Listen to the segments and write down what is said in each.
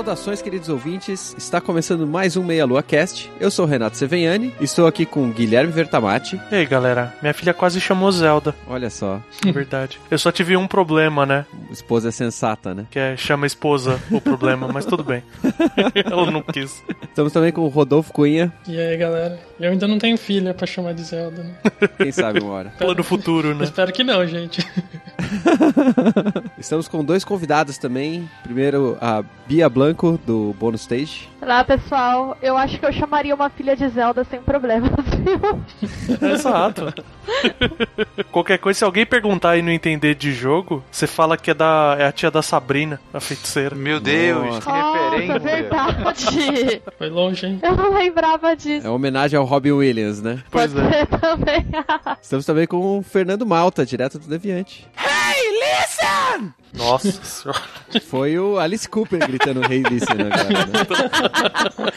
Saudações, queridos ouvintes. Está começando mais um Meia Lua Cast. Eu sou o Renato Seveniani. Estou aqui com Guilherme Vertamati. E aí, galera? Minha filha quase chamou Zelda. Olha só. É verdade. Eu só tive um problema, né? Esposa é sensata, né? Que é chama esposa o problema, mas tudo bem. Ela não quis. Estamos também com o Rodolfo Cunha. E aí, galera? Eu ainda não tenho filha pra chamar de Zelda, né? Quem sabe uma hora. Pula no futuro, né? Espero que não, gente. Estamos com dois convidados também. Primeiro, a Bia Blanco, do Bônus Stage. Olá, pessoal. Eu acho que eu chamaria uma filha de Zelda sem problemas, viu? Exato. Qualquer coisa, se alguém perguntar e não entender de jogo, você fala que é, da, é a tia da Sabrina, a feiticeira. Meu Deus, Nossa. que Nossa, referência. verdade. Foi longe, hein? Eu não lembrava disso. É uma homenagem ao Robin Williams, né? Pois Pode é. ser também. Estamos também com o Fernando Malta, direto do Deviante. Hey, listen! Nossa senhora. Foi o Alice Cooper gritando Rei hey, Listen agora, né?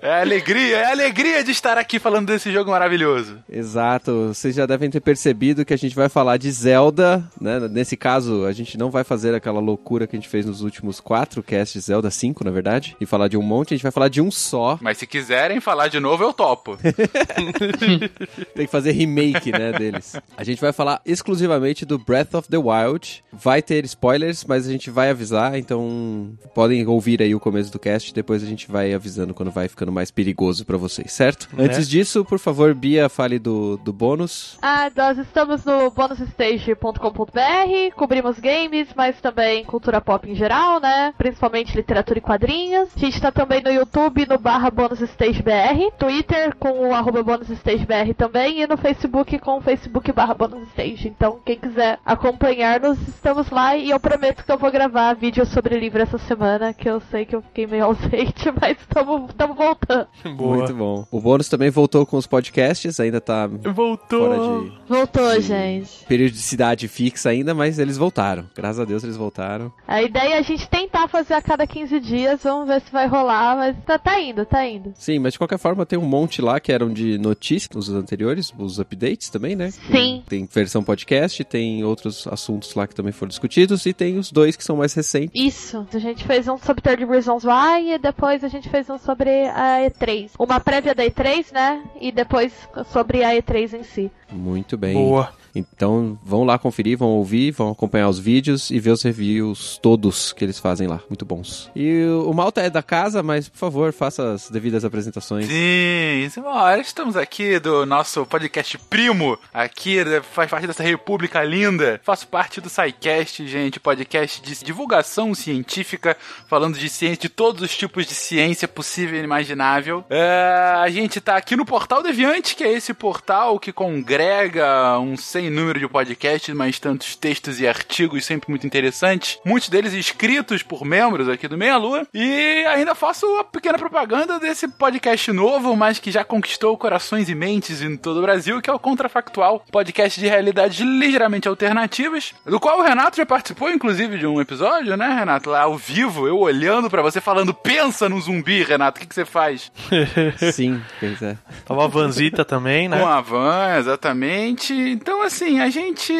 É alegria, é alegria de estar aqui falando desse jogo maravilhoso. Exato, vocês já devem ter percebido que a gente vai falar de Zelda, né? Nesse caso, a gente não vai fazer aquela loucura que a gente fez nos últimos quatro casts, Zelda 5, na verdade, e falar de um monte, a gente vai falar de um só. Mas se quiserem falar de novo, eu topo. Tem que fazer remake, né, deles. A gente vai falar exclusivamente do Breath of the Wild. Vai ter spoilers, mas a gente vai avisar, então podem ouvir aí o começo do cast, depois a gente vai avisando quando vai ficando mais perigoso pra vocês, certo? Né? Antes disso, por favor, Bia, fale do, do bônus. Ah, nós estamos no bonusstage.com.br, cobrimos games, mas também cultura pop em geral, né? Principalmente literatura e quadrinhos. A gente tá também no YouTube, no barra bonusstagebr, Twitter com o arroba bonusstagebr também, e no Facebook com o Facebook barra bonusstage. Então, quem quiser acompanhar-nos, estamos lá e eu prometo que eu vou gravar vídeo sobre livro essa semana, que eu sei que eu fiquei meio ausente, mas estamos voltando. Boa. Muito bom. O bônus também voltou com os podcasts, ainda tá Voltou. fora de Voltou, gente. periodicidade fixa ainda, mas eles voltaram. Graças a Deus eles voltaram. A ideia é a gente tentar fazer a cada 15 dias, vamos ver se vai rolar, mas tá, tá indo, tá indo. Sim, mas de qualquer forma tem um monte lá que eram de notícias, os anteriores, os updates também, né? Sim. Tem versão podcast, tem outros assuntos lá que também foram discutidos e tem os dois que são mais recentes. Isso. A gente fez um sobre 30 Reasons Why e depois a gente fez um sobre a E3. Uma prévia da E3, né? E depois sobre a E3 em si. Muito bem. Boa. Então vão lá conferir, vão ouvir, vão acompanhar os vídeos e ver os reviews todos que eles fazem lá. Muito bons. E o Malta é da casa, mas por favor, faça as devidas apresentações. Sim, senhora, estamos aqui do nosso podcast primo, aqui, né, faz parte dessa república linda. Faço parte do SciCast, gente, podcast de divulgação científica, falando de ciência, de todos os tipos de ciência possível e imaginável. É, a gente tá aqui no Portal Deviante, que é esse portal que congrega um sem número de podcasts, mas tantos textos e artigos sempre muito interessantes. Muitos deles escritos por membros aqui do Meia Lua. E ainda faço a pequena propaganda desse podcast novo, mas que já conquistou corações e mentes em todo o Brasil, que é o Contrafactual, podcast de realidades ligeiramente alternativas, do qual o Renato já participou, inclusive, de um episódio, né, Renato? Lá ao vivo, eu olhando pra você, falando, pensa num zumbi, Renato, o que, que você faz? Sim, pois é. Tava a Vanzita também, né? Com a van, exatamente. Então, assim, assim, a gente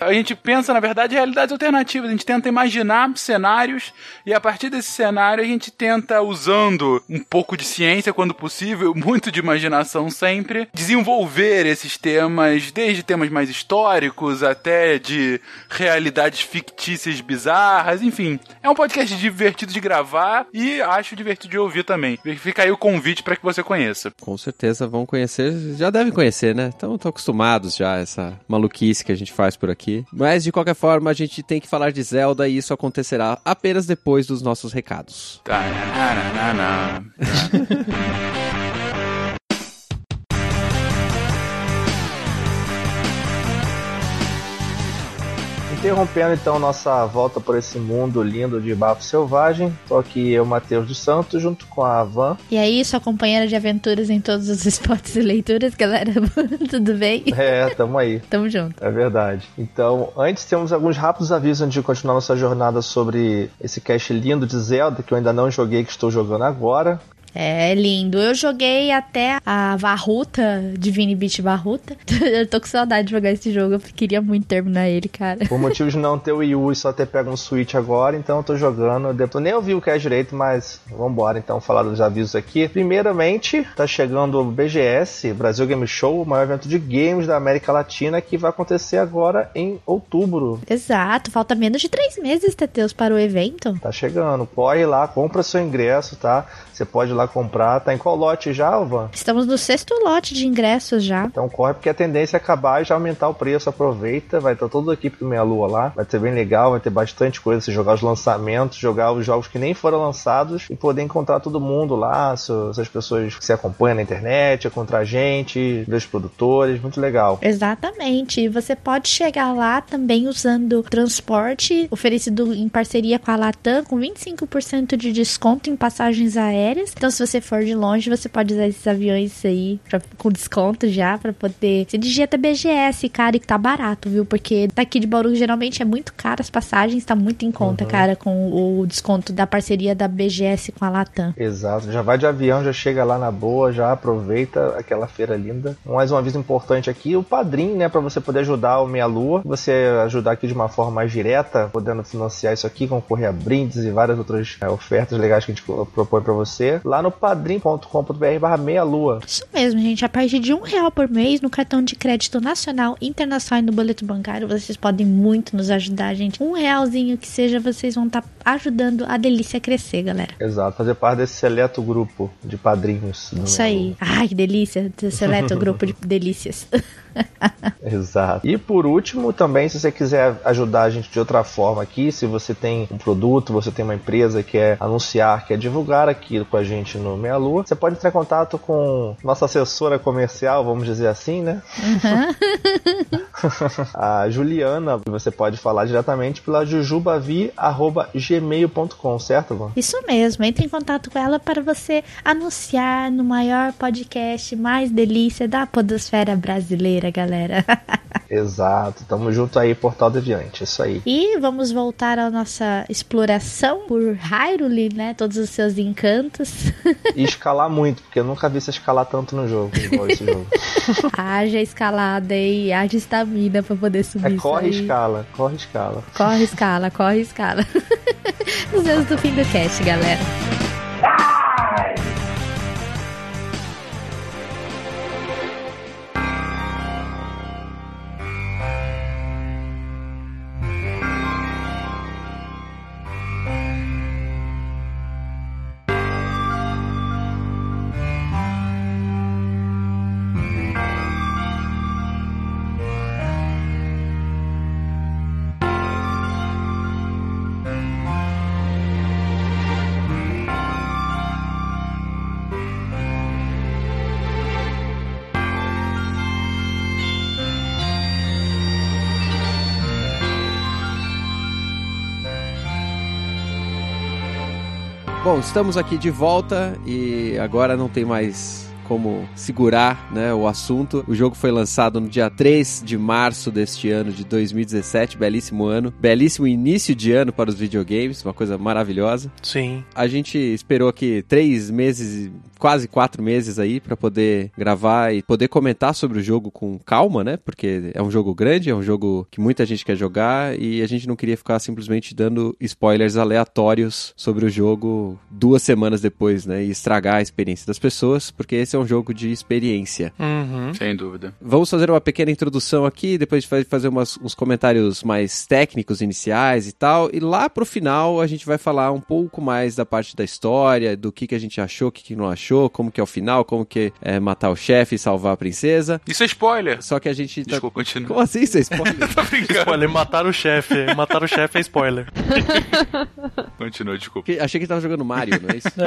a gente pensa, na verdade, realidades alternativas. A gente tenta imaginar cenários e a partir desse cenário a gente tenta, usando um pouco de ciência quando possível, muito de imaginação sempre, desenvolver esses temas, desde temas mais históricos até de realidades fictícias bizarras, enfim. É um podcast divertido de gravar e acho divertido de ouvir também. Fica aí o convite para que você conheça. Com certeza vão conhecer, já devem conhecer, né? Então estão acostumados já a essa maluquice que a gente faz por aqui. Mas de qualquer forma, a gente tem que falar de Zelda e isso acontecerá apenas depois dos nossos recados. Interrompendo então nossa volta por esse mundo lindo de Bafo Selvagem, tô aqui eu, Matheus dos Santos, junto com a Van. E aí, sua companheira de aventuras em todos os esportes e leituras, galera, tudo bem? É, tamo aí. Tamo junto. É verdade. Então, antes temos alguns rápidos avisos antes de continuar nossa jornada sobre esse cast lindo de Zelda, que eu ainda não joguei, que estou jogando agora. É lindo. Eu joguei até a Varruta, Divine Beach Varruta. eu tô com saudade de jogar esse jogo. Eu queria muito terminar ele, cara. Por motivos de não ter o Wii U e só ter pego um Switch agora, então eu tô jogando. Depois nem ouvi o que é direito, mas vambora então falar dos avisos aqui. Primeiramente, tá chegando o BGS, Brasil Game Show, o maior evento de games da América Latina, que vai acontecer agora em outubro. Exato. Falta menos de três meses, Teteus, para o evento. Tá chegando. Corre lá, compra seu ingresso, tá? Você pode ir lá comprar. Tá em qual lote já, Alvan? Estamos no sexto lote de ingressos já. Então corre porque a tendência é acabar e já aumentar o preço. Aproveita, vai estar toda a equipe do Meia Lua lá. Vai ser bem legal, vai ter bastante coisa. Você jogar os lançamentos, jogar os jogos que nem foram lançados e poder encontrar todo mundo lá, essas pessoas que se acompanham na internet, encontrar gente, ver os produtores. Muito legal. Exatamente. Você pode chegar lá também usando transporte oferecido em parceria com a Latam, com 25% de desconto em passagens aéreas. Então, se você for de longe, você pode usar esses aviões aí pra, com desconto já, pra poder se dirigir até BGS, cara, e tá barato, viu? Porque daqui de Bauru geralmente é muito caro as passagens, tá muito em conta, Uhum. cara, com o desconto da parceria da BGS com a Latam. Exato, já vai de avião, já chega lá na boa, já aproveita aquela feira linda. Mais um aviso importante aqui, o padrinho, né, para você poder ajudar o Meia Lua, você ajudar aqui de uma forma mais direta, podendo financiar isso aqui, concorrer a brindes e várias outras é, ofertas legais que a gente propõe para você, lá no padrim.com.br barra meia lua. Isso mesmo, gente. A partir de um real por mês no cartão de crédito nacional, internacional e no boleto bancário, vocês podem muito nos ajudar, gente. Um realzinho que seja, vocês vão estar ajudando a delícia a crescer, galera. Exato, fazer parte desse seleto grupo de padrinhos. Isso aí. Ai, que delícia. Seleto grupo de delícias. Exato. E por último, também, se você quiser ajudar a gente de outra forma aqui, se você tem um produto, você tem uma empresa que quer anunciar, quer divulgar aqui com a gente no Meia Lua, você pode entrar em contato com nossa assessora comercial, vamos dizer assim, né? a Juliana, você pode falar diretamente pela jujubavi.gmail.com, certo, Van? Isso mesmo. Entre em contato com ela para você anunciar no maior podcast mais delícia da podosfera brasileira, galera. Exato. Tamo junto aí, Portal Deviante. Isso aí. E vamos voltar à nossa exploração por Hyrule, né? Todos os seus encantos. E escalar muito, porque eu nunca vi você escalar tanto no jogo, igual esse jogo. haja escalada e haja estamina pra poder subir É corre aí. escala, corre escala. Corre escala, corre escala. Nos vemos no fim do cast, galera. Bom, estamos aqui de volta e agora não tem mais como segurar né, o assunto. O jogo foi lançado no dia 3 de março deste ano de 2017, belíssimo ano, belíssimo início de ano para os videogames, uma coisa maravilhosa. Sim. A gente esperou aqui três meses, quase quatro meses aí, para poder gravar e poder comentar sobre o jogo com calma, né? Porque é um jogo grande, é um jogo que muita gente quer jogar e a gente não queria ficar simplesmente dando spoilers aleatórios sobre o jogo duas semanas depois, né? E estragar a experiência das pessoas, porque esse é um jogo de experiência. Uhum. Sem dúvida. Vamos fazer uma pequena introdução aqui, depois a gente vai fazer umas- uns comentários mais técnicos iniciais e tal. E lá pro final a gente vai falar um pouco mais da parte da história, do que, que a gente achou, o que, que não achou, como que é o final, como que é matar o chefe e salvar a princesa. Isso é spoiler. Só que a gente tá... Desculpa, continua. Como assim, você spoiler? Tô brincando. Spoiler, matar o chefe. Matar o chefe é spoiler. Continua, desculpa. Que- Achei que ele tava jogando Mario, não é isso?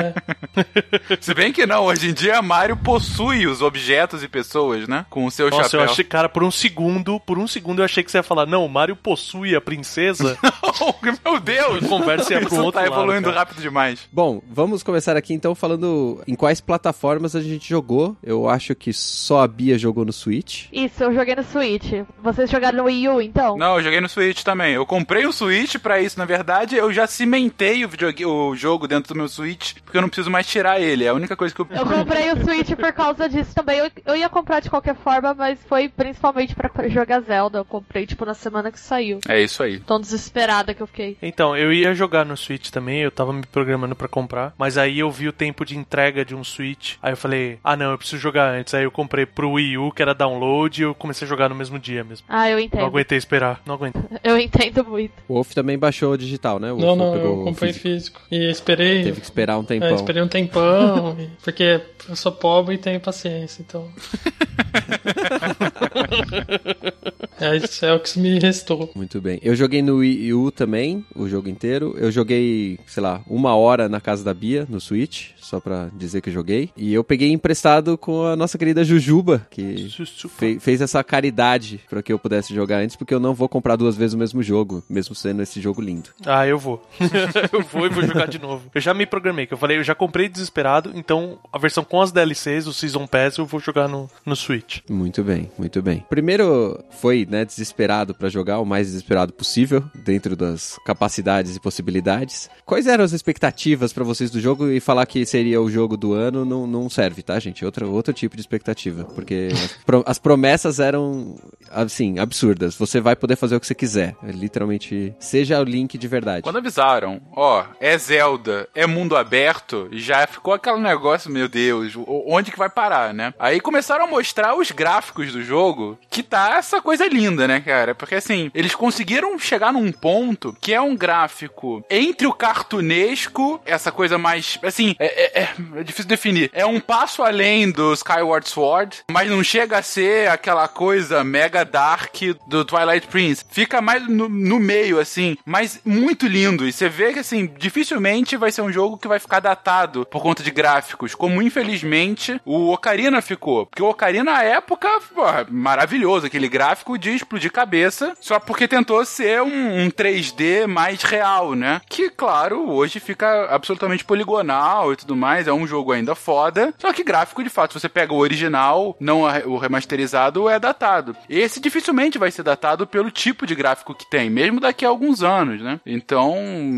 É. Se bem que não, hoje em dia Mario possui os objetos e pessoas, né? Com o seu Nossa, chapéu. eu achei, cara, por um segundo, por um segundo eu achei que você ia falar, não, o Mario possui a princesa. Meu Deus! Conversa ia pro Isso outro tá lado, evoluindo cara. rápido demais. Bom, vamos começar aqui então falando em quais plataformas a gente jogou. Eu acho que só a Bia jogou no Switch. Isso, eu joguei no Switch. Vocês jogaram no Wii U, então? Não, eu joguei no Switch também. Eu comprei o Switch pra isso, na verdade. Eu já cimentei o, o jogo dentro do meu Switch, porque eu não preciso mais tirar ele. É a única coisa que eu. Eu comprei o Switch por causa disso também. Eu, eu ia comprar de qualquer forma, mas foi principalmente pra jogar Zelda. Eu comprei, tipo, na semana que saiu. É isso aí. Tão desesperada que eu fiquei. Então, eu ia jogar no Switch também, eu tava me programando pra comprar, mas aí eu vi o tempo de entrega de um Switch, aí eu falei, ah não, eu preciso jogar antes. Aí eu comprei pro Wii U, que era download, e eu comecei a jogar no mesmo dia mesmo. Ah, eu Não entendo. aguentei esperar, não aguentei. Eu entendo muito. O Wolf também baixou o digital, né? O Não, Wolf não, pegou eu comprei físico. físico. E esperei. Teve que esperar um tempão. É, esperei um tempão, porque eu sou pobre e tenho paciência, então. é, isso é o que me restou. Muito bem. Eu joguei no Wii U também, o jogo inteiro. Eu joguei, sei lá, uma hora na casa da Bia, no Switch, só pra dizer que joguei. E eu peguei emprestado com a nossa querida Jujuba, que fe- fez essa caridade pra que eu pudesse jogar antes, porque eu não vou comprar duas vezes o mesmo jogo, mesmo sendo esse jogo lindo. Ah, eu vou. eu vou e vou jogar de novo. Eu já me programei, que eu falei, eu já comprei desesperado, então a versão com as DLCs, o Season Pass, eu vou jogar no, no Switch. Muito bem, muito bem. Primeiro foi, né, desesperado pra jogar o mais desesperado possível, dentro das capacidades e possibilidades. Quais eram as expectativas pra vocês do jogo e falar que seria o jogo do ano não, não serve, tá, gente? Outro, outro tipo de expectativa, porque as, as promessas eram, assim, absurdas. Você vai poder fazer o que você quiser, literalmente, seja o Link de verdade. Quando avisaram, ó, é Zelda, é mundo aberto, já ficou aquele negócio, meu Deus, onde que vai parar, né? Aí começaram a mostrar os gráficos do jogo, que tá essa coisa linda, né, cara? Porque assim, eles conseguiram chegar num ponto que é um gráfico entre o cartunesco, essa coisa mais, assim, é, é- é difícil definir. É um passo além do Skyward Sword, mas não chega a ser aquela coisa mega dark do Twilight Prince. Fica mais no, no meio, assim, mas muito lindo. E você vê que, assim, dificilmente vai ser um jogo que vai ficar datado por conta de gráficos, como infelizmente o Ocarina ficou. Porque o Ocarina, na época, porra, maravilhoso, aquele gráfico de explodir cabeça, só porque tentou ser um, um 3D mais real, né? Que, claro, hoje fica absolutamente poligonal e tudo mais, é um jogo ainda foda, só que gráfico, de fato, se você pega o original, não a- o remasterizado, é datado. Esse dificilmente vai ser datado pelo tipo de gráfico que tem, mesmo daqui a alguns anos, né? Então,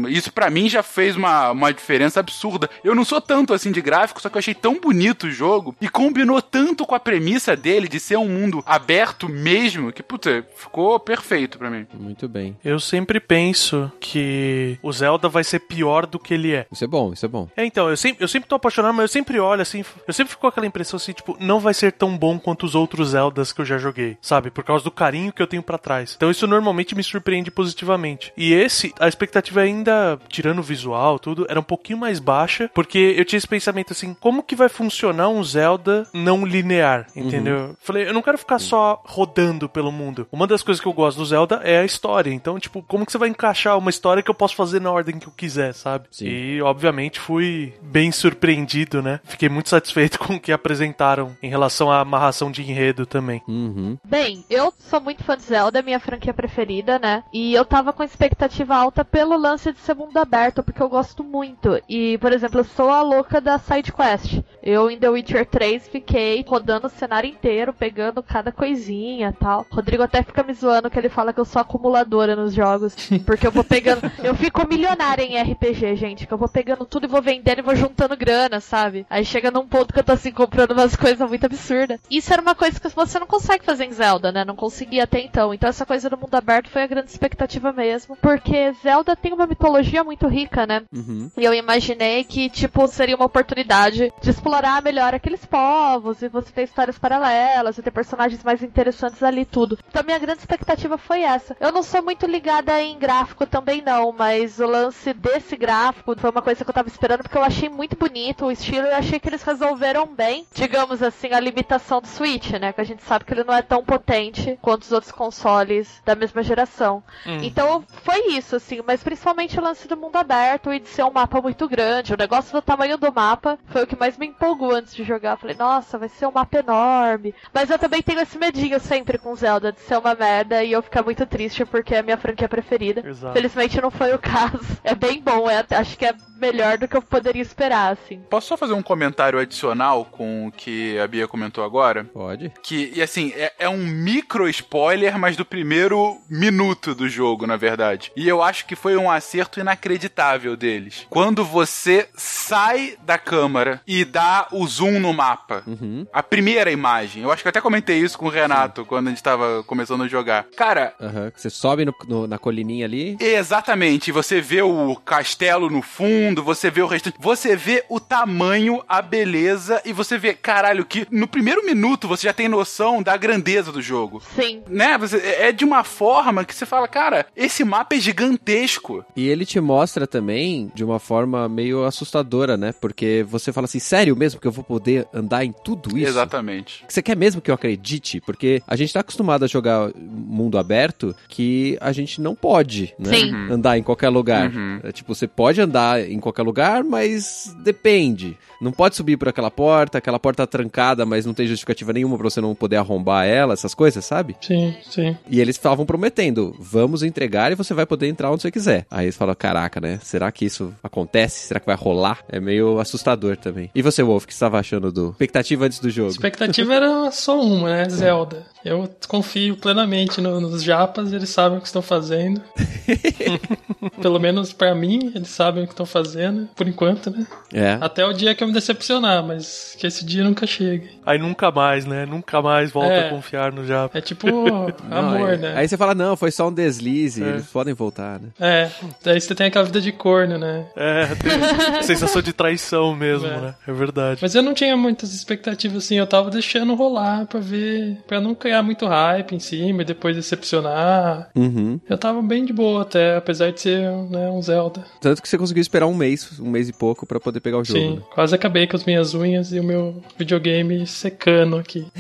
isso pra mim já fez uma, uma diferença absurda. Eu não sou tanto assim de gráfico, só que eu achei tão bonito o jogo e combinou tanto com a premissa dele de ser um mundo aberto mesmo, que, puta, ficou perfeito pra mim. Muito bem. Eu sempre penso que o Zelda vai ser pior do que ele é. Isso é bom, isso é bom. É, então, eu sempre, eu sempre tô apaixonado, mas eu sempre olho assim, eu sempre fico com aquela impressão assim, tipo, não vai ser tão bom quanto os outros Zeldas que eu já joguei, sabe? Por causa do carinho que eu tenho pra trás. Então isso normalmente me surpreende positivamente. E esse, a expectativa ainda, tirando o visual, tudo, era um pouquinho mais baixa, porque eu tinha esse pensamento assim, como que vai funcionar um Zelda não linear, entendeu? Falei, eu não quero ficar só rodando pelo mundo. Uma das coisas que eu gosto do Zelda é a história. Então, tipo, como que você vai encaixar uma história que eu posso fazer na ordem que eu quiser, sabe? Sim. E, obviamente, fui bem surpreendido, né? Fiquei muito satisfeito com o que apresentaram em relação à amarração de enredo também. Uhum. Bem, eu sou muito fã de Zelda, minha franquia preferida, né? E eu tava com expectativa alta pelo lance de ser mundo aberto, porque eu gosto muito. E, por exemplo, eu sou a louca da side quest. Eu em The Witcher 3 fiquei rodando o cenário inteiro, pegando cada coisinha tal. Rodrigo até fica me zoando que ele fala que eu sou acumuladora nos jogos. Porque eu vou pegando. eu fico milionária em RPG, gente. Que eu vou pegando tudo e vou vendendo e vou juntando grana, sabe? Aí chega num ponto que eu tô assim comprando umas coisas muito absurdas. Isso era uma coisa que você não consegue fazer em Zelda, né? Não conseguia até então. Então essa coisa do mundo aberto foi a grande expectativa mesmo. Porque Zelda tem uma mitologia muito rica, né? Uhum. E eu imaginei que, tipo, seria uma oportunidade de explorar melhor aqueles povos e você ter histórias paralelas e ter personagens mais interessantes ali tudo. Então, minha grande expectativa foi essa. Eu não sou muito ligada em gráfico também, não, mas o lance desse gráfico foi uma coisa que eu tava esperando porque eu achei muito bonito o estilo e eu achei que eles resolveram bem, digamos assim, a limitação do Switch, né? Que a gente sabe que ele não é tão potente quanto os outros consoles da mesma geração. Hum. Então foi isso, assim, mas principalmente o lance do mundo aberto e de ser um mapa muito grande. O negócio do tamanho do mapa foi o que mais me empolgou antes de jogar. Eu falei, nossa, vai ser um mapa enorme. Mas eu também tenho esse medinho sempre com Zelda de ser uma merda e eu ficar muito triste porque é a minha franquia preferida. Exato. Felizmente não foi o caso. É bem bom, é, acho que é melhor do que eu poderia esperar, assim. Posso só fazer um comentário adicional com o que a Bia comentou agora? Pode. Que, e assim, é, é um micro spoiler, mas do primeiro minuto do jogo, na verdade. E eu acho que foi um acerto inacreditável deles. Quando você sai da câmera e dá o zoom no mapa, Uhum. a primeira imagem, eu acho que eu até comentei isso com o Renato quando a gente tava começando a jogar. Cara, Aham. Você sobe no- no- na colininha ali. Exatamente, você vê o castelo no fundo, você vê o restante, você vê o tamanho, a beleza e você vê, caralho, que no primeiro minuto você já tem noção da grandeza do jogo. Sim. Né? Você, é de uma forma que você fala, cara, esse mapa é gigantesco. E ele te mostra também de uma forma meio assustadora, né? Porque você fala assim, sério mesmo que eu vou poder andar em tudo isso? Exatamente. Você quer mesmo que eu acredite? Porque a gente tá acostumado a jogar mundo aberto que a gente não pode, né? Sim. Andar em qualquer lugar. Uhum. É, tipo, você pode andar em qualquer lugar, mas depende. Não pode subir por aquela porta, aquela porta tá trancada, mas não tem justificativa nenhuma pra você não poder arrombar ela, essas coisas, sabe? Sim, sim. E eles estavam prometendo, vamos entregar e você vai poder entrar onde você quiser. Aí eles falam, caraca, né? Será que isso acontece? Será que vai rolar? É meio assustador também. E você, Wolf, que você estava achando do expectativa antes do jogo? expectativa era só uma, né? Zelda. Eu confio plenamente no- nos japas, eles sabem o que estão fazendo. Pelo menos pra mim, eles sabem o que estão fazendo, por enquanto, né? É. Até o dia que eu me decepcionar, mas que esse dia nunca chegue. Aí nunca mais, né? Nunca mais volta É. a confiar no Japa. É tipo Não, amor, aí, né? Aí você fala, não, foi só um deslize, É. eles podem voltar, né? É, daí você tem aquela vida de corno, né? É, tem sensação de traição mesmo, É. né? É verdade. Mas eu não tinha muitas expectativas assim, eu tava deixando rolar pra ver, pra não criar muito hype em cima e depois decepcionar. Uhum. Eu tava bem de boa até, apesar de ser né, um Zelda. Tanto que você conseguiu esperar um mês, um mês e pouco pra poder pegar o jogo. Sim, né? quase acabei com as minhas unhas e o meu videogame secando aqui.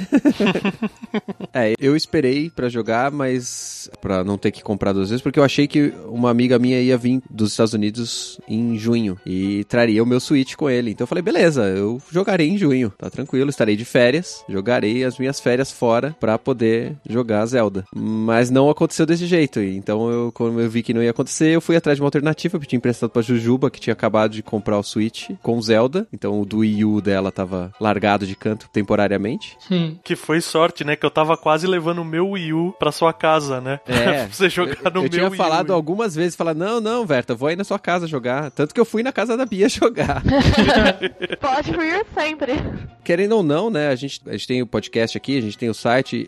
É, eu esperei pra jogar, mas pra não ter que comprar duas vezes, porque eu achei que uma amiga minha ia vir dos Estados Unidos em junho e traria o meu Switch com ele. Então eu falei, beleza, eu jogarei em junho, tá tranquilo, estarei de férias, jogarei as minhas férias fora pra poder jogar Zelda. Mas não aconteceu desse jeito, então eu, quando eu vi que não ia acontecer, eu fui atrás de uma alternativa, eu tinha emprestado pra Jujuba, que tinha acabado de comprar o Switch com Zelda, então o do Wii U dela tava largado de canto temporariamente. Hum. Que foi sorte, né? Que eu tava quase levando o meu Wii U pra sua casa, né? É. pra você jogar eu, no eu meu tinha Wii falado U. algumas vezes, falar, não, não, Verta, vou aí na sua casa jogar. Tanto que eu fui na casa da Bia jogar. Pode vir sempre. Querendo ou não, né, a gente, a gente tem o podcast aqui, a gente tem o site,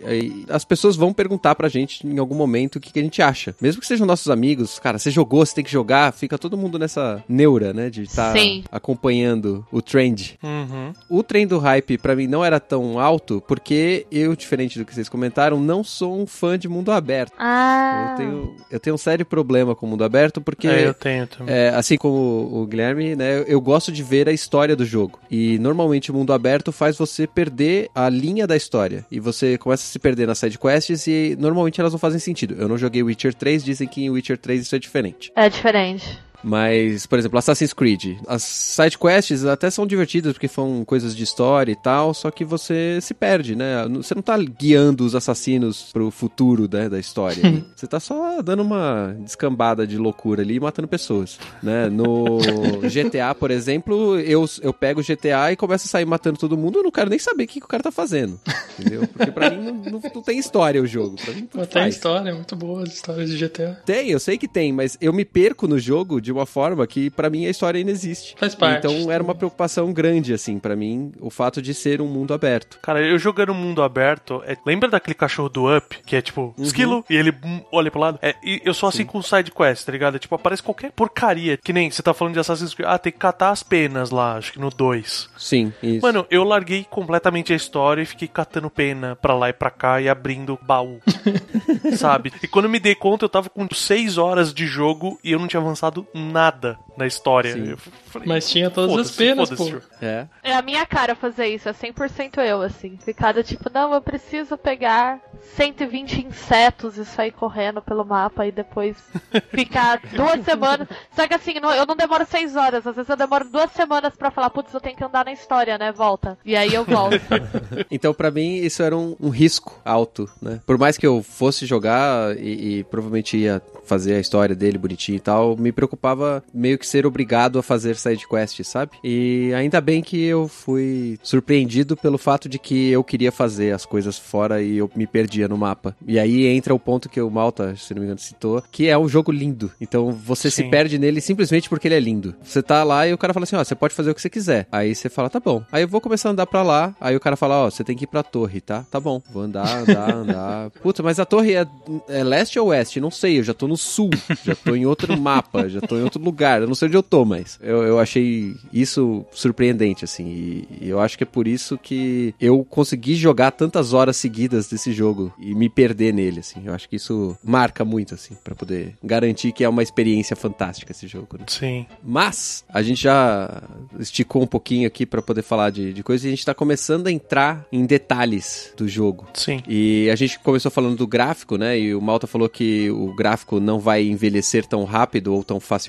as pessoas vão perguntar pra gente em algum momento o que, que a gente acha. Mesmo que sejam nossos amigos, cara, você jogou, você tem que jogar, fica todo mundo nessa neura, né, de estar Sim. acompanhando o trend. Uhum. O trem do hype pra mim não era tão alto, porque eu, diferente do que vocês comentaram, não sou um fã de mundo aberto. Ah. Eu tenho, eu tenho um sério problema com o mundo aberto, porque É, eu tenho também. É, assim como o Guilherme, né, eu gosto de ver a história do jogo. E normalmente o mundo aberto faz você perder a linha da história. E você começa a se perder nas sidequests e normalmente elas não fazem sentido. Eu não joguei Witcher 3, dizem que em Witcher 3 isso é diferente. É diferente. Mas, por exemplo, Assassin's Creed. As side quests até são divertidas porque são coisas de história e tal, só que você se perde, né? Você não tá guiando os assassinos pro futuro né, da história. você tá só dando uma descambada de loucura ali e matando pessoas, né? No GTA, por exemplo, eu, eu pego o GTA e começo a sair matando todo mundo, eu não quero nem saber o que, que o cara tá fazendo, entendeu? Porque pra mim não, não, não tem história o jogo. Pra mim, Pô, tem história, muito boa as histórias de GTA. Tem, eu sei que tem, mas eu me perco no jogo de uma forma que pra mim a história ainda existe. Faz parte. Então era uma preocupação grande assim pra mim o fato de ser um mundo aberto. Cara, eu jogando mundo aberto, é- lembra daquele cachorro do Up, que é tipo, Uhum. esquilo, e ele hum, olha pro lado? É, e eu sou assim com side quest, tá ligado? É, tipo, aparece qualquer porcaria, que nem você tá falando de Assassin's Creed, ah, tem que catar as penas lá, acho que no 2. Sim, isso. Mano, eu larguei completamente a história e fiquei catando pena pra lá e pra cá e abrindo baú. sabe? E quando eu me dei conta, eu tava com 6 horas de jogo e eu não tinha avançado nada na história. Falei, Mas tinha todas as "Foda-se, penas, pô. jogo." é. É a minha cara fazer isso, é 100% eu, assim. Ficar do tipo, não, eu preciso pegar 120 insetos e sair correndo pelo mapa e depois ficar duas semanas. Só que assim, não- eu não demoro seis horas, às vezes eu demoro duas semanas pra falar, putz, eu tenho que andar na história, né? Volta. E aí eu volto. Então, pra mim, isso era um, um risco alto, né? Por mais que eu fosse jogar e, e provavelmente ia fazer a história dele bonitinho e tal, me preocupava meio que ser obrigado a fazer side quest, sabe? E ainda bem que eu fui surpreendido pelo fato de que eu queria fazer as coisas fora e eu me perdia no mapa. E aí entra o ponto que o Malta, se não me engano, citou, que é um jogo lindo. Então você se Sim. perde nele simplesmente porque ele é lindo. Você tá lá e o cara fala assim, ó, você pode fazer o que você quiser. Aí você fala, tá bom. Aí eu vou começar a andar pra lá. Aí o cara fala, ó, você tem que ir pra torre, tá? Tá bom. Vou andar, andar, andar. Puta, mas a torre é, é leste ou oeste? Não sei, eu já tô no sul. Já tô em outro mapa, já tô em outro lugar. Eu não sei onde eu tô, mas eu, eu achei isso surpreendente, assim. E, e eu acho que é por isso que eu consegui jogar tantas horas seguidas desse jogo e me perder nele, assim. Eu acho que isso marca muito, assim, pra poder garantir que é uma experiência fantástica esse jogo, né? Sim. Mas a gente já esticou um pouquinho aqui pra poder falar de, de coisas e a gente tá começando a entrar em detalhes do jogo. Sim. E a gente começou falando do gráfico, né? E o Malta falou que o gráfico não vai envelhecer tão rápido ou tão facilmente.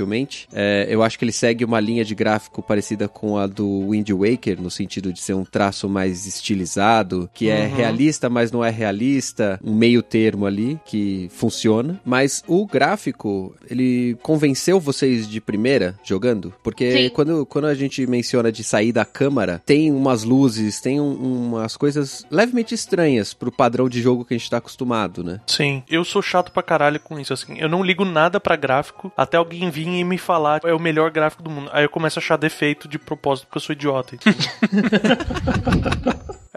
É, eu acho que ele segue uma linha de gráfico parecida com a do Wind Waker, no sentido de ser um traço mais estilizado, que é realista, mas não é realista, um meio termo ali que funciona. Mas o gráfico, ele convenceu vocês de primeira jogando? Porque Sim. quando, quando a gente menciona de sair da câmara, tem umas luzes, tem um- umas coisas levemente estranhas pro padrão de jogo que a gente tá acostumado, né? Sim, eu sou chato pra caralho com isso, assim. Eu não ligo nada pra gráfico até alguém vir e me falar é o melhor gráfico do mundo. Aí eu começo a achar defeito de propósito porque eu sou idiota.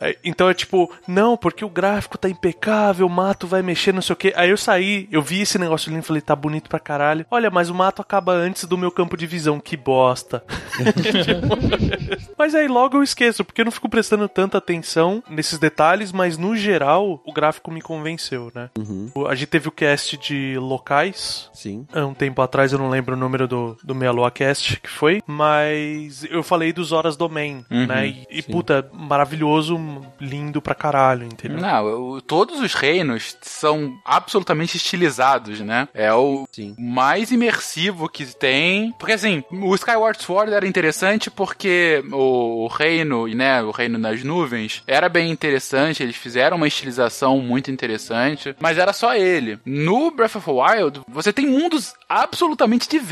É, Então é tipo, não, porque o gráfico tá impecável, o mato vai mexer, não sei o que. Aí eu saí, eu vi esse negócio ali e falei, tá bonito pra caralho. Olha, mas o mato acaba antes do meu campo de visão, que bosta. Mas aí logo eu esqueço, porque eu não fico prestando tanta atenção nesses detalhes, mas no geral o gráfico me convenceu, né? O- A gente teve o cast de locais. Sim. Há um tempo atrás, eu não lembro número do, do Meia Lua Cast que foi, mas eu falei dos Horas Domain, né? E, e, puta, maravilhoso, lindo pra caralho, entendeu? Não, o- todos os reinos são absolutamente estilizados, né? É o Sim. mais imersivo que tem. Porque assim, o Skyward Sword era interessante porque o, o reino, né, o reino nas nuvens, era bem interessante, eles fizeram uma estilização muito interessante, mas era só ele. No Breath of the Wild, você tem mundos absolutamente diversos.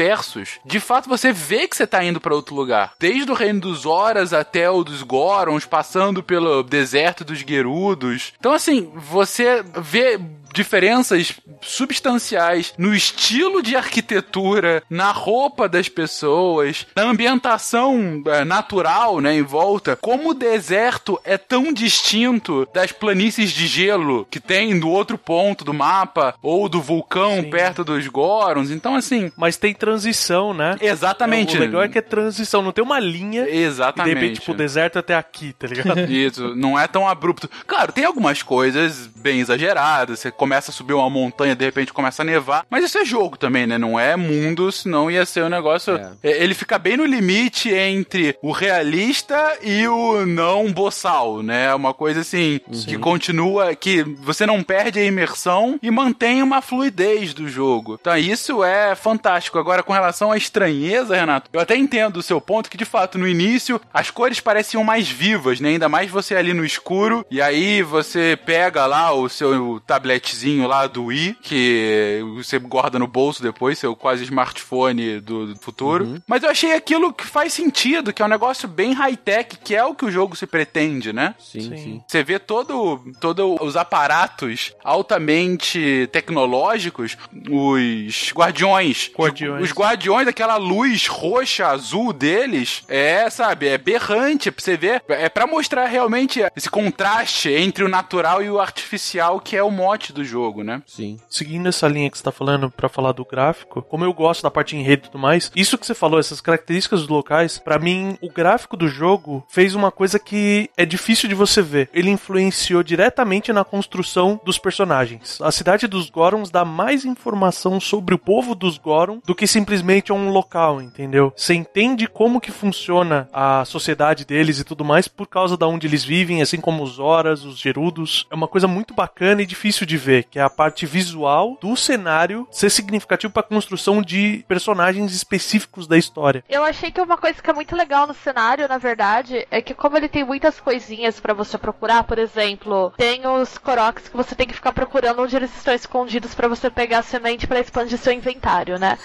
De fato, você vê que você tá indo pra outro lugar. Desde o reino dos Horas até o dos Gorons, passando pelo deserto dos Gerudos. Então, assim, você vê diferenças substanciais no estilo de arquitetura, na roupa das pessoas, na ambientação eh, natural, né, em volta. Como o deserto é tão distinto das planícies de gelo que tem do outro ponto do mapa ou do vulcão Sim. perto dos Gorons. Então, assim, Mas tem transição, né? exatamente. O legal é que é transição, não tem uma linha e de Exatamente. repente, tipo, o deserto até aqui, tá ligado? Isso, não é tão abrupto. Claro, tem algumas coisas bem exageradas. Você começa a subir uma montanha, de repente começa a nevar. Mas isso é jogo também, né? Não é mundo, senão ia ser um negócio. É, Ele fica bem no limite entre o realista e o não boçal, né? Uma coisa assim, que continua, que você não perde a imersão e mantém uma fluidez do jogo. Então isso é fantástico. Agora, com relação à estranheza, Renato, eu até entendo o seu ponto que, de fato, no início, as cores pareciam mais vivas, né? Ainda mais você ali no escuro, e aí você pega lá o seu tabletzinho lá do Wii, que você guarda no bolso depois, seu quase smartphone do, do futuro. Mas eu achei aquilo que faz sentido, que é um negócio bem high-tech, que é o que o jogo se pretende, né? Sim, sim. Você vê todo, todo os aparatos altamente tecnológicos, os guardiões. Guardiões. Os guardiões, aquela luz roxa, azul deles, é, sabe, é berrante pra você ver. É pra mostrar realmente esse contraste entre o natural e o artificial, que é o mote do jogo, né? Sim. Seguindo essa linha que você tá falando pra falar do gráfico, como eu gosto da parte enredo e tudo mais, isso que você falou, essas características dos locais, pra mim, o gráfico do jogo fez uma coisa que é difícil de você ver. Ele influenciou diretamente na construção dos personagens. A cidade dos Gorons dá mais informação sobre o povo dos Goron do que simplesmente um local, entendeu? Você entende como que funciona a sociedade deles e tudo mais por causa da onde eles vivem, assim como os Horas, os Gerudos. É uma coisa muito bacana e difícil de ver, que é a parte visual do cenário ser significativo pra construção de personagens específicos da história. Eu achei que uma coisa que é muito legal no cenário, na verdade, é que como ele tem muitas coisinhas pra você procurar, por exemplo, tem os Koroks que você tem que ficar procurando onde eles estão escondidos pra você pegar a semente pra expandir seu inventário, né?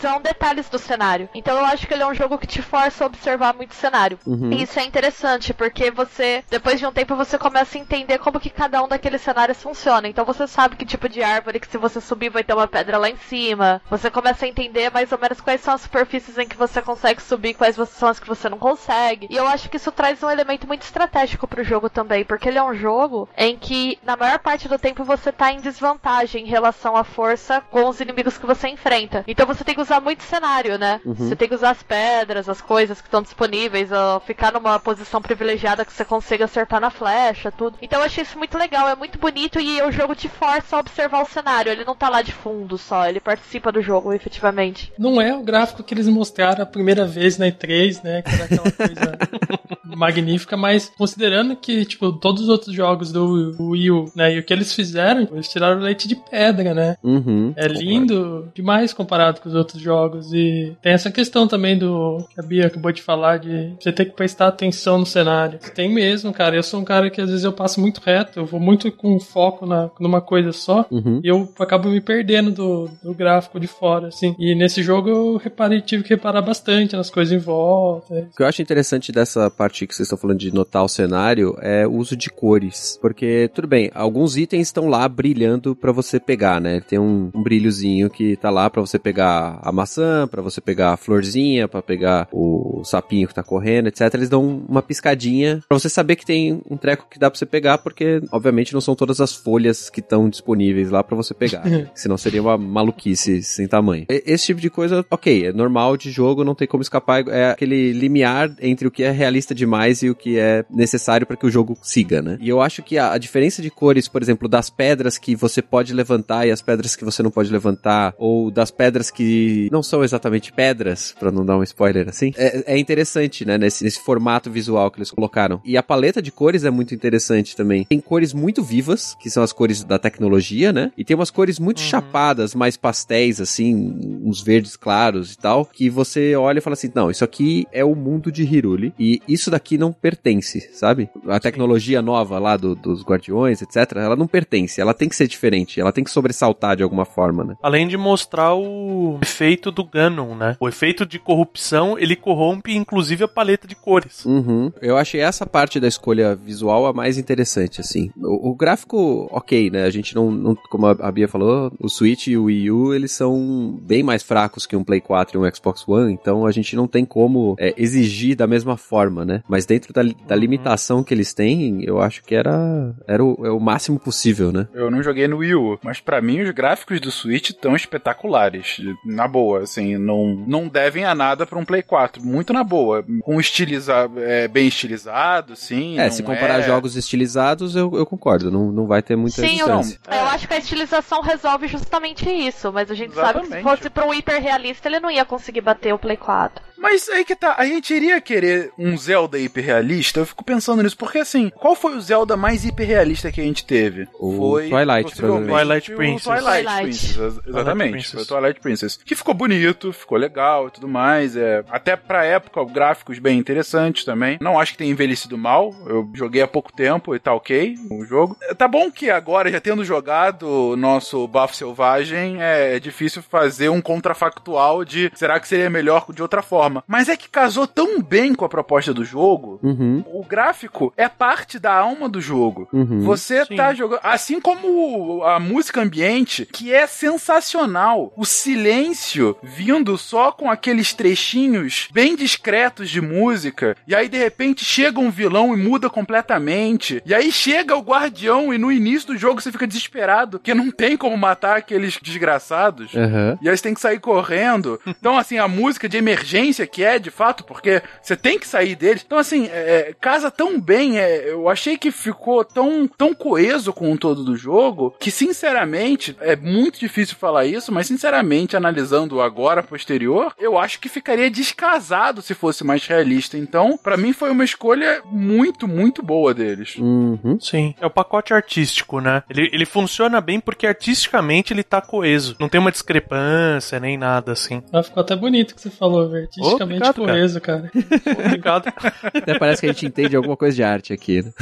São detalhes do cenário. Então eu acho que ele é um jogo que te força a observar muito o cenário. Uhum. E isso é interessante, porque você, depois de um tempo, você começa a entender como que cada um daqueles cenários funciona. Então você sabe que tipo de árvore que se você subir vai ter uma pedra lá em cima. Você começa a entender mais ou menos quais são as superfícies em que você consegue subir, quais são as que você não consegue. E eu acho que isso traz um elemento muito estratégico pro jogo também, porque ele é um jogo em que na maior parte do tempo você tá em desvantagem em relação à força com os inimigos que você enfrenta. Então você tem que usar muito cenário, né? Você tem que usar as pedras, as coisas que estão disponíveis, ó, ficar numa posição privilegiada que você consiga acertar na flecha, tudo. Então eu achei isso muito legal, é muito bonito e o jogo te força a observar o cenário. Ele não tá lá de fundo só, ele participa do jogo efetivamente. Não é o gráfico que eles mostraram a primeira vez na E3, né? Que era aquela coisa magnífica, mas considerando que, tipo, todos os outros jogos do Wii U, né? E o que eles fizeram, eles tiraram leite de pedra, né? Uhum. É lindo demais comparado com os outros jogos. E tem essa questão também do que a Bia acabou de falar de você ter que prestar atenção no cenário. Tem mesmo, cara. Eu sou um cara que às vezes eu passo muito reto, eu vou muito com foco na, numa coisa só. Uhum. E eu acabo me perdendo do, do gráfico de fora, assim. E nesse jogo eu reparei, tive que reparar bastante nas coisas em volta. O que eu acho interessante dessa parte que vocês estão falando de notar o cenário é o uso de cores. Porque, tudo bem, alguns itens estão lá brilhando pra você pegar, né? Tem um, um brilhozinho que tá lá pra você pegar a maçã, pra você pegar a florzinha, pra pegar o sapinho que tá correndo, etc. Eles dão uma piscadinha pra você saber que tem um treco que dá pra você pegar, porque, obviamente, não são todas as folhas que estão disponíveis lá pra você pegar. Senão seria uma maluquice sem tamanho. Esse tipo de coisa, ok, é normal de jogo, não tem como escapar. É aquele limiar entre o que é realista demais e o que é necessário para que o jogo siga, né? E eu acho que a, a diferença de cores, por exemplo, das pedras que você pode levantar e as pedras que você não pode levantar, ou das pedras que não são exatamente pedras, pra não dar um spoiler assim, é, é interessante, né? Nesse, nesse formato visual que eles colocaram. E a paleta de cores é muito interessante também. Tem cores muito vivas, que são as cores da tecnologia, né? E tem umas cores muito chapadas, mais pastéis, assim, uns verdes claros e tal, que você olha e fala assim: não, isso aqui é o mundo de Hiruli e isso daqui não pertence, sabe? A tecnologia nova lá do- dos guardiões, etc., ela não pertence, ela tem que ser diferente, ela tem que sobressaltar de alguma forma, né? Além de mostrar o efeito do Ganon, né? O efeito de corrupção, ele corrompe inclusive a paleta de cores. Uhum. Eu achei essa parte da escolha visual a mais interessante, assim. O, o gráfico, ok, né? A gente não, não- como a Bia falou, o Switch e o Wii U, eles são bem mais fracos que um Play 4 e um Xbox One, então a gente não tem como é, exigir da mesma forma, né? Mas dentro da, da limitação que eles têm, eu acho que era, era o, é o máximo possível, né? Eu não joguei no Wii U, mas pra mim os gráficos do Switch estão espetaculares. Na boa, assim, não, não devem a nada pra um Play 4. Muito na boa. Com estiliza, é, bem estilizado, sim. É, não se comparar é- jogos estilizados, eu, eu concordo, não, não vai ter muita Sim, distância. Eu acho que a estilização resolve justamente isso, mas a gente sabe que se Exatamente. fosse pra um hiperrealista, ele não ia conseguir bater o Play 4. Mas aí que tá, a gente iria querer um Zelda hiperrealista? Eu fico pensando nisso, porque assim, qual foi o Zelda mais hiperrealista que a gente teve? O foi Twilight, provavelmente. Twilight o Princess. Twilight, Twilight. Princess, ex- exatamente, Princess. foi o Twilight Princess. Que ficou bonito, ficou legal e tudo mais. É, até pra época, gráficos bem interessantes também. Não acho que tenha envelhecido mal. Eu joguei há pouco tempo e tá ok o jogo. É, Tá bom que agora, já tendo jogado o nosso Bafo Selvagem, é, é difícil fazer um contrafactual de será que seria melhor de outra forma. Mas é que casou tão bem com a proposta do jogo. Uhum, O gráfico é parte da alma do jogo. uhum. Você Sim. tá jogando. Assim como a música ambiente, que é sensacional. O silêncio vindo só com aqueles trechinhos bem discretos de música. E aí, de repente, chega um vilão e muda completamente. E aí chega o guardião e no início do jogo você fica desesperado, porque não tem como matar aqueles desgraçados. Aham. E aí você tem que sair correndo. Então, assim, a música de emergência que é, de fato, porque você tem que sair deles. Então, assim, é, casa tão bem. é, eu achei que ficou tão, tão coeso com o todo do jogo que, sinceramente, é muito difícil falar isso, mas, sinceramente, analisando agora, posterior, eu acho que ficaria descasado se fosse mais realista. Então, pra mim, foi uma escolha muito, muito boa deles. Uhum. Sim, é o pacote artístico, né? Ele, ele funciona bem porque artisticamente ele tá coeso. Não tem uma discrepância nem nada assim. Ah, ficou até bonito o que você falou, velho. Artisticamente Obrigado, cara. coeso, cara. Obrigado. Até parece que a gente entende alguma coisa de arte aqui, né?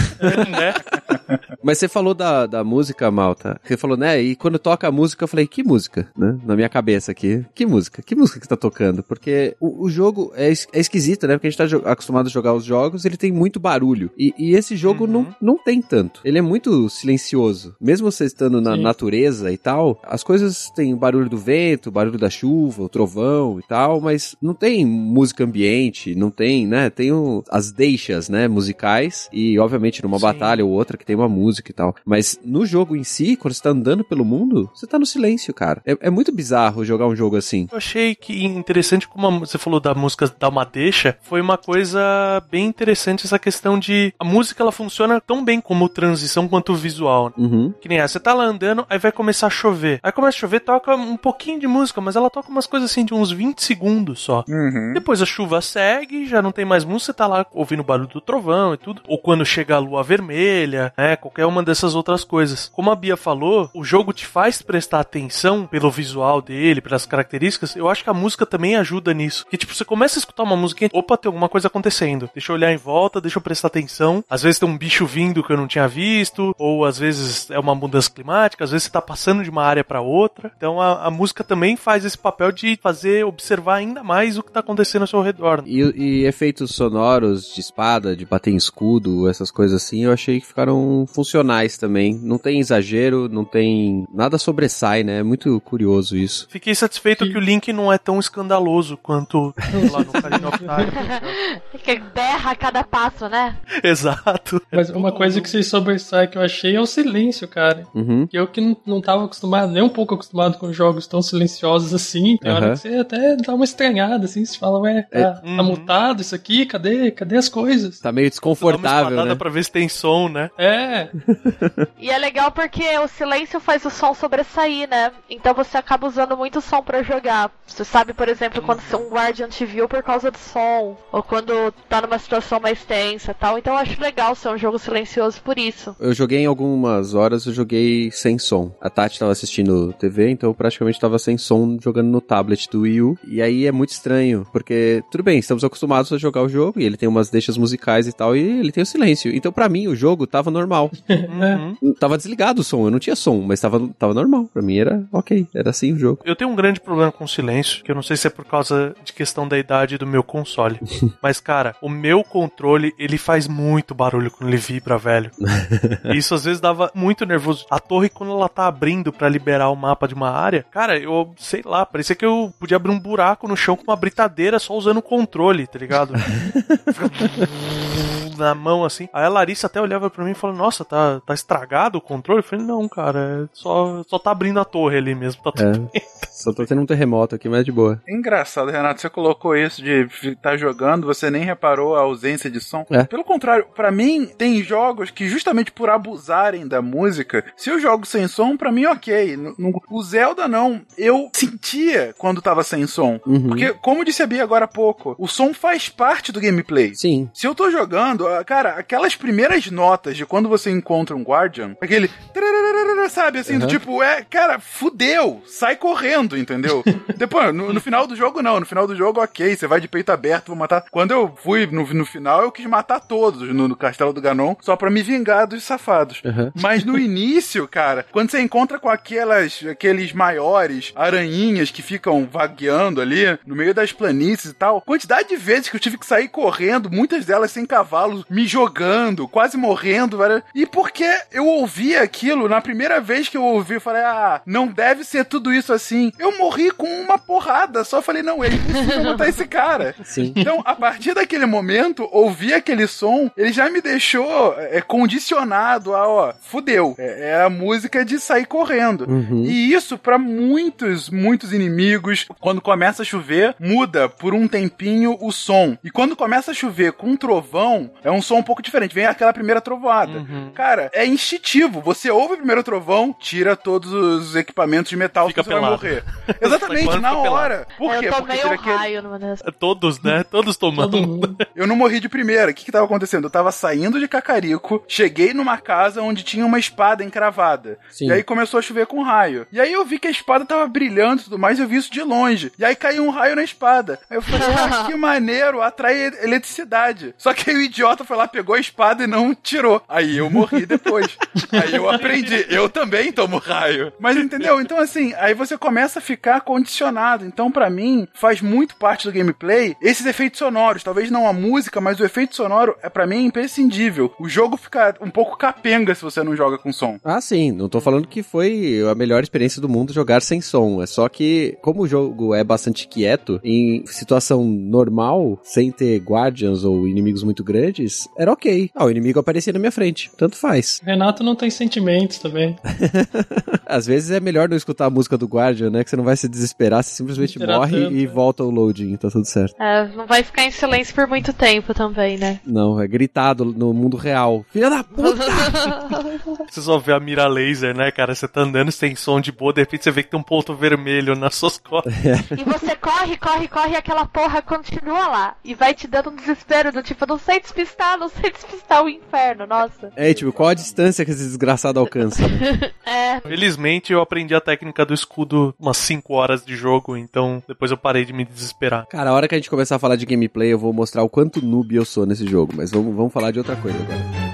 né? Mas você falou da, da música, Malta. Você falou, né? E quando toca a música, eu falei, que música, né? Na minha cabeça aqui. Que música? Que música que tá tocando? Porque o, o jogo é, es- é esquisito, né? Porque a gente tá acostumado a jogar os jogos, ele tem muito barulho. E, e esse jogo Uhum. não, não tem tanto. Ele é muito silencioso. Mesmo você estando na Sim. natureza e tal, as coisas têm o barulho do vento, o barulho da chuva, o trovão e tal, mas não tem música ambiente, não tem, né? Tem o- as deixas, né? Musicais e, obviamente, numa Sim. batalha ou outra que tem uma música e tal. Mas no jogo em si, quando você tá andando pelo mundo, você tá no silêncio, cara. É, é muito bizarro jogar um jogo assim. Eu achei que interessante como a- você falou da música dar uma deixa, foi uma coisa bem interessante essa questão de a música ela funciona tão bem como transição quanto visual. né? Uhum. Que nem essa, você tá lá andando, aí vai começar a chover. Aí começa a chover, toca um pouquinho de música, mas ela toca umas coisas assim de uns 20 segundos só. Uhum. Depois a chuva segue, já não tem mais música, você tá lá ouvindo o barulho do trovão e tudo. Ou quando chega a lua vermelha, né? Qualquer uma dessas outras coisas. Como a Bia falou, o jogo te faz prestar atenção pelo visual dele, pelas características. Eu acho que a música também ajuda nisso. Que tipo, você começa a escutar uma música, opa, tem alguma coisa acontecendo. Deixa eu olhar em volta, deixa eu prestar atenção. Às vezes tem um bicho vindo que eu não tinha visto, ou às vezes é uma mudança climática, às vezes você tá passando de uma área para outra. Então a, a música também faz esse papel de fazer observar ainda mais o que tá acontecendo ao seu redor. E, e efeitos sonoros de espada, de bater em escudo, essas coisas assim, eu achei que ficaram funcionais também. Não tem exagero, não tem. Nada sobressai, né? É muito curioso isso. Fiquei satisfeito que o Link não é tão escandaloso quanto lá no Ocarina of Time. Que berra a cada passo, né? Exato. Mas uma coisa que se sobressai que eu achei é o silêncio, cara. Uhum. Que eu que não, não tava acostumado, nem um pouco acostumado com jogos tão silenciosos assim. Tem hora Aham. que você até dá uma estranhada, assim, você fala, ué, tá, É. tá Uhum. mutado isso aqui? Cadê? Cadê as coisas? Tá meio desconfortável, né? pra ver se tem som, né? É, E é legal porque o silêncio faz o som sobressair, né? Então você acaba usando muito som pra jogar. Você sabe, por exemplo, quando um guardian te viu por causa do som, ou quando tá numa situação mais tensa e tal. Então eu acho legal ser um jogo silencioso por isso. Eu joguei em algumas horas, eu joguei sem som. A Tati tava assistindo TV, então eu praticamente tava sem som jogando no tablet do Wii U. E aí é muito estranho, porque tudo bem, estamos acostumados a jogar o jogo e ele tem umas deixas musicais e tal, e ele tem o silêncio. Então pra mim o jogo tava normal. Uhum. tava desligado o som, eu não tinha som, mas tava, tava normal. Pra mim era ok, era assim o jogo. Eu tenho um grande problema com silêncio, que eu não sei se é por causa de questão da idade do meu console. Mas, cara, o meu controle, ele faz muito barulho quando ele vibra, velho. E Isso às vezes dava muito nervoso. A torre, quando ela tá abrindo pra liberar o mapa de uma área, cara, eu sei lá, parecia que eu podia abrir um buraco no chão com uma britadeira só usando o controle, tá ligado? Na mão assim. Aí a Larissa até olhava pra mim e falou: Nossa, tá, tá estragado o controle? Eu falei: Não, cara, é só, só tá abrindo a torre ali mesmo. Tá tudo É. Só tô tendo um terremoto aqui, mas é de boa. Engraçado, Renato, você colocou isso de estar jogando, você nem reparou a ausência de som. É. Pelo contrário, pra mim, tem jogos que justamente por abusarem da música, se eu jogo sem som, pra mim ok. O Zelda não, eu sentia quando tava sem som. Uhum. Porque, como disse Bia agora há pouco, o som faz parte do gameplay. Sim. Se eu tô jogando, ah, cara, aquelas primeiras notas de quando você encontra um Guardian, aquele. Sabe, assim, do Uhum. tipo, é, cara, fudeu, sai correndo, entendeu? Depois, no, no final do jogo, não. No final do jogo, ok, você vai de peito aberto, vou matar. Quando eu fui no, no final, eu quis matar todos no, no castelo do Ganon, só pra me vingar dos safados. Uhum. Mas no início, cara, quando você encontra com aquelas, aqueles maiores aranhinhas que ficam vagueando ali no meio das planícies e tal, quantidade de vezes que eu tive que sair correndo, muitas delas sem cavalo, me jogando, quase morrendo, velho. E porque eu ouvi aquilo, na primeira vez que eu ouvi, eu falei, ah, não deve ser tudo isso assim. Eu morri com uma porrada, só falei, não, é impossível matar esse cara. Sim. Então, a partir daquele momento, ouvir aquele som, ele já me deixou é, condicionado a, ó, fudeu. É, é a música de sair correndo. Uhum. E isso, pra muitos, muitos inimigos, quando começa a chover, muda por um tempinho o som. E quando começa a chover com um trovão, é um som um pouco diferente. Vem aquela primeira trovoada. Uhum. Cara, é instintivo. Você ouve o primeiro trovão, tira todos os equipamentos de metal Fica que você vai pelado. morrer. Exatamente, na hora. Por quê? eu Porque tomei tira um aquele... raio numa dessas. Todos, né? Todos tomando. Eu não morri de primeira. O que que tava acontecendo? Eu tava saindo de Cacarico, cheguei numa casa onde tinha uma espada encravada. Sim. E aí começou a chover com raio. E aí eu vi que a espada tava brilhando e tudo mais, eu vi isso de longe. E aí caiu um raio na espada. Aí eu falei, ah, que maneiro, atrai eletricidade. Só que aí o idiota foi lá, pegou a espada e não tirou. Aí eu morri depois. aí eu aprendi, eu também tomo raio. Mas entendeu? Então assim, aí você começa a ficar condicionado. Então pra mim, faz muito parte do gameplay esses efeitos sonoros. Talvez não a música, mas o efeito sonoro é para mim imprescindível. O jogo fica um pouco capenga se você não joga com som. Ah, sim. Não tô falando que foi a melhor experiência do mundo jogar sem som. É só que, como o jogo é bastante quieto, em situação normal, sem ter guardians ou inimigos muito grandes, era ok. Ah, o inimigo aparecia na minha frente. Tanto faz. Renato não tem sentimentos também. Às vezes é melhor não escutar a música do Guardian, né? Que você não vai se desesperar, você simplesmente Desesperar morre tanto, e é. volta o loading, tá tudo certo. É, não vai ficar em silêncio por muito tempo também, né? Não, é gritado no mundo real. Filha da puta! Você só vê a mira laser, né, cara? Você tá andando sem som de boa, de repente você vê que tem um ponto vermelho nas suas costas. E você corre, corre, corre e aquela porra continua lá. E vai te dando um desespero do tipo, não sei despistar, não sei despistar o inferno, nossa. É, tipo, qual a distância que esse desgraçado alcança? É, Felizmente eu aprendi a técnica do escudo umas 5 horas de jogo, então depois eu parei de me desesperar. Cara, a hora que a gente começar a falar de gameplay, eu vou mostrar o quanto noob eu sou nesse jogo. Mas vamos, vamos falar de outra coisa agora.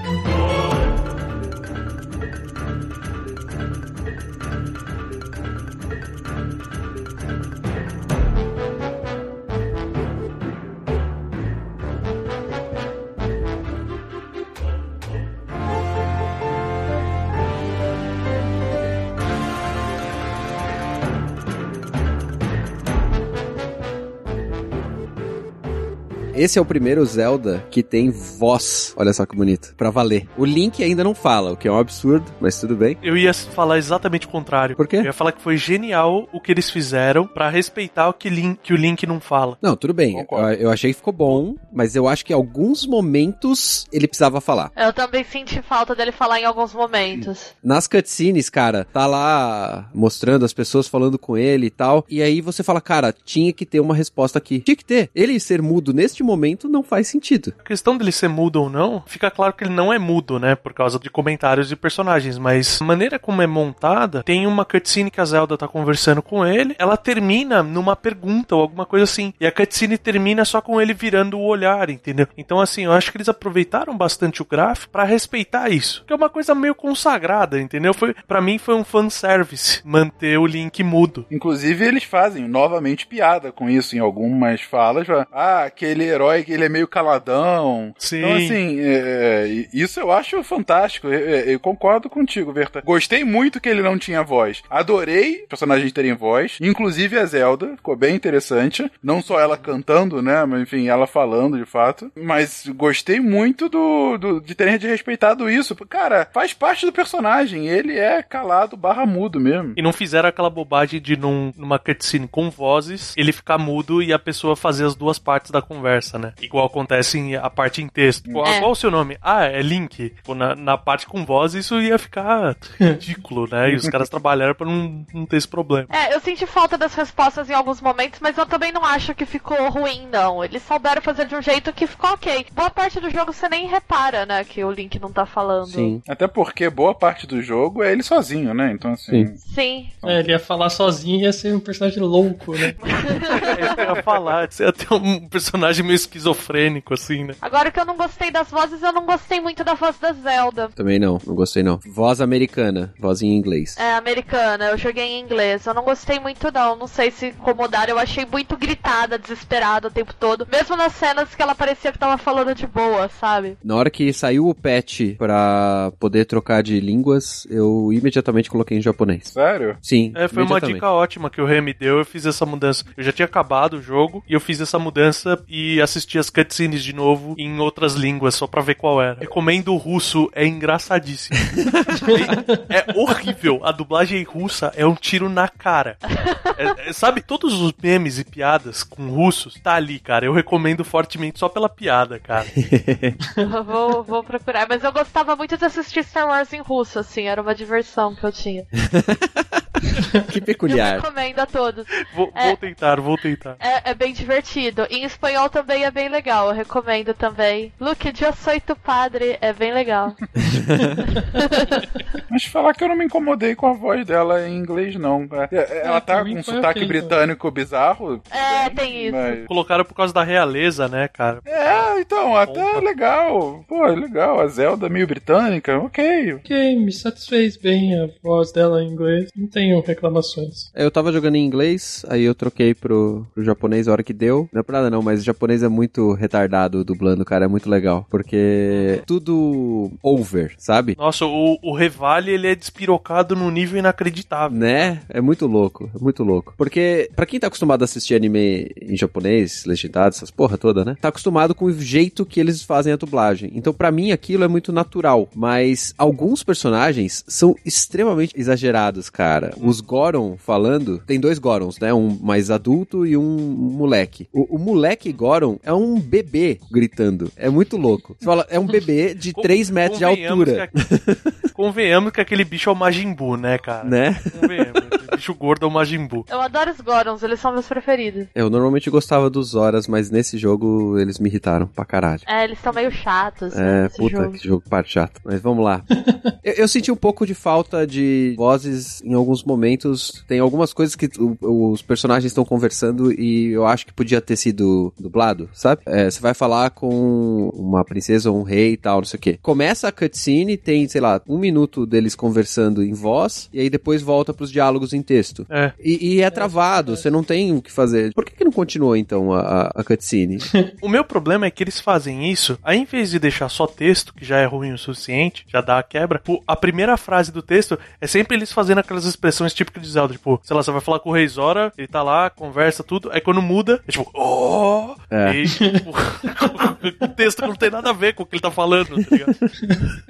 Esse é o primeiro Zelda que tem voz. Olha só que bonito. Pra valer. O Link ainda não fala, o que é um absurdo, mas tudo bem. Eu ia falar exatamente o contrário. Por quê? Eu ia falar que foi genial o que eles fizeram pra respeitar o que, Link, que o Link não fala. Não, tudo bem. Eu, eu achei que ficou bom, mas eu acho que em alguns momentos ele precisava falar. eu também senti falta dele falar em alguns momentos. Nas cutscenes, cara, tá lá mostrando as pessoas falando com ele e tal. E aí você fala, cara, tinha que ter uma resposta aqui. Tinha que ter. Ele ser mudo neste momento não faz sentido. A questão dele ser mudo ou não, fica claro que ele não é mudo, né? Por causa de comentários de personagens. Mas a maneira como é montada, tem uma cutscene que a Zelda tá conversando com ele. Ela termina numa pergunta ou alguma coisa assim. E a cutscene termina só com ele virando o olhar, entendeu? Então, assim, eu acho que eles aproveitaram bastante o gráfico pra respeitar isso. Que é uma coisa meio consagrada, entendeu? Foi, para mim foi um fanservice manter o Link mudo. Inclusive, eles fazem novamente piada com isso em algumas falas. Ah, aquele herói, ele é meio caladão. Sim. Então, assim, é, é, isso eu acho fantástico. Eu, eu- eu concordo contigo, Verta. Gostei muito que ele não tinha voz. Adorei personagens terem voz, inclusive a Zelda, ficou bem interessante. Não só ela cantando, né? Mas enfim, ela falando de fato. Mas gostei muito do, do- de terem respeitado isso. Cara, faz parte do personagem. Ele é calado barra mudo mesmo. E não fizeram aquela bobagem de num, numa cutscene com vozes, ele ficar mudo e a pessoa fazer as duas partes da conversa, né? Igual acontece em a parte em texto. Ah, É. qual o seu nome? Ah, é Link. Tipo, na, na parte com voz, isso ia ficar ridículo, né? E os caras trabalharam pra não, não ter esse problema. É, eu senti falta das respostas em alguns momentos, mas eu também não acho que ficou ruim, não. Eles souberam fazer de um jeito que ficou ok. Boa parte do jogo você nem repara, né, que o Link não tá falando. Sim. Até porque boa parte do jogo é ele sozinho, né? Então, assim. Sim. Sim. É, ele ia falar sozinho e ia ser um personagem louco, né? É eu ia falar. Você ia ter um personagem meio esquizofrênico, assim, né? Agora que eu não gostei das vozes, eu não gostei muito da voz da Zelda. Também não, não gostei não. Voz americana, voz em inglês. É, americana, eu joguei em inglês. Eu não gostei muito, não. Não sei se incomodaram. Eu achei muito gritada, desesperada o tempo todo. Mesmo nas cenas que ela parecia que tava falando de boa, sabe? Na hora que saiu o patch pra poder trocar de línguas, eu imediatamente coloquei em japonês. Sério? Sim, É, foi uma dica ótima que o Rei me deu. Eu fiz essa mudança. Eu já tinha acabado o jogo e eu fiz essa mudança e assisti as cutscenes de novo em outras línguas só pra ver qual era. Recomendo o russo, é engraçadíssimo. é, é horrível. A dublagem russa é um tiro na cara. É- é- sabe, todos os memes e piadas com russos tá ali, cara. Eu recomendo fortemente só pela piada, cara. Vou, vou procurar. Mas eu gostava muito de assistir Star Wars em russo, assim. Era uma diversão que eu tinha. Que Eu peculiar. recomendo a todos. Vou, É. vou tentar, vou tentar. É, é bem divertido. Em espanhol também é bem legal. Eu recomendo também. Luke, eu sou tu padre. É bem legal. Mas falar que eu não me incomodei com a voz dela em inglês, não. É, Ela tá pra mim com um sotaque ok, britânico bizarro. É, bem, tem isso. mas- Colocaram por causa da realeza, né, cara? É, então, até Opa. legal. Pô, é legal. A Zelda meio britânica, ok. Ok, me satisfez bem a voz dela em inglês. Não tenho reclamações. Eu tava jogando em inglês, aí eu troquei pro, pro japonês a hora que deu. Não é por nada não, mas o japonês é muito retardado dublando, cara, é muito legal. Porque tudo over, sabe? Nossa, o, o Revale, ele é despirocado num nível inacreditável. Né? É muito louco, é muito louco. Porque, pra quem tá acostumado a assistir anime em japonês, legendado, essas porra toda, né? Tá acostumado com o jeito que eles fazem a dublagem. Então, pra mim, aquilo é muito natural. Mas alguns personagens são extremamente exagerados, cara. Os Goron falando, tem dois Gorons, né? Um mais adulto e um moleque. O, o moleque Goron é um bebê gritando. É muito louco. Você fala, é um bebê de Com- 3 metros de altura. que- convenhamos que aquele bicho é o Majin Buu, né, cara? Né? Convenhamos. Bicho gordo é o Majin Buu. Eu adoro os Gorons, eles são meus preferidos. Eu normalmente gostava dos Horas, mas nesse jogo eles me irritaram pra caralho. É, eles são meio chatos, né? É, nesse puta, jogo. que jogo parte chato. Mas vamos lá. eu, eu senti um pouco de falta de vozes em alguns momentos. Tem algumas coisas que o- os personagens estão conversando e eu acho que podia ter sido dublado, sabe? É, você vai falar com uma princesa ou um rei e tal, não sei o quê. Começa a cutscene, tem, sei lá, um minuto deles conversando em voz e aí depois volta pros diálogos em texto. É. E, e é travado, você não tem o que fazer. Por que, que não continuou então a, a- cutscene? O meu problema é que eles fazem isso, aí em vez de deixar só texto, que já é ruim o suficiente, já dá a quebra, pô, a primeira frase do texto é sempre eles fazendo aquelas expressões típicas de Zelda, tipo, sei lá, você vai falar com o Rei Zora, ele tá lá, conversa tudo, aí quando muda, é tipo, oh! É. E, tipo, o texto não tem nada a ver com o que ele tá falando, tá ligado?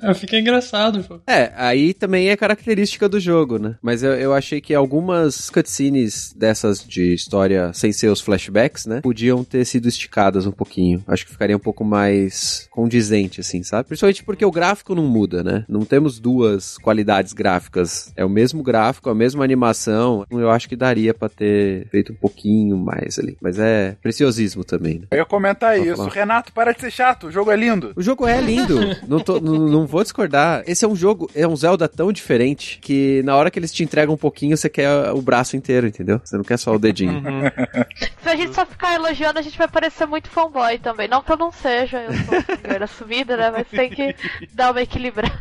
Ah, fica engraçado, pô. É, aí também é característica do jogo, né? Mas eu, eu achei que algumas cutscenes dessas de história sem ser os flashbacks, né? Podiam ter sido esticadas um pouquinho. Acho que ficaria um pouco mais condizente, assim, sabe? Principalmente porque o gráfico não muda, né? Não temos duas qualidades gráficas. É o mesmo gráfico, a mesma animação. Eu acho que daria pra ter feito um pouquinho mais ali. Mas é preciosismo também, né? Eu ia comentar isso. falar. Renato, para de ser chato, o jogo é lindo. O jogo é lindo, não, tô- não- não vou discordar. Esse é um jogo, é um Zelda tão diferente que na hora que eles te entregam um pouquinho, você quer o braço inteiro, entendeu? Você não quer só o dedinho. Se a gente só ficar elogiando, a gente vai parecer muito fanboy também. Não que eu não seja, eu sou fanboy assumida, né? Mas tem que dar uma equilibrada.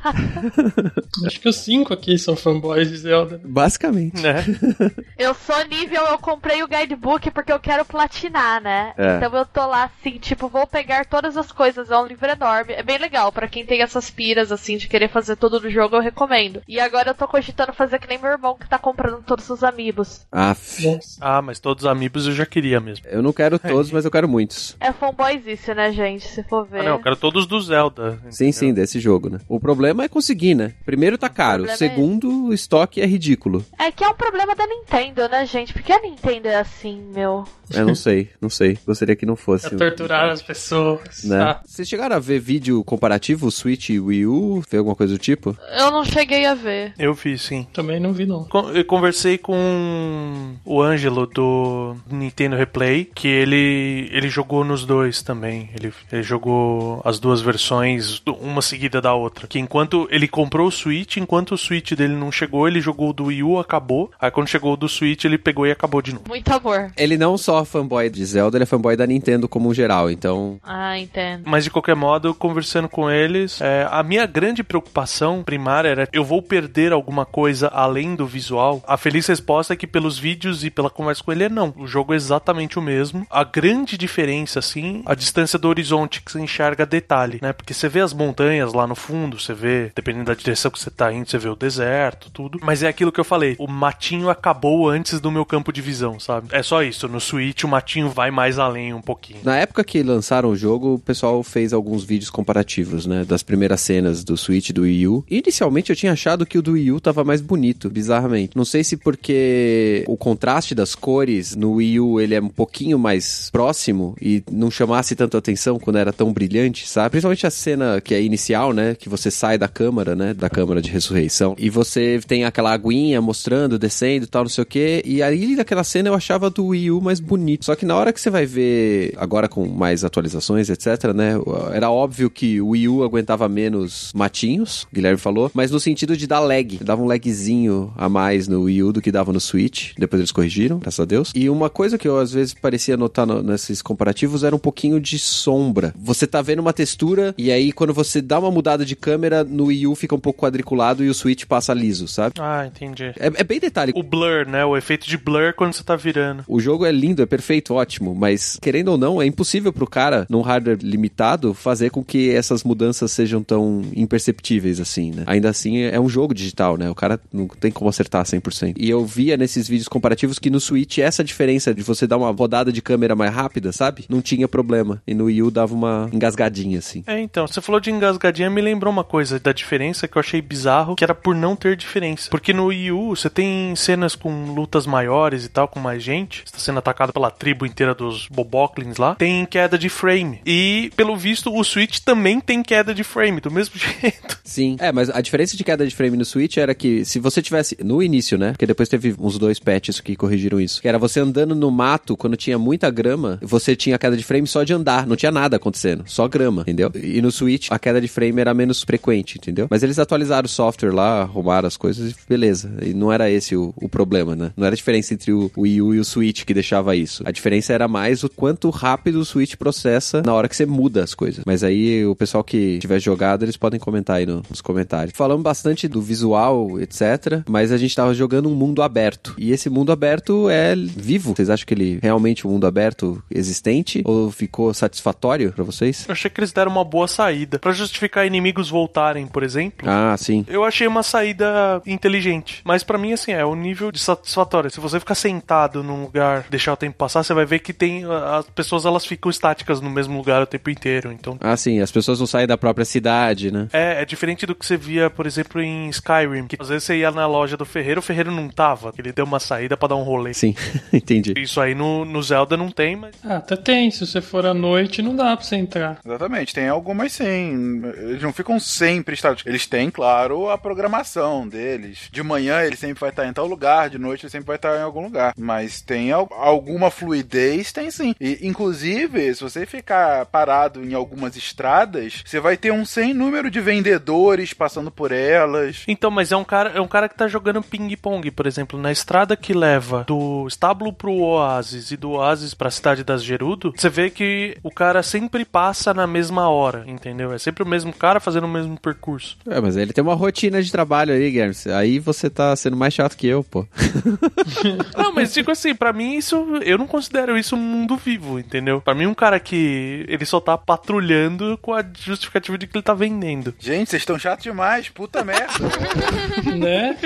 Acho que os cinco aqui são fanboys de Zelda. Basicamente. né? Eu sou nível, eu comprei o guidebook porque eu quero platinar, né? É. Então eu tô lá assim, tipo, vou pegar todas as coisas, é um livro enorme. É bem legal, pra quem tem essas piras, assim, de querer fazer tudo no jogo, eu recomendo. E agora eu tô cogitando fazer que nem meu irmão que tá comprando todos os amigos. Aff. Nossa. Ah, mas todos os amigos eu já queria mesmo. Eu não quero todos, mas eu quero muitos. É fanboyzice, né, gente? Se for ver. Ah, não, eu quero todos do Zelda. Sim, entendeu? sim, desse jogo, né? O problema é conseguir, né? Primeiro tá caro. problema é Segundo, o estoque é ridículo. É que é um problema da Nintendo, né, gente? Porque a Nintendo é assim, meu. Eu não sei, não sei. Gostaria que não fosse. É torturar as pessoas. Né? Ah, Vocês chegaram a ver vídeo comparativo Switch e Wii U? Ver alguma coisa do tipo? Eu não cheguei a ver. Eu fiz, sim. também não vi, não. Con- Eu conversei com o Ângelo do Nintendo Replay, que ele, ele jogou nos dois também. Ele, ele jogou as duas versões, uma seguida da outra. Que enquanto ele comprou o Switch, enquanto o Switch dele não chegou, ele jogou o do Wii U, acabou. Aí quando chegou o do Switch, ele pegou e acabou de novo. Muito amor. Ele não só é fanboy de Zelda, ele é fanboy da Nintendo como um geral, então... Ah, entendo. Mas de qualquer modo, conversando com eles, é, a minha grande preocupação primária era eu vou perder alguma coisa além do visual. A feliz resposta é que pelos vídeos e pela conversa com ele é não. O jogo é exatamente o mesmo. A grande diferença, assim, a distância do horizonte que você enxerga detalhe, né? Porque você vê as montanhas lá no fundo, você vê, dependendo da direção que você tá indo, você vê o deserto, tudo. Mas é aquilo que eu falei, o matinho acabou antes do meu campo de visão, sabe? É só isso. No Switch o matinho vai mais além um pouquinho. Na época que lançaram o jogo, o pessoal fez alguns vídeos comparativos, né? Das primeiras cenas do Switch do Wii U. Inicialmente eu tinha achado que o do Wii U tava mais bonito, bizarramente. Não sei se porque o contraste das cores no Wii U ele é um pouquinho mais próximo e não chamasse tanto atenção quando era tão brilhante, sabe? Principalmente a cena que é inicial, né? Que você sai da câmara, né? Da câmara de ressurreição. E você tem aquela aguinha mostrando, descendo e tal, não sei o quê. E aí naquela cena eu achava do Wii U mais bonito. Só que na hora que você vai ver, agora com mais atualizações, etc, né? Era óbvio que o Wii U aguentava menos matinhos, Guilherme falou, mas no sentido de dar lag. Dava um lagzinho a mais no Wii U do que dava no Switch. Depois eles corrigiram, graças a Deus. E uma coisa que eu às vezes parecia notar no- nesses comparativos era um pouquinho de sombra. Você tá vendo uma textura e aí quando você dá uma mudada de câmera, no Wii U fica um pouco quadriculado e o Switch passa liso, sabe? Ah, entendi. É, é bem detalhe. O blur, né? O efeito de blur quando você tá virando. O jogo é lindo, é perfeito, ótimo, mas querendo ou não, é impossível pro cara, num hardware limitado, fazer com que essas mudanças sejam tão imperceptíveis assim, né? Ainda assim, é um jogo digital, né? O cara não tem como acertar 100%. E eu via nesses vídeos comparativos que no Switch essa diferença de você dar uma rodada de câmera mais rápida, sabe? Não tinha problema. E no Wii U dava uma engasgadinha assim. É, então, você falou de engasgadinha, me lembrou uma coisa da diferença que eu achei bizarro, que era por não ter diferença. Porque no Wii U, você tem cenas com lutas maiores e tal, com mais gente. Você tá sendo atacado pela tribo inteira dos Boboklins lá. Tem queda de frame. E, pelo visto, o Switch também tem queda de frame, do mesmo jeito. Sim. É, mas a diferença de queda de frame no Switch era que se você tivesse no início, né? Porque depois teve uns dois patches que corrigiram isso. Que era você andando no mato, quando tinha muita grama, você tinha queda de frame só de andar, não tinha nada acontecendo, só grama, entendeu? E no Switch a queda de frame era menos frequente, entendeu? Mas eles atualizaram o software lá, arrumaram as coisas e beleza. E não era esse o, o problema, né? Não era a diferença entre o Wii U e o Switch que deixava isso. A diferença era mais o quanto rápido o Switch processa na hora que você muda as coisas. Mas aí o pessoal que tiver jogado, eles podem comentar aí no- nos comentários. Falamos bastante do visual, etc. Mas a gente tava jogando um mundo aberto. E esse mundo aberto é vivo. Vocês acham que ele é realmente um mundo aberto existente? Ou ficou satisfatório pra vocês? Eu achei que eles deram uma boa saída. Pra justificar inimigos voltarem, por exemplo. Ah, sim. Eu achei uma saída inteligente. Mas pra mim, assim, é o nível de satisfatório. Se você ficar sentado num lugar, deixar o tempo passar, você vai ver que tem. As pessoas elas ficam estáticas no mesmo lugar o tempo inteiro. Então. Ah, sim. As pessoas não saem da própria cidade, né? É, é diferente do que você via, por exemplo, em Skyrim. Que às vezes você ia na loja do ferreiro, o ferreiro não tava. Ele deu uma saída pra dar um rolê. Sim, entendi. Isso aí no, no Zelda não tem, mas. Ah, até tem. Se você for à noite, não dá pra você entrar. Exatamente, tem algumas sim. Eles não ficam sempre estáticos. Eles têm, claro, a programação deles. De manhã ele sempre vai estar em tal lugar, de noite ele sempre vai estar em algum lugar. Mas tem al- alguma fluidez, tem sim. E, inclusive, se você ficar parado em algumas estradas, você vai ter um sem número de vendedores passando por elas. Então, mas é um cara, é um cara que tá jogando ping-pong. Long, por exemplo, na estrada que leva do estábulo pro Oasis e do Oasis pra cidade das Gerudo, você vê que o cara sempre passa na mesma hora, entendeu? É sempre o mesmo cara fazendo o mesmo percurso. É, mas ele tem uma rotina de trabalho aí, Guilherme. Aí você tá sendo mais chato que eu, pô. Não, mas digo assim, pra mim isso, eu não considero isso um mundo vivo, entendeu? Pra mim um cara que ele só tá patrulhando com a justificativa de que ele tá vendendo. Gente, vocês estão chatos demais, puta merda. né?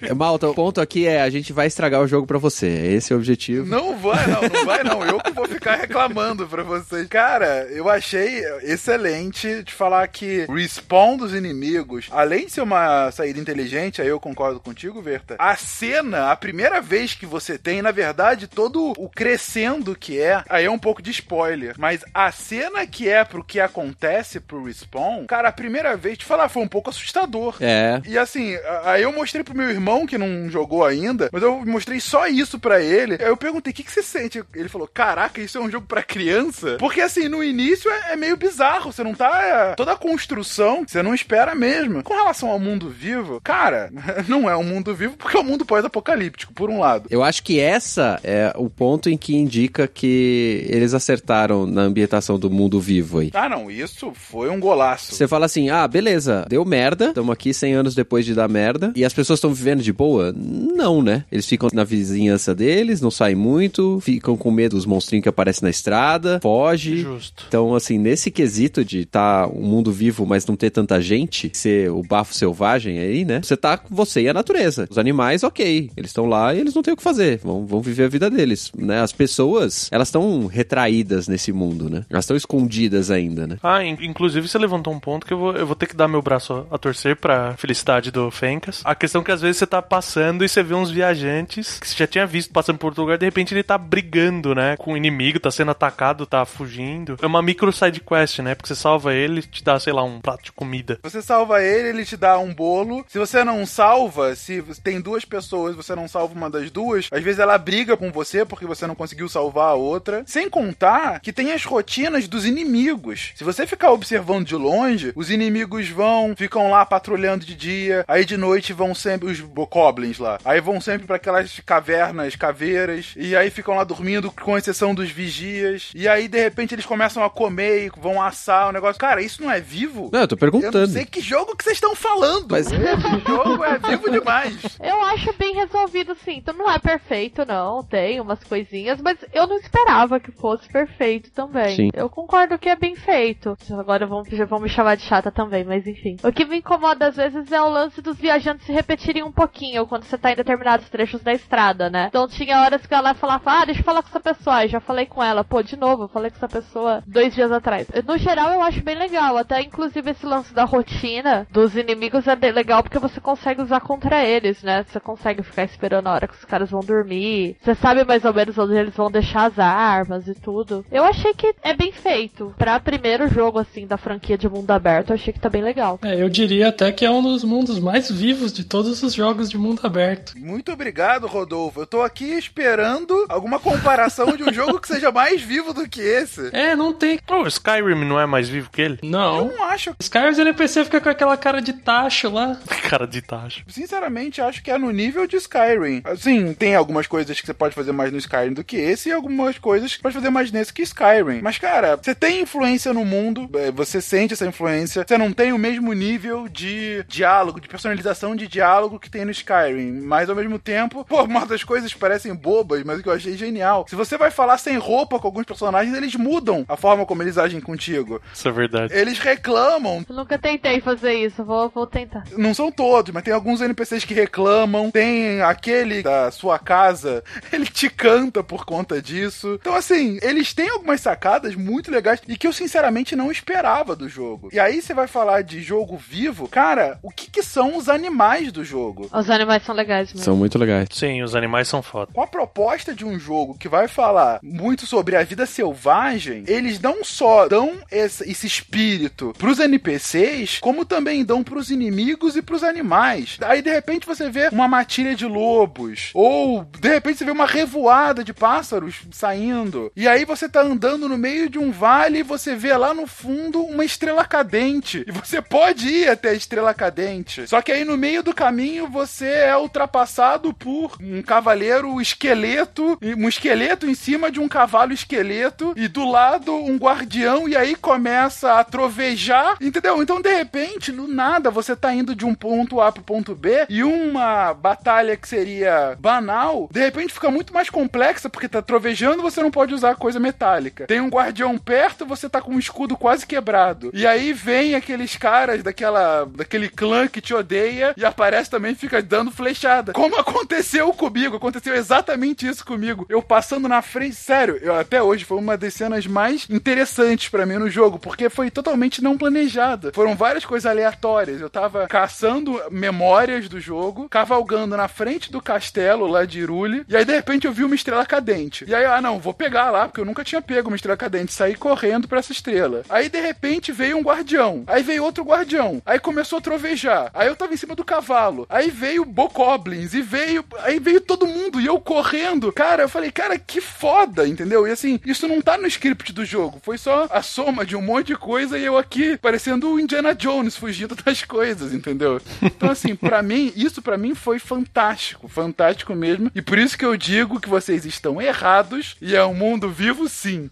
É, Malta, o ponto aqui é a gente vai estragar o jogo pra você. Esse é o objetivo. Não vai, não, não vai não. Eu que vou ficar reclamando pra vocês. Cara, eu achei excelente de falar que respawn dos inimigos, além de ser uma saída inteligente, aí eu concordo contigo, Verta. A cena, a primeira vez que você tem, na verdade, todo o crescendo que é, aí é um pouco de spoiler, mas a cena que é pro que acontece pro respawn, cara, a primeira vez, te falar, foi um pouco assustador. É. E assim, aí eu mostrei pro meu irmão que não jogou ainda, mas eu mostrei só isso pra ele. Aí eu perguntei: o que, que você sente? Ele falou: Caraca, isso é um jogo pra criança? Porque assim, no início é, é meio bizarro, você não tá. é, toda a construção, você não espera mesmo. Com relação ao mundo vivo, cara, não é um mundo vivo porque é um mundo pós-apocalíptico, por um lado. Eu acho que essa é o ponto em que indica que eles acertaram na ambientação do mundo vivo aí. Ah, não, isso foi um golaço. Você fala assim, ah, beleza, deu merda, estamos aqui 100 anos depois de dar merda, e as pessoas estão vivendo de boa? Não, né? Eles ficam na vizinhança deles, não saem muito, ficam com medo dos monstrinhos que aparecem na estrada, foge. Justo. Então, assim, nesse quesito de estar um mundo vivo, mas não ter tanta gente, ser o bafo selvagem aí, né? Você tá com você e a natureza. Os animais, ok, eles estão lá e eles não têm o que fazer, vão, vão viver a vida deles, né? As pessoas, elas estão retraídas nesse mundo, né? Elas estão escondidas ainda, né? Ah, in- inclusive você levantou um ponto que eu vou, eu vou ter que dar meu braço a torcer pra felicidade do Fencas. A questão é que às vezes você tá passando e você vê uns viajantes que você já tinha visto passando por outro lugar, de repente ele tá brigando, né? Com o inimigo, tá sendo atacado, tá fugindo. É uma micro side quest, né? Porque você salva ele te dá, sei lá, um prato de comida. Você salva ele, ele te dá um bolo. Se você não salva, se tem duas pessoas, você não salva uma das duas, às vezes ela briga com você porque você não conseguiu salvar a outra. Sem contar que tem as rotinas dos inimigos. Se você ficar observando de longe, os inimigos vão, ficam lá patrulhando de dia, aí de noite vão sempre os bokoblins lá. Aí vão sempre para aquelas cavernas, caveiras, e aí ficam lá dormindo, com exceção dos vigias. E aí de repente eles começam a comer e vão assar o negócio. Cara, isso não é vivo? Não, eu tô Eu perguntando. não sei que jogo que vocês estão falando. Mas- O jogo é vivo demais. Eu acho bem resolvido, sim. Então não é perfeito, não. Tem umas coisinhas, mas eu não esperava que fosse perfeito também. Sim. Eu concordo que é bem feito. Agora vão, já vão me chamar de chata também, mas enfim. O que me incomoda às vezes é o lance dos viajantes se repetirem um pouquinho quando você tá em determinados trechos da estrada, né? Então tinha horas que ela falava, ah, deixa eu falar com essa pessoa. Aí já falei com ela, pô, de novo, falei com essa pessoa dois dias atrás. No geral, eu acho bem legal. Até inclusive esse lance da rotina dos inimigos é legal porque você consegue usar contra eles, né? Você consegue ficar esperando a hora que os caras vão dormir. Você sabe mais ou menos onde eles vão deixar as armas e tudo. Eu achei que é bem feito. Pra primeiro jogo, assim, da franquia de mundo aberto, eu achei que tá bem legal. É, eu diria até que é um dos mundos mais vivos de todos os jogos de mundo aberto. Muito obrigado, Rodolfo. Eu tô aqui esperando alguma comparação de um jogo que seja mais vivo do que esse. É, não tem. Oh, o Skyrim não é mais vivo que ele? Eu Não. não acho. Skyrim o NPC fica com aquela cara de tacho lá. Cara de tacho. Sinceramente, acho que é no nível de Skyrim. Assim, tem algumas coisas que você pode fazer mais no Skyrim do que esse, e algumas coisas que pode fazer mais nesse que Skyrim. Mas, cara, você tem influência no mundo, é, você sente essa influência, você não tem o mesmo nível de diálogo, de personalização de diálogo que tem no Skyrim. Mas ao mesmo tempo, pô, uma das coisas parecem bobas, mas o que eu achei genial. Se você vai falar sem roupa com alguns personagens, eles mudam a forma como eles agem contigo. Isso é verdade. Eles reclamam Eu nunca tentei fazer isso, vou, vou tentar. não são todos, mas tem alguns NPCs que reclamam. Tem aquele da sua casa, ele te canta por conta disso. Então, assim, eles têm algumas sacadas muito legais e que eu sinceramente não esperava do jogo. E aí você vai falar de jogo vivo, cara, o que, que são os animais do jogo? Os animais são legais mesmo. São muito legais. Sim, os animais são foda. Com a proposta de um jogo que vai falar muito sobre a vida selvagem, eles não só dão esse, esse espírito pros NPCs, como também dão pros inimigos e pros animais. Aí de repente você vê uma matilha de lobos, ou de repente você vê uma revoada de pássaros saindo. E aí você tá andando no meio de um vale e você vê lá no fundo uma estrela cadente. E você pode ir até a estrela cadente. Só que aí no meio do caminho você é ultrapassado por um cavaleiro esqueleto, um esqueleto em cima de um cavalo esqueleto, e do lado um guardião, e aí começa a trovejar, entendeu? Então, de repente, no nada, você tá indo de um ponto A pro ponto B, e uma batalha que seria banal, de repente fica muito mais complexa, porque tá trovejando, você não pode usar coisa metálica. Tem um guardião perto, você tá com um escudo quase quebrado. E aí vem aqueles caras daquela, daquele clã que te odeia, e aparece também e fica dando flechada. Como aconteceu comigo, aconteceu exatamente isso comigo. Eu passando na frente, sério, eu, até hoje foi uma das cenas mais interessantes pra mim no jogo, porque foi totalmente não planejada. Foram várias coisas aleatórias. Eu tava caçando memórias do jogo, cavalgando na frente do castelo lá de Irule, e aí de repente eu vi uma estrela cadente. E aí, ah não, vou pegar lá, porque eu nunca tinha pego uma estrela cadente, saí correndo pra essa estrela. Aí de repente veio um guardião, aí veio outro guardião, aí começou a trovejar, aí eu tava em cima do cavalo, aí veio Bokoblins, e veio, aí veio todo mundo, e eu correndo. Cara, eu falei, cara, que foda, entendeu? E assim, isso não tá no script do jogo, foi só a soma de um monte de coisa e eu aqui parecendo o Indiana Jones fugindo das coisas, entendeu? Então assim, pra mim, isso pra mim foi fantástico, fantástico mesmo, e por isso que eu digo que vocês estão errados e é um mundo vivo sim.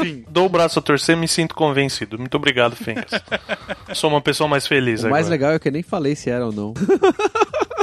Fim. Dou o braço a torcer e me sinto convencido. Muito obrigado, Fencas. Sou uma pessoa mais feliz O agora. mais legal é que eu nem falei se era ou não.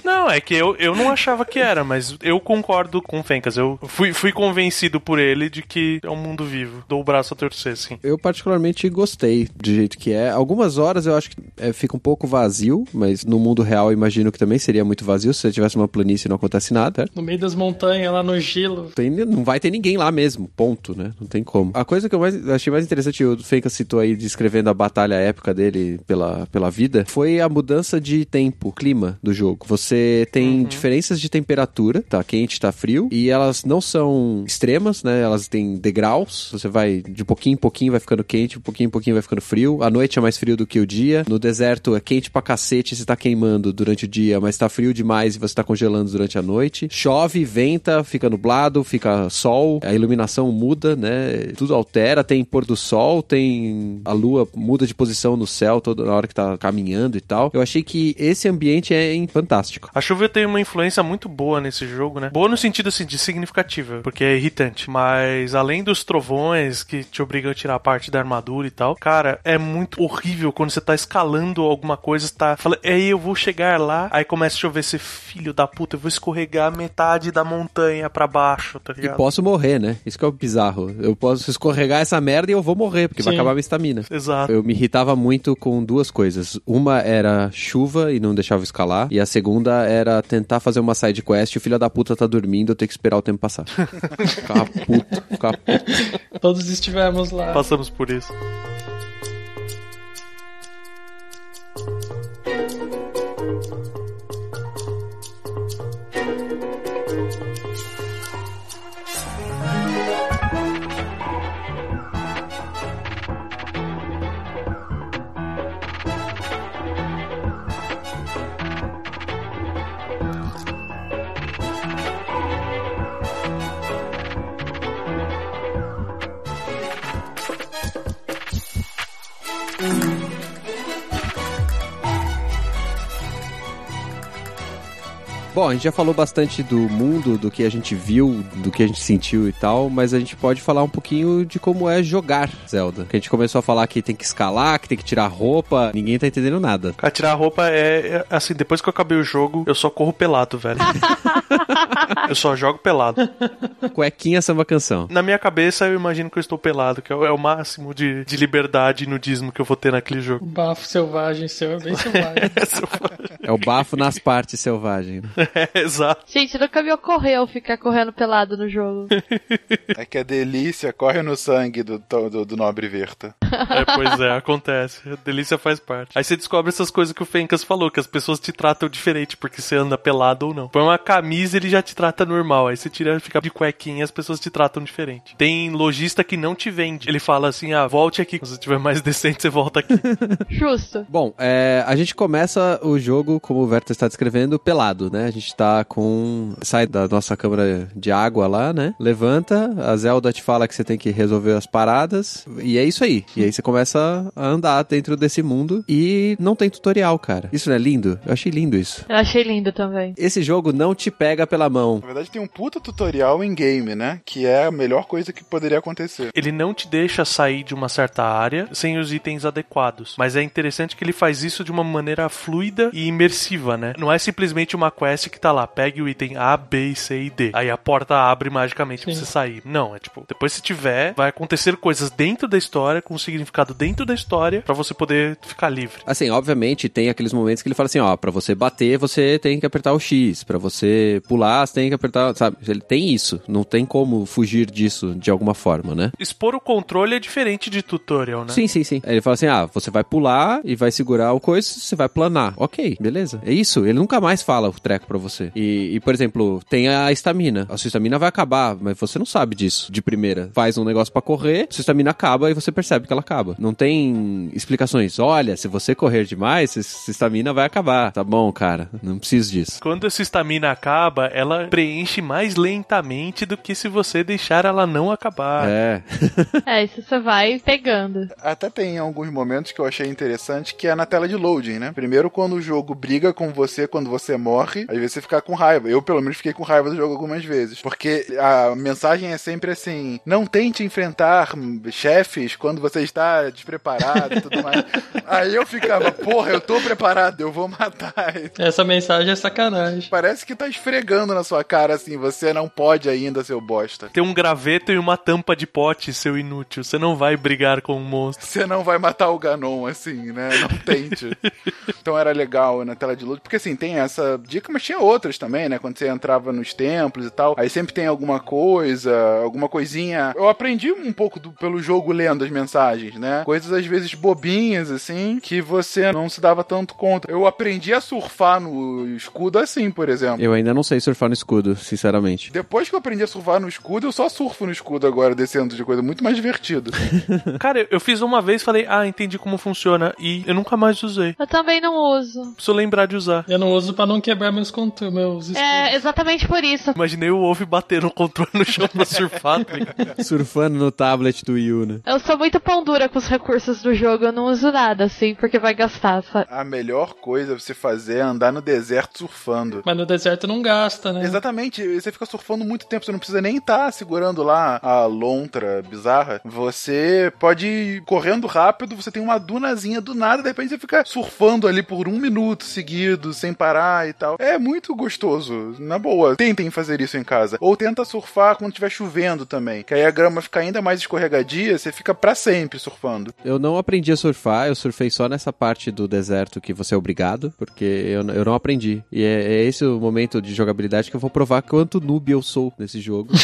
Não, é que eu, eu não achava que era, mas eu concordo com o Fencas. Eu fui, fui convencido por ele de que é um mundo vivo. Dou o braço a torcer, sim. Eu particularmente gostei do jeito que é. Algumas horas eu acho que é, fica um pouco vazio, mas no mundo real eu imagino que também seria muito vazio se você tivesse uma planície e não acontece nada. No meio das montanhas, lá no gelo. Tem- não vai ter ninguém lá mesmo, ponto, né? Não tem como. A coisa que eu mais, achei mais interessante, o Fencas citou aí, descrevendo a batalha épica dele pela, pela vida, foi a mudança de tempo, clima do jogo. Você tem diferenças de temperatura, tá quente, tá frio, e elas não são extremas, né? Elas têm degraus, você vai de pouquinho em pouquinho vai ficando quente, de pouquinho em pouquinho vai ficando frio. A noite é mais frio do que o dia. No deserto é quente pra cacete, você tá queimando durante o dia, mas tá frio demais e você tá congelando durante a noite. Chove, venta, fica nublado, fica sol, a iluminação muda, né? Tudo altera, tem pôr do sol, tem a lua muda de posição no céu toda hora que tá caminhando e tal. Eu achei que esse ambiente é fantástico. A chuva tem uma influência muito boa nesse jogo, né? Boa no sentido assim de significativa, porque é irritante. Mas além dos trovões que te obrigam a tirar parte da armadura e tal, cara, é muito horrível quando você tá escalando alguma coisa, você tá falando, aí eu vou chegar lá, aí começa a chover esse filho da puta, eu vou escorregar metade da montanha pra baixo, tá E ligado? posso morrer, né? Isso que é o bizarro. Eu posso escorregar essa merda e eu vou morrer, porque vai Sim. acabar minha estamina. Exato. Eu me irritava muito com duas coisas. Uma era chuva e não deixava escalar. E a segunda era tentar fazer uma side quest e o filho da puta tá dormindo, eu tenho que esperar o tempo passar. ficava puto, ficava puto. Todos estivemos lá. Passamos por isso. Bom, a gente já falou bastante do mundo, do que a gente viu, do que a gente sentiu e tal, mas a gente pode falar um pouquinho de como é jogar Zelda. Que a gente começou a falar que tem que escalar, que tem que tirar roupa, ninguém tá entendendo nada. Cara, tirar a roupa é, é, assim, depois que eu acabei o jogo, eu só corro pelado, velho. eu só jogo pelado. Cuequinha samba canção. Na minha cabeça, eu imagino que eu estou pelado, que é o, é máximo de, de liberdade e nudismo que eu vou ter naquele jogo. O bafo selvagem seu é bem selvagem. É o bafo nas partes selvagens. É, exato. Gente, nunca me ocorreu ficar correndo pelado no jogo. É que a delícia corre no sangue do, do, do nobre Verta. É, pois é, acontece. A delícia faz parte. Aí você descobre essas coisas que o Fencas falou, que as pessoas te tratam diferente porque você anda pelado ou não. Põe uma camisa ele já te trata normal. Aí você tira, fica de cuequinha as pessoas te tratam diferente. Tem lojista que não te vende. Ele fala assim: ah, volte aqui. Se você tiver mais decente, você volta aqui. Justo. Bom, é, a gente começa o jogo, como o Verto está descrevendo, pelado, né? A gente tá com. Sai da nossa câmara de água lá, né? Levanta, a Zelda te fala que você tem que resolver as paradas. E é isso aí. E aí você começa a andar dentro desse mundo e não tem tutorial, cara. Isso não é lindo? Eu achei lindo isso. Eu achei lindo também. Esse jogo não te pega pela mão. Na verdade, tem um puta tutorial em game, né? Que é a melhor coisa que poderia acontecer. Ele não te deixa sair de uma certa área sem os itens adequados. Mas é interessante que ele faz isso de uma maneira fluida e imersiva, né? Não é simplesmente uma quest que tá lá, pegue o item A, B, C e D. Aí a porta abre magicamente pra Sim. você sair. Não, é tipo, depois se tiver, vai acontecer coisas dentro da história, com um significado dentro da história, pra você poder ficar livre. Assim, obviamente, tem aqueles momentos que ele fala assim, ó, pra você bater, você tem que apertar o X, pra você pular, você tem que apertar, sabe? Ele tem isso, não tem como fugir disso de alguma forma, né? Expor o controle é diferente de tutorial, né? Sim, sim, sim. Ele fala assim: ah, você vai pular e vai segurar o coisa, você vai planar. Ok, beleza. É isso. Ele nunca mais fala o treco pra você. E, e, por exemplo, tem a estamina. A sua estamina vai acabar, mas você não sabe disso de primeira. Faz um negócio pra correr, sua estamina acaba e você percebe que ela acaba. Não tem explicações. Olha, se você correr demais, essa estamina vai acabar. Tá bom, cara. Não preciso disso. Quando essa estamina acaba, ela preenche mais lentamente do que se você deixar ela não acabar. É. É, isso você vai pegando. Até tem alguns momentos que eu achei interessante que é na tela de loading, né? Primeiro, quando o jogo briga com você quando você morre, às vezes você fica com raiva. Eu, pelo menos, fiquei com raiva do jogo algumas vezes. Porque a mensagem é sempre assim: não tente enfrentar chefes quando você está despreparado e tudo mais. Aí eu ficava, porra, eu tô preparado, eu vou matar. Essa mensagem é sacanagem. Parece que tá esfregando na sua cara assim, você não pode ainda, seu bosta. Tem um graveto e uma tampa de pote, seu inútil. Você não vai brigar com um monstro. Você não vai matar o Ganon assim, né? Não tente. então era legal na tela de luta, porque assim, tem essa dica, mas tinha outras também, né? Quando você entrava nos templos e tal, aí sempre tem alguma coisa, alguma coisinha. Eu aprendi um pouco do- pelo jogo lendo as mensagens, né? Coisas às vezes bobinhas, assim, que você não se dava tanto conta. Eu aprendi a surfar no escudo assim, por exemplo. Eu ainda não sei surfar no escudo, sinceramente. Depois que eu aprendi a surfar no escudo, eu só surfo no escudo agora, descendo de coisa muito mais divertido. Cara, eu fiz uma vez e falei, ah, entendi como funciona. E eu nunca mais usei. Eu também não uso. Preciso lembrar de usar. Eu não uso pra não quebrar meus meus. É, exatamente por isso. Imaginei o Wolf bater no controle no chão pra surfar. tá? Surfando no tablet do Yu, né? Eu sou muito pão dura com os recursos do jogo, eu não uso nada, assim, porque vai gastar, sabe? A melhor coisa pra você fazer é andar no deserto surfando. Mas no deserto não gasta, né? Exatamente, você fica surfando muito tempo, você não precisa nem estar segurando lá a lontra bizarra. Você pode ir correndo rápido, você tem uma dunazinha do nada, de repente você fica surfando ali por um minuto seguido, sem parar e tal. É muito gostoso, na boa. Tentem fazer isso em casa. Ou tenta surfar quando estiver chovendo também, que aí a grama fica ainda mais escorregadia, você fica pra sempre surfando. Eu não aprendi a surfar, eu surfei só nessa parte do deserto que você é obrigado, porque eu, eu não aprendi. E é, é esse o momento de jogabilidade que eu vou provar quanto noob eu sou nesse jogo.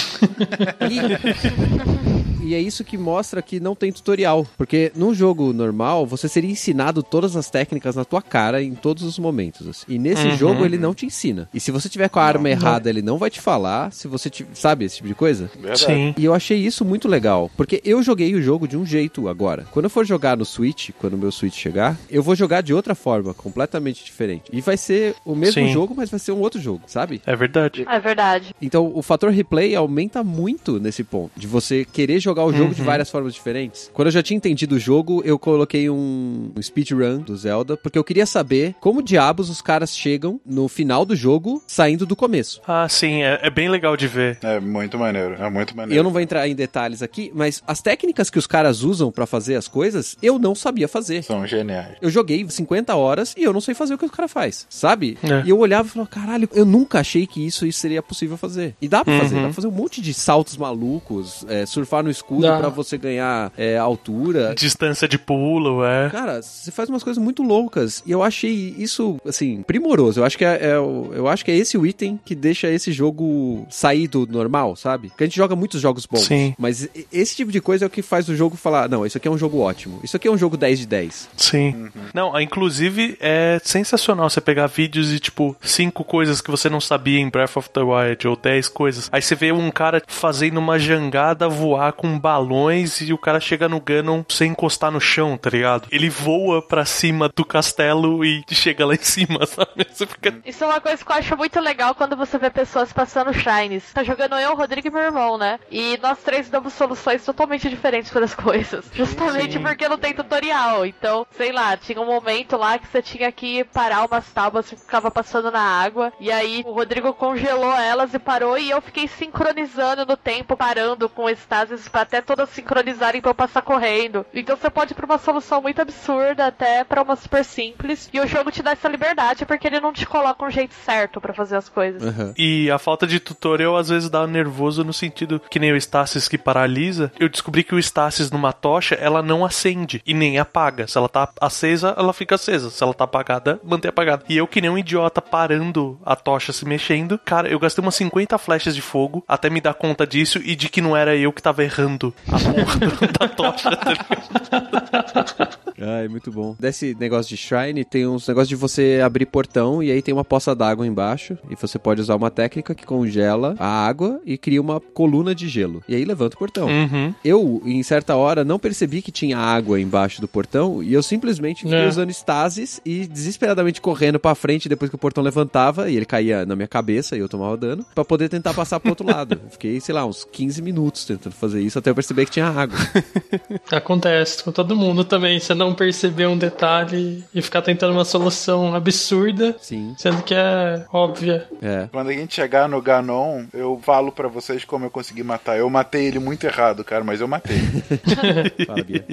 e, é isso que mostra que não tem tutorial. Porque num jogo normal, você seria ensinado todas as técnicas na tua cara em todos os momentos. assim. E nesse Uhum. jogo ele não te ensina. E se você tiver com a arma errada, ele não vai te falar. Se você te, sabe esse tipo de coisa? Verdade. Sim. E eu achei isso muito legal, porque eu joguei o jogo de um jeito agora. Quando eu for jogar no Switch, quando o meu Switch chegar, eu vou jogar de outra forma, completamente diferente. E vai ser o mesmo Sim. jogo, mas vai ser um outro jogo, sabe? É verdade. É verdade. Então o fator replay aumenta muito nesse ponto, de você querer jogar o jogo de várias formas diferentes. Quando eu já tinha entendido o jogo, eu coloquei um, um speedrun do Zelda, porque eu queria saber como diabos os caras chegam no final do jogo saindo do começo. Ah, sim, é, é bem legal de ver. É muito maneiro, é muito E maneiro. eu não vou entrar em detalhes aqui, mas as técnicas que os caras usam pra fazer as coisas, eu não sabia fazer. São geniais. Eu joguei 50 horas e eu não sei fazer o que o cara faz, sabe? É. E eu olhava e falava, caralho, eu nunca achei que isso, isso seria possível fazer. E dá pra Uhum. fazer, dá pra fazer um monte de saltos malucos, é, surfar no escudo Dá. pra você ganhar é, altura. Distância de pulo, é. Cara, você faz umas coisas muito loucas. E eu achei isso, assim, primoroso. Eu acho que é, é eu acho que é esse o item que deixa esse jogo sair do normal, sabe? Porque a gente joga muitos jogos bons. Sim. Mas esse tipo de coisa é o que faz o jogo falar: não, isso aqui é um jogo ótimo. Isso aqui é um jogo 10 de 10. Sim. Não, ah, inclusive é sensacional você pegar vídeos e, tipo, cinco coisas que você não sabia em Breath of the Wild, ou 10 coisas. Aí você vê um cara fazendo uma jangada voar com balões e o cara chega no Ganon sem encostar no chão, tá ligado? Ele voa pra cima do castelo e chega lá em cima, sabe? Fica. Isso é uma coisa que eu acho muito legal quando você vê pessoas passando Shines. Tá jogando eu, o Rodrigo e meu irmão, né? E nós três damos soluções totalmente diferentes para as coisas. Justamente Sim. porque não tem tutorial. Então, sei lá, tinha um momento lá que você tinha que parar umas tábuas que ficava passando na água. E aí o Rodrigo congelou elas e parou. E eu fiquei sincronizando no tempo, parando com estases pra até todas sincronizarem pra eu passar correndo. Então você pode ir pra uma solução muito absurda até pra uma super simples. E o jogo te dá essa liberdade porque ele não te coloca um jeito certo pra fazer as coisas. Aham. E a falta de tutorial às vezes dá nervoso no sentido que nem o Stasis que paralisa. Eu descobri que o Stasis numa tocha, ela não acende e nem apaga. Se ela tá acesa, ela fica acesa. Se ela tá apagada, mantém apagada. E eu que nem um idiota parando a tocha se mexendo. Cara, eu gastei umas 50 flechas de fogo até me dar conta disso e de que não era eu que tava errando a porra da tocha. tá? Ai, muito bom. Desse negócio de shrine, tem uns negócios de você abrir portão e aí tem uma poça d'água embaixo. E você pode usar uma técnica que congela a água e cria uma coluna de gelo. E aí levanta o portão. Uhum. Eu, em certa hora, não percebi que tinha água embaixo do portão e eu simplesmente fiquei É. usando estasis e desesperadamente correndo pra frente depois que o portão levantava e ele caía na minha cabeça e eu tomava dano, pra poder tentar passar pro outro lado. Fiquei, sei lá, uns 15 minutos tentando fazer isso até eu perceber que tinha água. Acontece com todo mundo também. Você não perceber um detalhe e ficar tentando uma solução absurda, Sim, sendo que é óbvia. é. Quando a gente chegar no Ganon, eu falo pra vocês como eu consegui matar. Eu matei ele muito errado, cara, mas eu matei. Fala, Bia.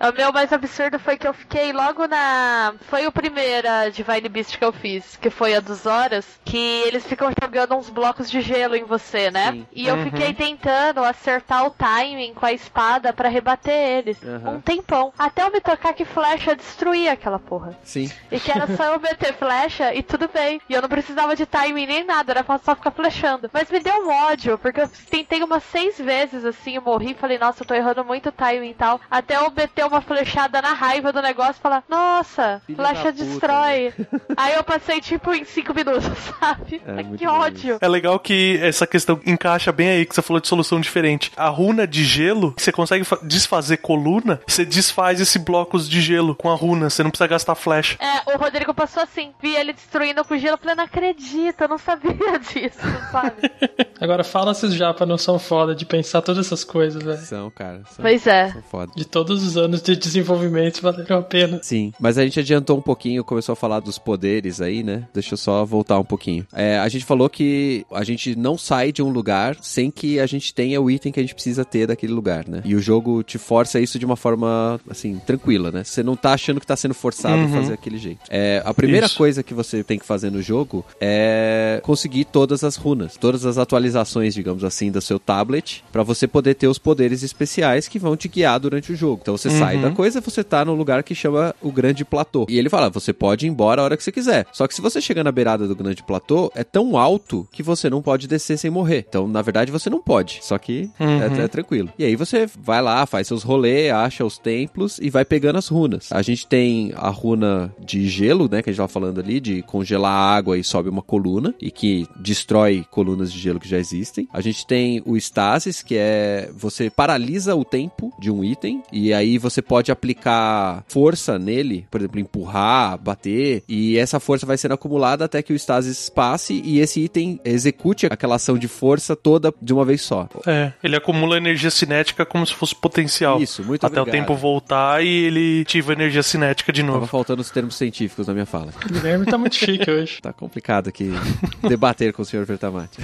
O meu mais absurdo foi que eu fiquei logo na. Foi o primeiro a Divine Beast que eu fiz, que foi a dos horas, que eles ficam jogando uns blocos de gelo em você, né? Sim. E eu fiquei tentando acertar o timing com a espada pra rebater eles. Aham. Um tempão. Até eu me tocar que flecha destruía aquela porra. Sim. E que era só eu meter flecha e tudo bem. E eu não precisava de timing nem nada, era só ficar flechando. Mas me deu um ódio, porque eu tentei umas seis vezes assim, eu morri falei, nossa, eu tô errando muito timing e tal. Até eu meter uma flechada na raiva do negócio e falar, nossa, Filho flecha puta, destrói. Aí eu passei tipo em cinco minutos, sabe? É, que ódio. É legal que essa questão encaixa bem aí, que você falou de solução diferente. A runa de gelo, você consegue fa- desfazer coluna, você desfaz esse blocos de gelo com a runa, você não precisa gastar flecha. É, o Rodrigo passou assim, vi ele destruindo com gelo, eu falei, não acredito, eu não sabia disso, sabe? Agora fala se os japa não são foda de pensar todas essas coisas, velho. São, cara. São, Pois é. são foda. De todos os anos de desenvolvimento valeram a pena. Sim, mas a gente adiantou um pouquinho, começou a falar dos poderes aí, né? Deixa eu só voltar um pouquinho. É, a gente falou que a gente não sai de um lugar sem que a gente tenha o item que a gente precisa daquele lugar, né? E o jogo te força isso de uma forma, assim, tranquila, né? Você não tá achando que tá sendo forçado a Uhum. fazer aquele jeito. É, a primeira Isso. coisa que você tem que fazer no jogo é conseguir todas as runas, todas as atualizações, digamos assim, do seu tablet, pra você poder ter os poderes especiais que vão te guiar durante o jogo. Então você sai Uhum. da coisa, você tá num lugar que chama o Grande Platô. E ele fala, você pode ir embora a hora que você quiser. Só que se você chegar na beirada do Grande Platô, é tão alto que você não pode descer sem morrer. Então, na verdade, você não pode. Só que Uhum. é, é tranquilo. E aí você vai lá, faz seus rolês, acha os templos e vai pegando as runas. A gente tem a runa de gelo, né, que a gente tava falando ali, de congelar a água e sobe uma coluna, e que destrói colunas de gelo que já existem. A gente tem o Stasis, que é você paralisa o tempo de um item, e aí você pode aplicar força nele, por exemplo, empurrar, bater, e essa força vai sendo acumulada até que o Stasis passe e esse item execute aquela ação de força toda de uma vez só. É, ele acumula energia cinética como se fosse potencial. Isso, muito Até obrigado. o tempo voltar e ele ativa energia cinética de Tava novo. faltando os termos científicos na minha fala. O Guilherme tá muito chique hoje. Tá complicado aqui debater com o senhor Vertamati.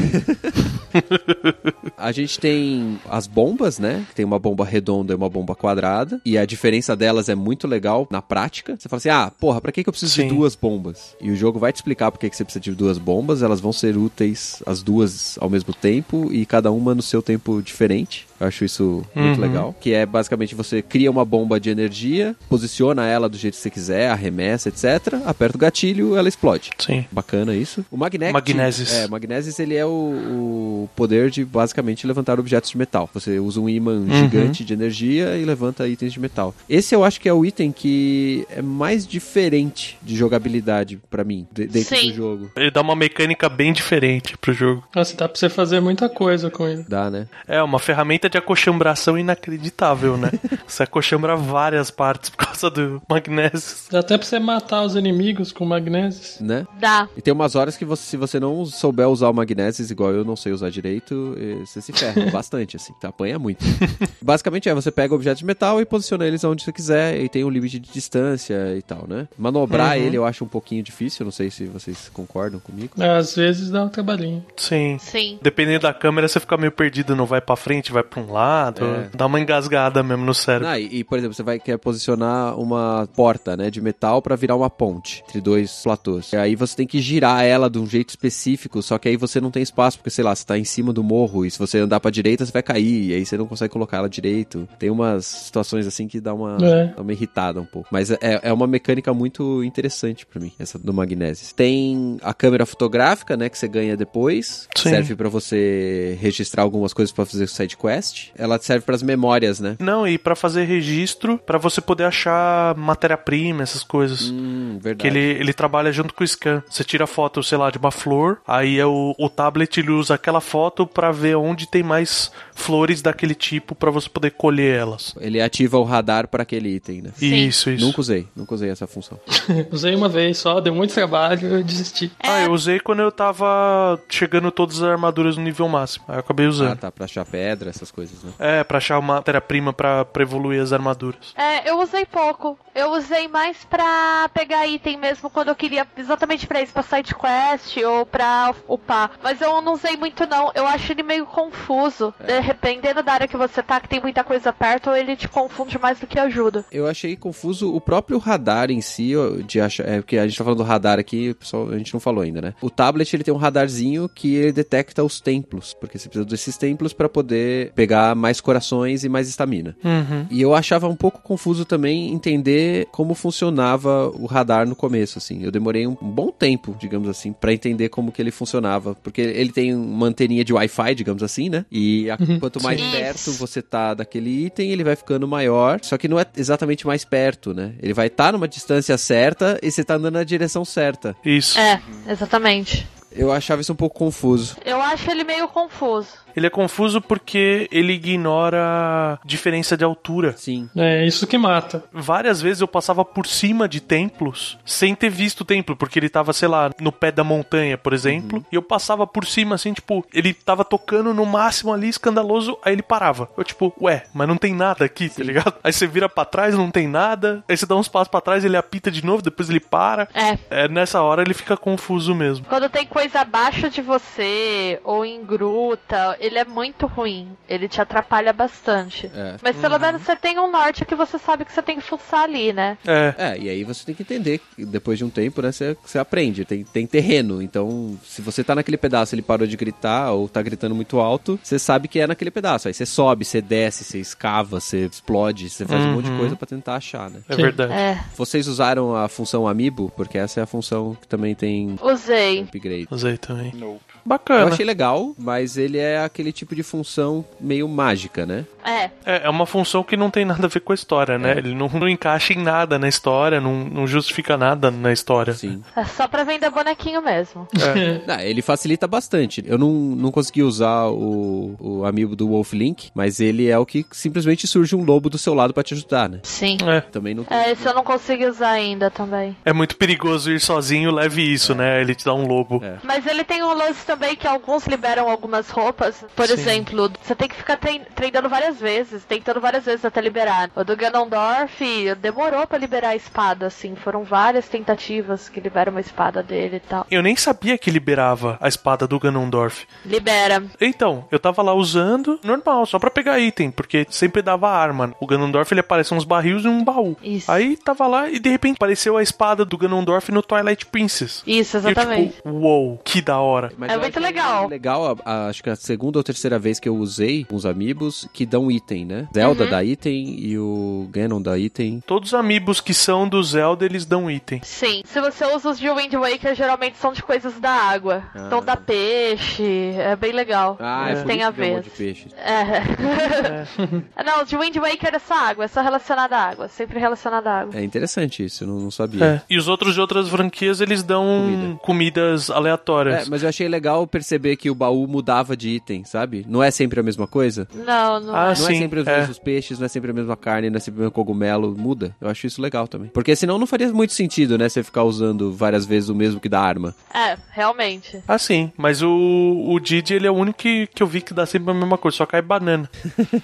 a gente tem as bombas, né? Tem uma bomba redonda e uma bomba quadrada. E a diferença delas é muito legal na prática. Você fala assim: ah, porra, pra que, que eu preciso Sim. de duas bombas? E o jogo vai te explicar por que, que você precisa de duas bombas. Elas vão ser úteis as duas ao mesmo tempo e cada uma no seu tempo diferente. Eu acho isso muito Uhum. legal. Que é basicamente você cria uma bomba de energia, posiciona ela do jeito que você quiser, arremessa, etc. Aperta o gatilho, ela explode. Sim. Bacana isso. O Magnetic. Magnesis. É, o Magnesis ele é o, o poder de basicamente levantar objetos de metal. Você usa um imã Uhum. gigante de energia e levanta itens de metal. Esse eu acho que é o item que é mais diferente de jogabilidade pra mim, de- dentro Sim. do jogo. Ele dá uma mecânica bem diferente pro jogo. Nossa, dá pra você fazer muita coisa com ele. Dá, né? É uma ferramenta de acochambração inacreditável, né? você acochambra várias partes por causa do magnésio. Dá até pra você matar os inimigos com magnésios. Né? Dá. E tem umas horas que você, se você não souber usar o magnésios, igual eu não sei usar direito, você se ferra bastante, assim. Tá, apanha muito. Basicamente é, você pega objetos de metal e posiciona eles onde você quiser, e tem um limite de distância e tal, né? Manobrar Uhum. ele eu acho um pouquinho difícil, não sei se vocês concordam comigo. Às vezes dá um trabalhinho. Sim. Sim. Dependendo da câmera, você fica meio perdido, não vai pra frente, vai pra um lado. É. Dá uma engasgada mesmo no cérebro. Ah, e, e, por exemplo, você vai querer posicionar uma porta, né, de metal pra virar uma ponte entre dois platôs. E aí você tem que girar ela de um jeito específico, só que aí você não tem espaço, porque sei lá, você tá em cima do morro e se você andar pra direita, você vai cair, e aí você não consegue colocar ela direito. Tem umas situações assim que dá uma, É. dá uma irritada um pouco. Mas é, é uma mecânica muito interessante pra mim, essa do Magnésis. Tem a câmera fotográfica, né, que você ganha depois, que Sim. serve pra você registrar algumas coisas pra fazer side quest. Ela serve pras memórias, né? Não, e pra fazer registro, pra você poder achar matéria-prima, essas coisas. Hum, verdade. Que ele, ele trabalha junto com o scan. Você tira foto, sei lá, de uma flor, aí é o, o tablet ele usa aquela foto pra ver onde tem mais flores daquele tipo pra você poder colher elas. Ele ativa o radar para aquele item, né? Sim. Isso, isso. Nunca usei, nunca usei essa função. Usei uma vez só, deu muito trabalho, eu desisti. Ah, eu usei quando eu tava chegando todas as armaduras no nível máximo. Aí eu acabei Ah, usando. tá, pra achar pedra, essas coisas, né? É, pra achar uma matéria-prima pra, pra evoluir as armaduras. É, eu usei pouco. Eu usei mais pra pegar item mesmo quando eu queria exatamente pra isso, pra side quest ou pra upar. Mas eu não usei muito não. Eu acho ele meio confuso. Dependendo da área que você tá, que tem muita coisa perto, ele te confunde mais do que ajuda. Eu achei confuso o próprio radar em si, de achar, é porque a gente tá falando do radar aqui, pessoal, a gente não falou ainda, né? O tablet ele tem um radarzinho que ele detecta os templos, porque você precisa desses templos pra poder pegar mais corações e mais estamina. Uhum. E eu achava um pouco confuso também entender como funcionava o radar no começo, assim. Eu demorei um bom tempo, digamos assim, pra entender como que ele funcionava, porque ele tem uma anteninha de Wi-Fi, digamos assim, né? E a- quanto mais Sim. perto você tá daquele item, ele vai ficando maior, só que não é exatamente mais perto, né? Ele vai estar numa distância certa e você tá andando na direção certa. Isso. É, exatamente. Eu achava isso um pouco confuso. Eu acho ele meio confuso. Ele é confuso porque ele ignora diferença de altura. Sim. É isso que mata. Várias vezes eu passava por cima de templos sem ter visto o templo, porque ele tava, sei lá, no pé da montanha, por exemplo, e eu passava por cima assim, tipo, ele tava tocando no máximo ali, escandaloso, aí ele parava. Eu, tipo, ué, mas não tem nada aqui, tá ligado? Aí você vira pra trás, não tem nada, aí você dá uns passos pra trás, ele apita de novo, depois ele para. É. É, nessa hora ele fica confuso mesmo. Quando tem coisa abaixo de você ou em gruta, ele é muito ruim. Ele te atrapalha bastante. É. Mas pelo menos você tem um norte que você sabe que você tem que fuçar ali, né? É. É, e aí você tem que entender que depois de um tempo, né, você, você aprende, tem, tem terreno. Então, se você tá naquele pedaço, ele parou de gritar ou tá gritando muito alto, você sabe que é naquele pedaço. Aí você sobe, você desce, você escava, você explode, você faz um monte de Uhum. coisa pra tentar achar, né? É verdade. É, Vocês usaram a função Amiibo? Porque essa é a função que também tem usei. upgrade. Usei também. Nope. Eu Bacana. achei legal, mas ele é aquele tipo de função meio mágica, né? É, É, é uma função que não tem nada a ver com a história, né? É. Ele não, não encaixa em nada na história, não, não justifica nada na história. Sim. é só pra vender bonequinho mesmo. Ah, ele facilita bastante. Eu não, não consegui usar o, o amiibo do Wolf Link, mas ele é o que simplesmente surge um lobo do seu lado pra te ajudar, né? Sim. É. Também não tem. É, esse eu não consegui usar ainda também. É muito perigoso ir sozinho, leve isso, né? Ele te dá um lobo. É. Mas ele tem um lance também que alguns liberam algumas roupas. Por Sim. exemplo, você tem que ficar trein- treinando várias vezes, tentando várias vezes até liberar. O do Ganondorf demorou pra liberar a espada, assim. Foram várias tentativas que liberam uma espada dele e tal. Eu nem sabia que liberava a espada do Ganondorf. Libera. Então, eu tava lá usando normal, só pra pegar item, porque sempre dava arma. O Ganondorf ele aparece uns barris e um baú. Isso. Aí tava lá e de repente apareceu a espada do Ganondorf no Twilight Princess. Isso, E eu, exatamente. tipo, uou, que da hora. Mas É muito legal. Legal, a- a- acho que a segunda ou terceira vez que eu usei uns amiibos que dão item, né? Zelda Uhum. dá item e o Ganon dá item. Todos os amigos que são do Zelda, eles dão item. Sim. Se você usa os de Wind Waker, geralmente são de coisas da água. Ah. Então dá peixe. É bem legal. Ah, é, a que tem um ver. de peixe. É. Não, os de Wind Waker é só água, é só relacionado à água. Sempre relacionado à água. É interessante isso, eu não, não sabia. É. E os outros de outras franquias, eles dão Comida. comidas aleatórias. É, mas eu achei legal perceber que o baú mudava de item. sabe? Não é sempre a mesma coisa. Não, não Ah, é. Não Sim, é sempre os é. mesmos peixes, não é sempre a mesma carne, não é sempre o mesmo cogumelo, muda. Eu acho isso legal também. Porque senão não faria muito sentido, né? Você ficar usando várias vezes o mesmo que da arma. É, realmente. Ah, sim. Mas o, o Didi, ele é o único que, que eu vi que dá sempre a mesma coisa, só cai banana.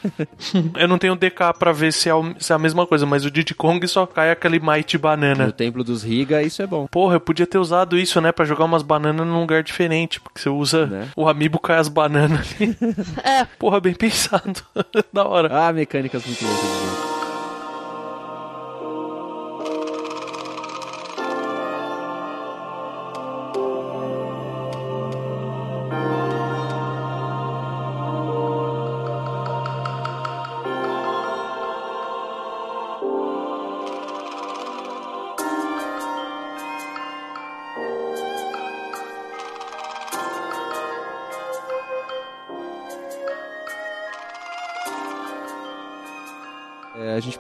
eu não tenho DK pra ver se é, o- se é a mesma coisa, mas o Diddy Kong só cai aquele Might No banana. templo dos Riga, isso é bom. Porra, eu podia ter usado isso, né? Pra jogar umas bananas num lugar diferente. Porque você usa Né? o amiibo cai as bananas ali. É, Porra, bem pensado. da hora. Ah, mecânicas muito loucas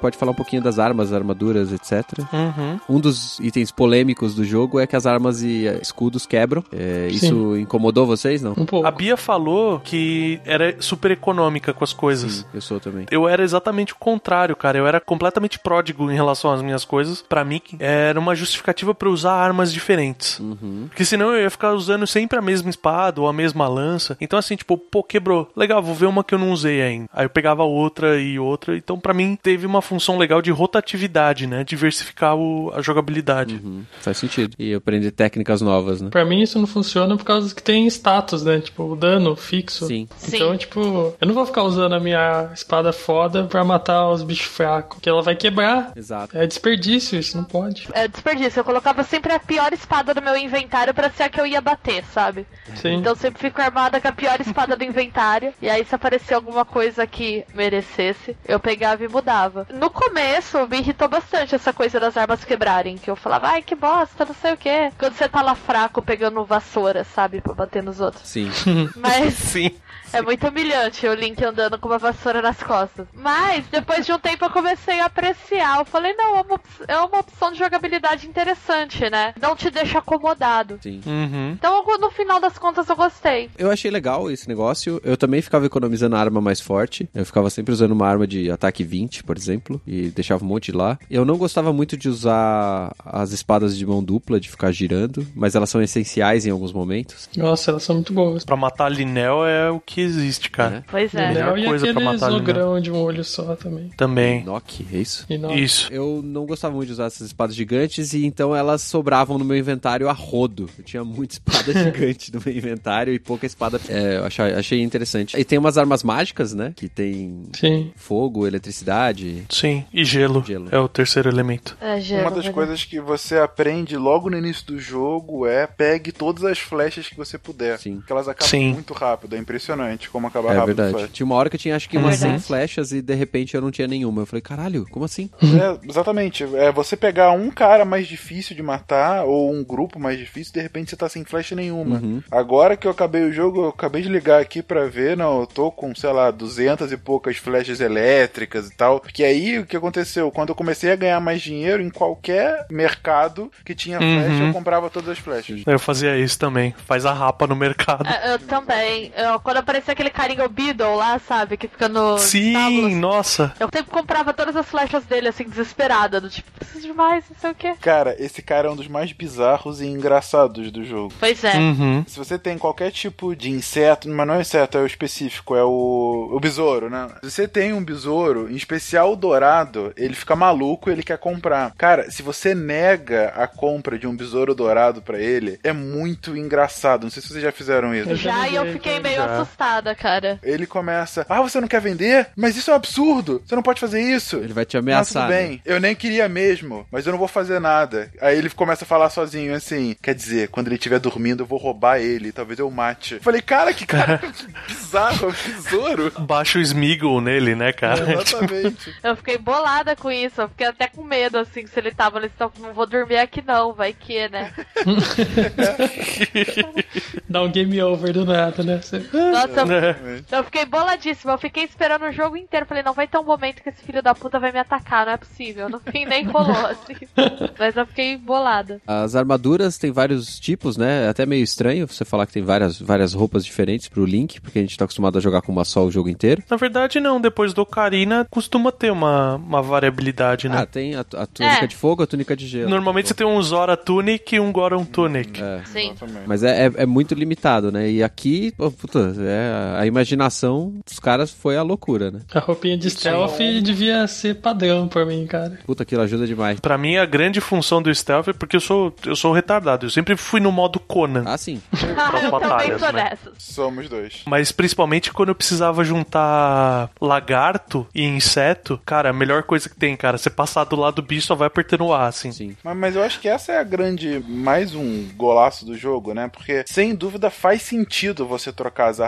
pode falar um pouquinho das armas, armaduras, etc. Uhum. Um dos itens polêmicos do jogo é que as armas e eh, escudos quebram. É, isso incomodou vocês, não? Um pouco. A Bia falou que era super econômica com as coisas. Sim, eu sou também. Eu era exatamente o contrário, cara. Eu era completamente pródigo em relação às minhas coisas. Pra mim, era uma justificativa pra eu usar armas diferentes. Uhum. Porque senão eu ia ficar usando sempre a mesma espada ou a mesma lança. Então, assim, tipo, pô, quebrou. Legal, vou ver uma que eu não usei ainda. Aí eu pegava outra e outra. Então, pra mim, teve uma função legal de rotatividade, né? Diversificar o- a jogabilidade. Uhum, Faz sentido. E aprender técnicas novas, né? Pra mim isso não funciona por causa que tem status, né? Tipo, o dano fixo. Sim. Então, Sim. tipo, eu não vou ficar usando a minha espada foda pra matar os bichos fracos, que ela vai quebrar. Exato. É desperdício, isso não pode. é desperdício. Eu colocava sempre a pior espada do meu inventário pra ser a que eu ia bater, sabe? Sim. Então eu sempre fico armada com a pior espada do inventário. E aí, se aparecer alguma coisa que merecesse, eu pegava e mudava. No começo, me irritou bastante essa coisa das armas quebrarem. Que eu falava, ai, que bosta, não sei o quê. Quando você tá lá fraco pegando vassoura, sabe? Pra bater nos outros. Sim. Mas. Sim. É muito humilhante o Link andando com uma vassoura nas costas. Mas, depois de um tempo, eu comecei a apreciar. Eu falei, não, é uma, op- é uma opção de jogabilidade interessante, né? Não te deixa acomodado. Sim. Uhum. Então, eu- no final das contas, eu gostei. Eu achei legal esse negócio. Eu também ficava economizando a arma mais forte. Eu ficava sempre usando uma arma de ataque 20, por exemplo, e deixava um monte lá. Eu não gostava muito de usar as espadas de mão dupla, de ficar girando, mas elas são essenciais em alguns momentos. Nossa, elas são muito boas. Pra matar Linel é o que existe, cara. Pois é. Melhor Legal, e coisa pra matar ali, né? ogrão de um olho só também. Também. Enoch, é isso? Isso. Eu não gostava muito de usar essas espadas gigantes e então elas sobravam no meu inventário a rodo. Eu tinha muita espada gigante no meu inventário e pouca espada. É, eu achei, achei interessante. E tem umas armas mágicas, né? Que tem Sim. fogo, eletricidade. Sim. E gelo. Gelo. É o terceiro elemento. É, gelo, Uma das verdade. coisas que você aprende logo no início do jogo é pegue todas as flechas que você puder. Sim. Porque elas acabam Sim. muito rápido. É impressionante como acaba É rápido. verdade. flecha. Tinha uma hora que eu tinha acho que umas 100 verdade. flechas e de repente eu não tinha nenhuma. Eu falei, caralho, como assim? É, exatamente. É você pegar um cara mais difícil de matar ou um grupo mais difícil, de repente você tá sem flecha nenhuma. Uhum. Agora que eu acabei o jogo, eu acabei de ligar aqui pra ver, não, eu tô com, sei lá, 200 e poucas flechas elétricas e tal. Porque aí o que aconteceu? Quando eu comecei a ganhar mais dinheiro, em qualquer mercado que tinha Uhum. flecha, eu comprava todas as flechas. Eu fazia isso também. Faz a rapa no mercado. É, Eu também. Eu- quando aparecia aquele carinha o Beedle lá, sabe? Que fica no. Sim, estábulo, nossa. Eu sempre comprava todas as flechas dele, assim, desesperada. Do tipo, preciso de mais, não sei o quê. Cara, esse cara é um dos mais bizarros e engraçados do jogo. Pois é. Uhum. Se você tem qualquer tipo de inseto, mas não é inseto, é o específico, é o, o besouro, né? Se você tem um besouro, em especial o dourado, ele fica maluco, ele quer comprar. Cara, se você nega a compra de um besouro dourado pra ele, é muito engraçado. Não sei se vocês já fizeram isso. Já Já, e eu fiquei meio Já. Assustada, cara. Ele começa, ah, você não quer vender? Mas isso é um absurdo, você não pode fazer isso. Ele vai te Ah, ameaçar. tudo né? bem. Eu nem queria mesmo, mas eu não vou fazer nada. Aí ele começa a falar sozinho, assim, quer dizer, quando ele estiver dormindo, eu vou roubar ele, talvez eu mate. Falei, cara, que cara bizarro, é besouro. Baixa o Smeagol nele, né, cara? Exatamente. Exatamente. Eu fiquei bolada com isso, eu fiquei até com medo, assim, se ele tava nesse top, não vou dormir aqui não, vai que, né? Dá um game over do nada, né? Você- Nossa, eu, É. eu fiquei boladíssima, eu fiquei esperando o jogo inteiro, falei, não vai ter um momento que esse filho da puta vai me atacar, não é possível. No fim nem rolou, assim. Mas eu fiquei bolada. As armaduras tem vários tipos, né? É até meio estranho você falar que tem várias, várias roupas diferentes pro Link, porque a gente tá acostumado a jogar com uma só o jogo inteiro. Na verdade, não. Depois do Ocarina, costuma ter uma, uma variabilidade, né? Ah, tem a, a túnica É. de fogo, a túnica de gelo. Normalmente você tem um Zora Tunic e um Goron Tunic. É. Sim. Mas é, é, é muito limitado, né? E aqui, pô, puta, é, a imaginação dos caras foi a loucura, né? A roupinha de stealth devia ser padrão pra mim, cara. Puta, aquilo ajuda demais. Pra mim, a grande função do stealth é porque eu sou, eu sou retardado. Eu sempre fui no modo Conan. Ah, sim. Ah, eu também batalhas, sou né? dessas. Somos dois. Mas principalmente quando eu precisava juntar lagarto e inseto, cara, a melhor coisa que tem, cara, você passar do lado do bicho só vai apertando o A, assim. Sim. Mas, mas eu acho que essa é a grande. Mais um golaço do jogo, né? Porque sem dúvida faz sentido você trocar as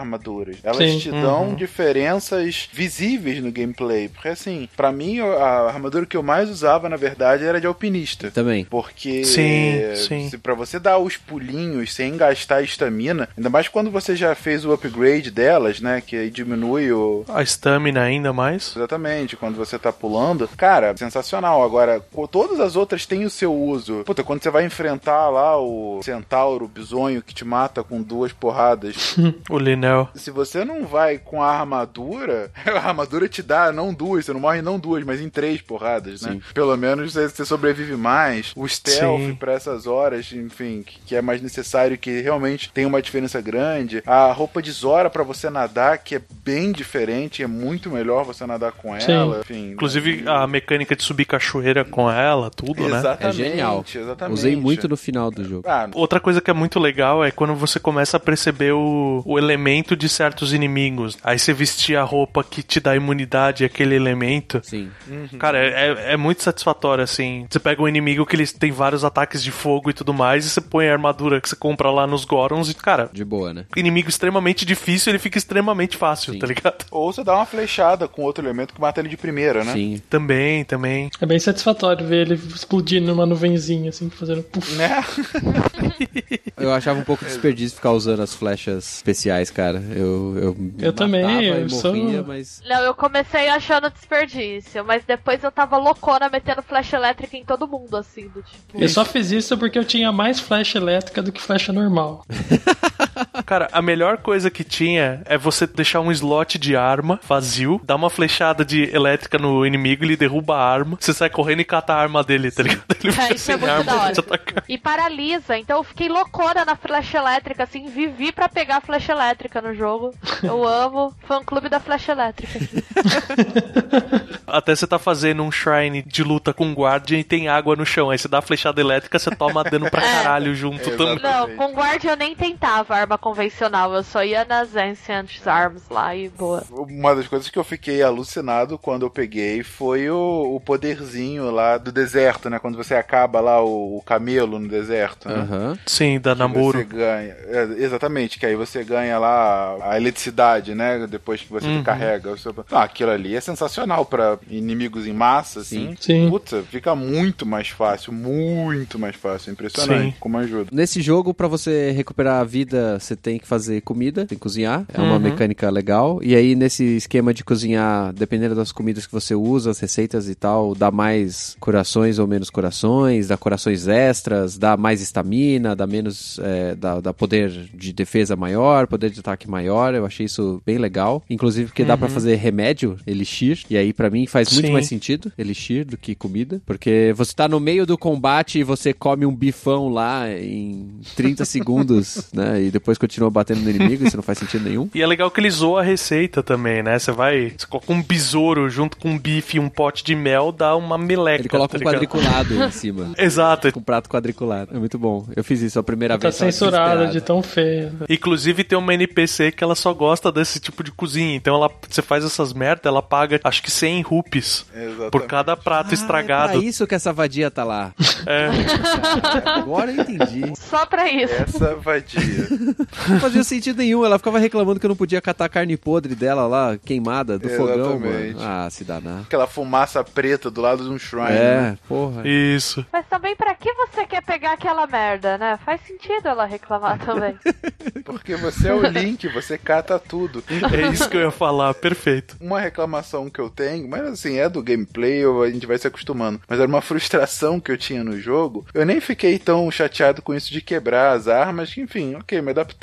Elas Sim. te dão Uhum. diferenças visíveis no gameplay. Porque assim, pra mim, a armadura que eu mais usava, na verdade, era de alpinista. Também. Porque Sim, sim. se para você dar os pulinhos sem gastar estamina, ainda mais quando você já fez o upgrade delas, né, que aí diminui o A stamina ainda mais. Exatamente, quando você tá pulando. Cara, sensacional. Agora, todas as outras têm o seu uso. Puta, quando você vai enfrentar lá o centauro, o bisonho que te mata com duas porradas, O Linel. Se você não vai com a armadura, a armadura te dá não duas, você não morre não duas, mas em três porradas, né? Sim. Pelo menos você, sobrevive mais. O stealth Sim. pra essas horas, enfim, que, é mais necessário, que realmente tem uma diferença grande. A roupa de Zora pra você nadar, que é bem diferente, é muito melhor você nadar com Sim. ela, enfim. Inclusive a mecânica de subir cachoeira com ela, tudo, né? Exatamente, É genial. Exatamente. Usei muito no final do jogo. Ah, Outra coisa que é muito legal é quando você começa a perceber o, o elemento de certos inimigos. Aí você vestir a roupa que te dá imunidade àquele elemento. Sim. Cara, é, é muito satisfatório, assim. Você pega um inimigo que ele tem vários ataques de fogo e tudo mais, e você põe a armadura que você compra lá nos Gorons e, cara, De boa, né? inimigo extremamente difícil, ele fica extremamente fácil, Sim. tá ligado? Ou você dá uma flechada com outro elemento que mata ele de primeira, né? Sim. Também, também. É bem satisfatório ver ele explodindo numa nuvenzinha, assim, fazendo puf. Né? Eu achava um pouco desperdício ficar usando as flechas especiais, cara. Eu, eu, Eu também, eu e sou- morria, mas... Não, eu comecei achando desperdício, mas depois eu tava loucona metendo flecha elétrica em todo mundo, assim, do tipo. Eu só fiz isso porque eu tinha mais flecha elétrica do que flecha normal. Cara, a melhor coisa que tinha é você deixar um slot de arma vazio, dar uma flechada de elétrica no inimigo, ele derruba a arma, você sai correndo e cata a arma dele, tá ligado? Ele fica É, isso é muito arma da hora. E paralisa, então eu fiquei loucona na flecha elétrica, assim, vivi pra pegar a flecha elétrica no jogo. Eu amo fã clube da flecha elétrica. Até você tá fazendo um shrine de luta com guardian e tem água no chão. Aí você dá a flechada elétrica, você toma dano pra É. caralho junto também. Não, com guarda eu nem tentava arma convencional, eu só ia nas Ancient Arms lá e boa. Uma das coisas que eu fiquei alucinado quando eu peguei foi o, o poderzinho lá do deserto, né? Quando você acaba lá o, o camelo no deserto, né? Aham. Sim, da Namoro. Você ganha. é, exatamente, que aí você ganha lá a eletricidade, né? Depois que você Uhum. carrega. o seu- Ah, aquilo ali é sensacional pra inimigos em massa, assim. Sim. Puta, fica muito mais fácil, muito mais fácil. Impressionante Sim. como ajuda. Nesse jogo, pra você recuperar a vida, você tem que fazer comida, tem que cozinhar. É uma Uhum. mecânica legal. E aí, nesse esquema de cozinhar, dependendo das comidas que você usa, as receitas e tal, dá mais corações ou menos corações, dá corações extras, dá mais estamina, dá menos. é, dá, dá poder de defesa maior, poder de ataque maior. Eu achei isso bem legal. Inclusive, porque dá pra fazer remédio, elixir. E aí, pra mim, faz muito Sim. mais sentido elixir do que comida. Porque você tá no meio do combate e você come um bifão lá em 30 segundos, né? E depois continua batendo no inimigo, isso não faz sentido nenhum. E é legal que ele zoa a receita também, né? Você vai, você coloca um besouro junto com um bife e um pote de mel, dá uma meleca. Ele coloca tá um quadriculado em cima. Exato. Com prato quadriculado. É muito bom. Eu fiz isso a primeira Tá vez. tava censurada de tão feia. Inclusive tem uma NPC que ela só gosta desse tipo de cozinha. Então ela, você faz essas merda, ela paga acho que 100 rupees Exatamente. por cada prato Ah, É estragado. pra isso que essa vadia tá lá. É. Agora eu entendi. Só pra isso. Essa vadia. Não fazia sentido nenhum. Ela ficava reclamando que eu não podia catar a carne podre dela lá, queimada, do fogão, Exatamente. mano. Ah, se danar. Aquela fumaça preta do lado de um shrine. né? É, porra. Isso. Mas também pra que você quer pegar aquela merda, né? Faz sentido ela reclamar também. Porque você é o Link, você cata tudo. É isso que eu ia falar, perfeito. Uma reclamação que eu tenho, mas assim, é do gameplay, ou a gente vai se acostumando. Mas era uma frustração que eu tinha no jogo. Eu nem fiquei tão chateado com isso de quebrar as armas, que, enfim, ok, me adaptei.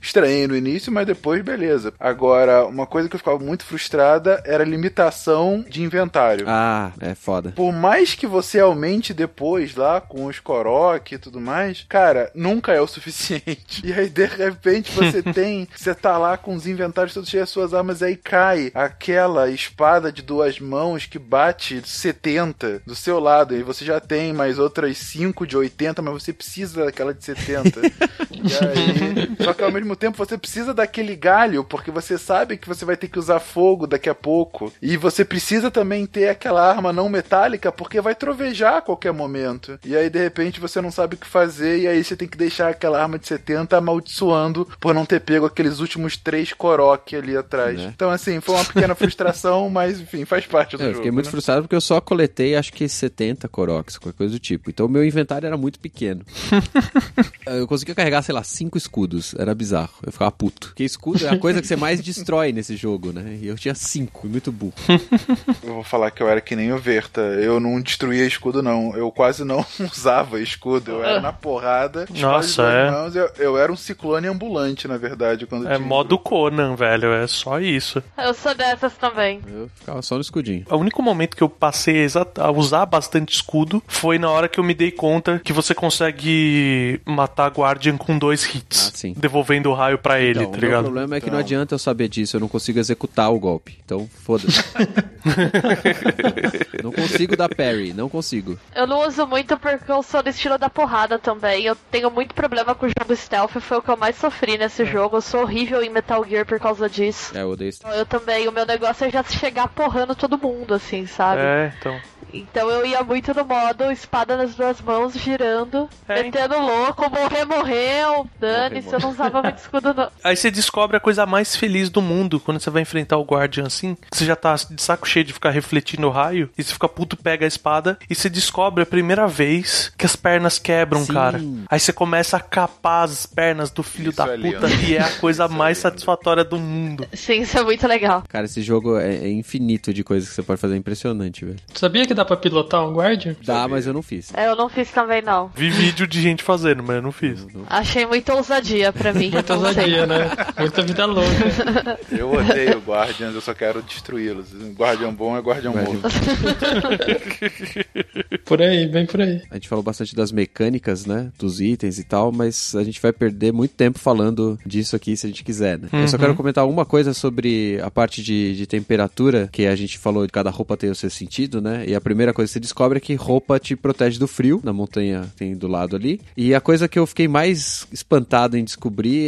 Estranhei no início, mas depois, beleza. Agora, uma coisa que eu ficava muito frustrada era a limitação de inventário. Ah, é foda. Por mais que você aumente depois lá com os Korok e tudo mais, cara, nunca é o suficiente. E aí, de repente, você tem. Você tá lá com os inventários todos cheios de suas armas, aí cai aquela espada de duas mãos que bate 70 do seu lado. E você já tem mais outras 5 de 80, mas você precisa daquela de 70. e aí. Só que ao mesmo tempo você precisa daquele galho, porque você sabe que você vai ter que usar fogo daqui a pouco. E você precisa também ter aquela arma não metálica, porque vai trovejar a qualquer momento. E aí, de repente, você não sabe o que fazer, e aí você tem que deixar aquela arma de 70 amaldiçoando por não ter pego aqueles últimos três Korok ali atrás. Né? Então, assim, foi uma pequena frustração, mas enfim, faz parte do É, eu jogo. fiquei muito né? frustrado porque eu só coletei acho que 70 Koroks, qualquer coisa do tipo. Então o meu inventário era muito pequeno. eu conseguia carregar, sei lá, 5 escudos. Era bizarro. Eu ficava puto. Porque escudo é a coisa que você mais destrói nesse jogo, né? E eu tinha 5, muito burro. Eu vou falar que eu era que nem o Verta. Eu não destruía escudo, não. Eu quase não usava escudo. Eu era na porrada. Nossa, é. mãos. Eu, eu era um ciclone ambulante, na verdade. Quando É tinha modo Conan, velho. É só isso. Eu sou dessas também. Eu ficava só no escudinho. O único momento que eu passei a usar bastante escudo foi na hora que eu me dei conta que você consegue matar Guardian com dois hits. Ah, sim. Devolvendo o raio pra ele, Então, tá o ligado? problema é que não adianta eu saber disso, eu não consigo executar o golpe. Então, foda-se. não consigo dar parry, não consigo. Eu não uso muito porque eu sou do estilo da porrada também. Eu tenho muito problema com o jogo stealth, foi o que eu mais sofri nesse jogo. Eu sou horrível em Metal Gear por causa disso. É, eu odeio isso. Eu também, o meu negócio é já chegar porrando todo mundo, assim, sabe? É, então. Então eu ia muito no modo espada nas duas mãos, girando, É, metendo louco, morrer, morreu, dane-se, eu não usava muito escudo não. Aí você descobre a coisa mais feliz do mundo quando você vai enfrentar o Guardian assim. que Você já tá de saco cheio de ficar refletindo o raio. E você fica puto, pega a espada. E você descobre a primeira vez que as pernas quebram, Sim. cara. Aí você começa a capar as pernas do filho Isso da é puta. lindo. E é a coisa Isso é mais lindo. satisfatória do mundo. Sim, isso é muito legal. Cara, esse jogo é, é infinito de coisas que você pode fazer, é impressionante, velho. Sabia que dá pra pilotar um Guardian? Dá, mas eu não fiz. É, Eu não fiz também não. Vi vídeo de gente fazendo, mas eu não fiz. Achei muita ousadia pra mim. Muita ousadia, né? Muita vida louca. Eu odeio Guardians, eu só quero destruí-los. Guardião bom é guardião morto. Por aí, bem por aí. A gente falou bastante das mecânicas, né? Dos itens e tal, mas a gente vai perder muito tempo falando disso aqui se a gente quiser, né? Eu só quero comentar uma coisa sobre a parte de, de temperatura, que a gente falou de cada roupa tem o seu sentido, né? E a primeira coisa que você descobre é que roupa te protege do frio, na montanha tem do lado ali. E a coisa que eu fiquei mais espantado em descobrir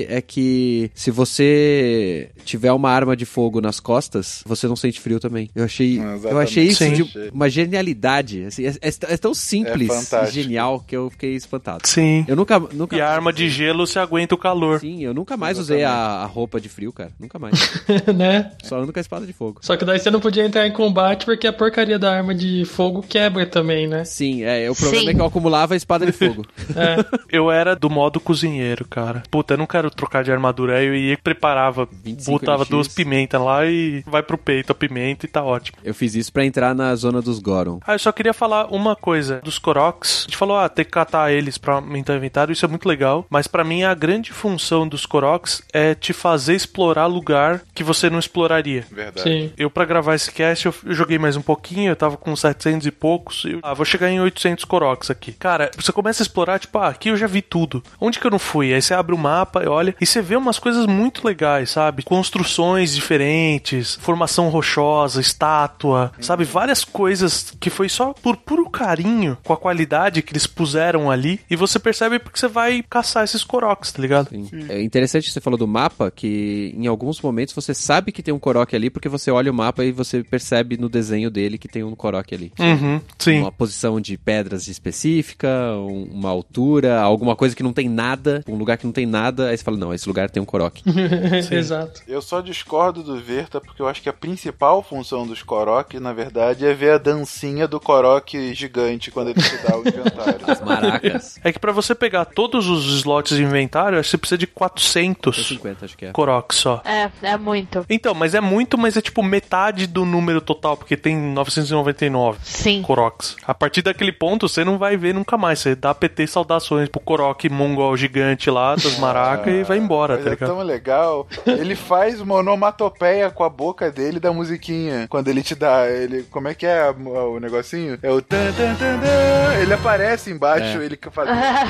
é que se você tiver uma arma de fogo nas costas, você não sente frio também. Eu achei, eu achei isso exatamente. de uma genialidade. Assim, é, é- é tão simples É e genial que eu fiquei espantado. Sim. Eu nunca, nunca E a arma de gelo se aguenta o calor. Sim, eu nunca mais usei a, a roupa de frio, cara. Nunca mais. né? Só ando com a espada de fogo. Só que daí você não podia entrar em combate porque a porcaria da arma de fogo quebra também, né? Sim, é, o problema Sim. é que eu acumulava a espada de fogo. É. Eu era do modo cozinheiro, cara. Puta, eu não quero trocar de armadura. Aí eu ia e preparava, 25 botava NX. duas pimentas lá e vai pro peito a pimenta e tá ótimo. Eu fiz isso pra entrar na zona dos Goron. Ah, eu só queria falar uma coisa dos Koroks. A gente falou, ah, tem que catar eles pra aumentar o inventário, isso é muito legal. Mas pra mim a grande função dos Koroks é te fazer explorar lugar que você não exploraria. Verdade. Sim. Eu, pra gravar esse cast, eu joguei mais um pouquinho, eu tava com 700 e poucos. E, ah, vou chegar em 800 Koroks aqui. Cara, você começa a explorar, tipo, ah, aqui eu já vi tudo. Onde que eu não fui? Aí você abre o mapa e olha, e você vê umas coisas muito legais, sabe? Construções diferentes, formação rochosa, estátua, sabe? Várias coisas que foi só por puro carinho com a qualidade que eles puseram ali e você percebe porque você vai caçar esses Koroks, tá ligado? Sim. É interessante que você falou do mapa, que em alguns momentos você sabe que tem um Korok ali, porque você olha o mapa e você percebe no desenho dele que tem um Korok ali. Uhum, sim. Uma posição de pedras específica, um- uma altura, alguma coisa que não tem nada, um lugar que não tem nada, aí você fala, não, esse lugar tem um Korok. Exato. Eu só discordo do Verta porque eu acho que a principal função dos Korok, na verdade, é ver a dancinha do Korok gigante quando ele te dá o inventário. As maracas. É que pra você pegar todos os slots de inventário, você precisa de 400 50, acho que é. Só. É, é muito. Então, mas é muito, mas é tipo metade do número total, porque tem 999 Sim. Koroks. A partir daquele ponto, você não vai ver nunca mais. Você dá PT saudações pro Korok mongol gigante lá, das maracas, e vai embora, Mas tá é ligado? tão legal. Ele faz uma onomatopeia com a boca dele da musiquinha. Quando ele te dá. Ele, como é que é o negocinho? É o tan tan tan tan. Ele aparece embaixo, É. ele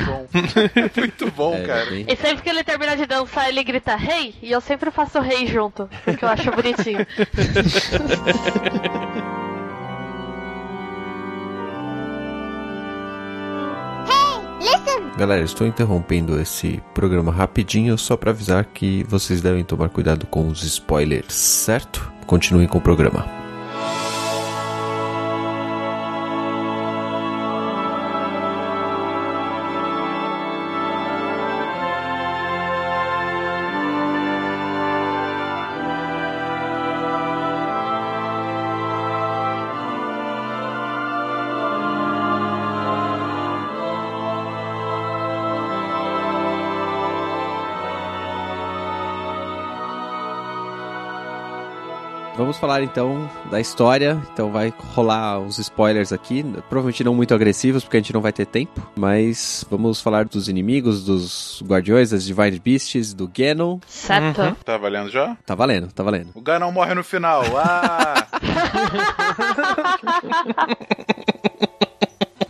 som. É muito bom, É, cara. bem- E sempre que ele termina de dançar, ele grita rei, e eu sempre faço rei junto, porque eu acho bonitinho. Galera, estou interrompendo esse programa rapidinho só para avisar que vocês devem tomar cuidado com os spoilers, certo? Continuem com o programa. Vamos falar então da história. Então vai rolar uns spoilers aqui, provavelmente não muito agressivos, porque a gente não vai ter tempo. Mas vamos falar dos inimigos, dos guardiões, das Divine Beasts, do Ganon. Certo? Tá valendo já? Tá valendo, tá valendo. O Ganon morre no final. Ah!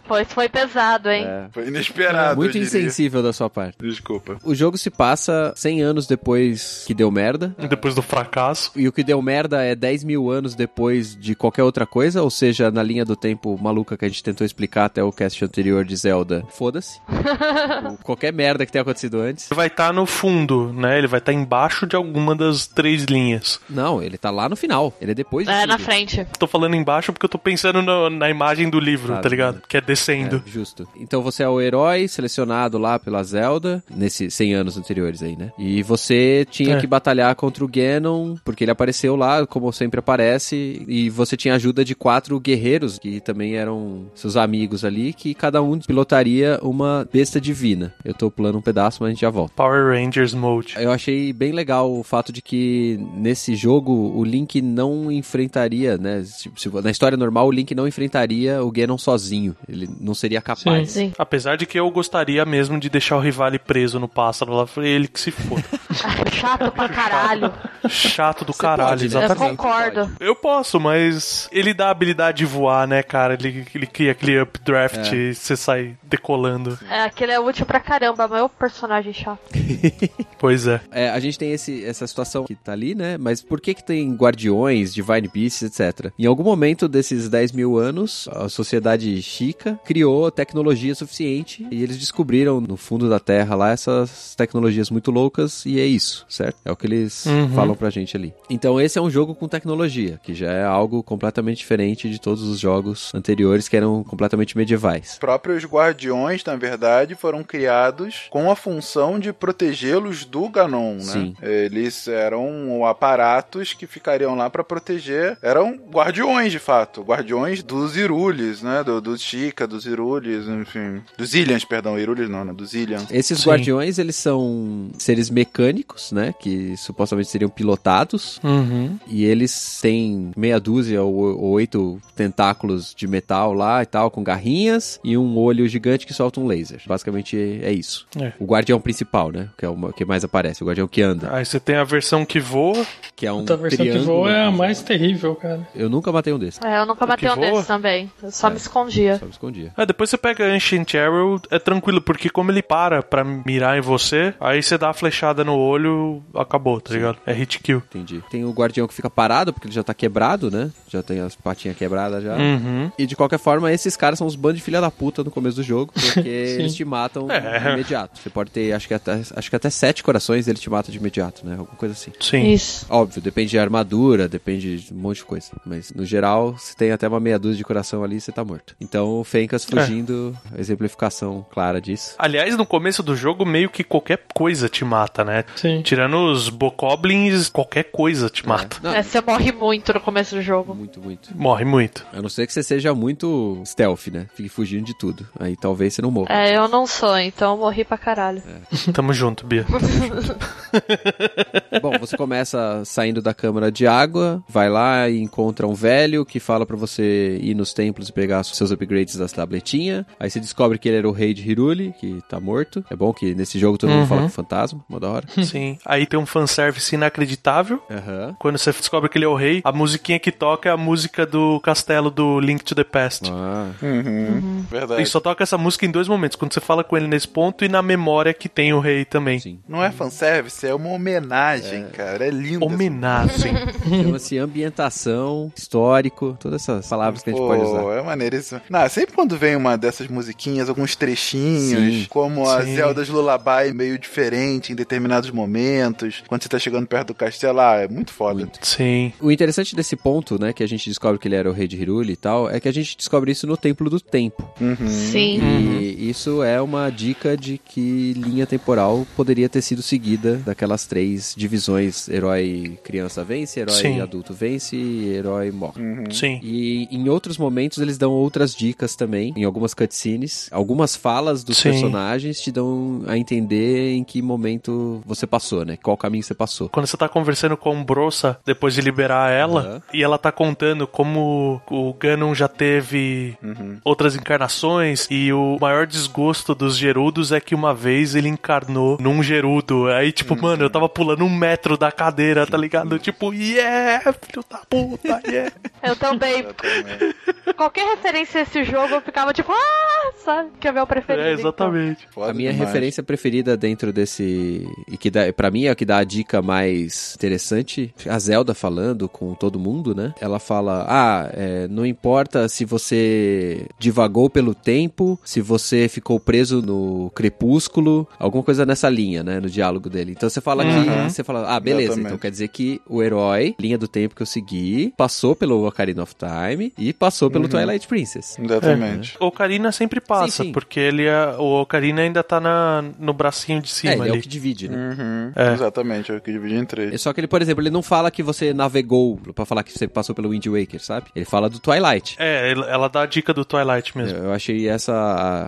Pois foi pesado, hein? É, Foi inesperado. muito eu diria. insensível da sua parte. Desculpa. O jogo se passa 100 anos depois que deu merda. Depois do fracasso. E o que deu merda é 10 mil anos depois de qualquer outra coisa, ou seja, na linha do tempo maluca que a gente tentou explicar até o cast anterior de Zelda. Foda-se. Qualquer merda que tenha acontecido antes. Ele vai estar no fundo, né? Ele vai estar embaixo de alguma das três linhas. Não, ele tá lá no final. Ele é depois de É, na frente. Tô falando embaixo porque eu tô pensando no- na imagem do livro, Claro. tá ligado? Que é descendo. É, justo. Então você é o herói selecionado lá pela Zelda, nesses 100 anos anteriores aí, né? E você tinha É. que batalhar contra o Ganon, porque ele apareceu lá, como sempre aparece, e você tinha ajuda de quatro guerreiros, que também eram seus amigos ali, que cada um pilotaria uma besta divina. Eu tô pulando um pedaço, mas a gente já volta. Power Rangers Mode. Eu achei bem legal o fato de que nesse jogo o Link não enfrentaria, né? se- se- na história normal, o Link não enfrentaria o Ganon sozinho. Ele não seria capaz. Sim. Apesar de que eu gostaria mesmo de deixar o Rivali preso no pássaro lá, foi ele que se foda. Ai, chato pra caralho. Chato do Você caralho, pode, né? Eu exatamente. concordo. Eu posso, mas ele dá a habilidade de voar, né, cara? Ele, ele cria aquele updraft e você sai decolando. É, aquele é útil pra caramba, mas é o personagem chato. Pois é. É, a gente tem esse, essa situação que tá ali, né? Mas por que que tem guardiões, divine beasts, etc? Em algum momento desses 10 mil anos, a sociedade chica criou tecnologia suficiente e eles descobriram no fundo da Terra lá essas tecnologias muito loucas e é isso, certo? É o que eles Uhum. falam pra gente ali. Então esse é um jogo com tecnologia, que já é algo completamente diferente de todos os jogos anteriores que eram completamente medievais. Os próprios guardiões, na verdade, foram criados com a função de protegê-los do Ganon, né? Sim. Eles eram aparatos que ficariam lá pra proteger. Eram guardiões, de fato. Guardiões dos Irules, né? Do, dos Chica, dos Irules, enfim. Dos Ilhans, perdão. Irules não, né? Dos Ilhans. Esses Sim. guardiões, eles são seres mecânicos, né? Que supostamente seriam pilotados. Uhum. E eles têm meia dúzia ou, ou oito tentáculos de metal lá e tal, com garrinhas. E um olho gigante que solta um laser. Basicamente é isso. É. O guardião principal, né? Que é o que mais aparece. O guardião que anda. Aí você tem a versão que voa. Que é um Outra versão que voa é a mais terrível, cara. Eu nunca matei um desses. É, eu nunca matei um voa? desses também. Eu só É. me escondia. Só me escondi. Dia. É, depois você pega Ancient Arrow, é tranquilo, porque como ele para pra mirar em você, aí você dá a flechada no olho, acabou, tá ligado? É hit kill. Entendi. Tem o guardião que fica parado, porque ele já tá quebrado, né? Já tem as patinhas quebradas já. Uhum. E de qualquer forma, esses caras são os bandos de filha da puta no começo do jogo, porque eles te matam É. de imediato. Você pode ter, acho que até, acho que até sete corações ele te mata de imediato, né? Alguma coisa assim. Sim. Isso. Óbvio, depende de armadura, depende de um monte de coisa. Mas no geral, se tem até uma meia dúzia de coração ali, você tá morto. Então o Fencas fugindo, exemplificação clara disso. Aliás, no começo do jogo, meio que qualquer coisa te mata, né? Sim. Tirando os Bokoblins, qualquer coisa te mata. Não, É, você morre muito no começo do jogo. muito, muito. Morre muito. A não ser que você seja muito stealth, né? Fique fugindo de tudo. Aí talvez você não morra. É, eu não sou, então eu morri pra caralho. Tamo junto, Bia. Bom, você começa saindo da câmara de água, vai lá e encontra um velho que fala pra você ir nos templos e pegar seus upgrades das tabletinhas. Aí você descobre que ele era o rei de Hiruli, que tá morto. É bom que nesse jogo todo mundo Uhum. fala com fantasma, mó da hora. Sim. Aí tem um fanservice inacreditável. Aham. Quando você descobre que ele é o rei, a musiquinha que toca é a música do castelo do Link to the Past. Ah, Uhum. Verdade. E só toca essa música em dois momentos, quando você fala com ele nesse ponto e na memória que tem o rei também. sim. Não é fanservice, é uma homenagem, cara. É lindo. Homenagem. Chama-se ambientação, histórico, todas essas palavras que a gente pode usar. Pô, é maneiríssimo. Não, sempre quando vem uma dessas musiquinhas, alguns trechinhos, Sim. como a Sim. Zelda's Lullaby meio diferente em determinados momentos, quando você tá chegando perto do castelo, ah, é muito foda. Sim. O interessante desse ponto, né, que a gente descobre que ele era o rei de Hiruli e tal, é que a gente descobre isso no Templo do Tempo. Uhum. Sim. E isso é uma dica de que linha temporal poderia ter sido seguida daquelas três divisões: herói criança vence, herói Sim. adulto vence e herói morre. Uhum. Sim. E em outros momentos eles dão outras dicas também, em algumas cutscenes. Algumas falas dos Sim. personagens te dão a entender em que momento você passou, né? Qual caminho você passou. Quando você tá conversando com Brossa, depois de liberar ela, Aham. e ela tá contando como o Ganon já teve Uhum. outras encarnações, e o maior desgosto dos Gerudos é que uma vez ele encarnou num Gerudo. Aí, tipo, Uhum. mano, eu tava pulando um metro da cadeira, tá ligado? Tipo, yeah, filho da puta, yeah. Eu também. Exatamente. Qualquer referência a esse jogo eu ficava tipo, ah, sabe? Que é o meu preferido. É, então. exatamente. Foda A minha demais. referência preferida dentro desse. E que dá, pra mim é o que dá a dica mais interessante. A Zelda falando com todo mundo, né? Ela fala: Ah, é, não importa se você divagou pelo tempo, se você ficou preso no crepúsculo, alguma coisa nessa linha, né? No diálogo dele. Então você fala Uhum. que. Você fala, ah, beleza. Exatamente. Então quer dizer que o herói, linha do tempo que eu segui, passou pelo Ocarina of Time e passou pelo Twilight Princess. Exatamente. O Ocarina sempre passa, Sim, sim. porque ele é, o Ocarina ainda tá na, no bracinho de É, cima ele é ali. o que divide, né? Uhum. É. Exatamente, é o que divide em três. É Só que ele, por exemplo, ele não fala que você navegou pra falar que você passou pelo Wind Waker, sabe? Ele fala do Twilight. É, ela- dá a dica do Twilight mesmo. Eu achei essa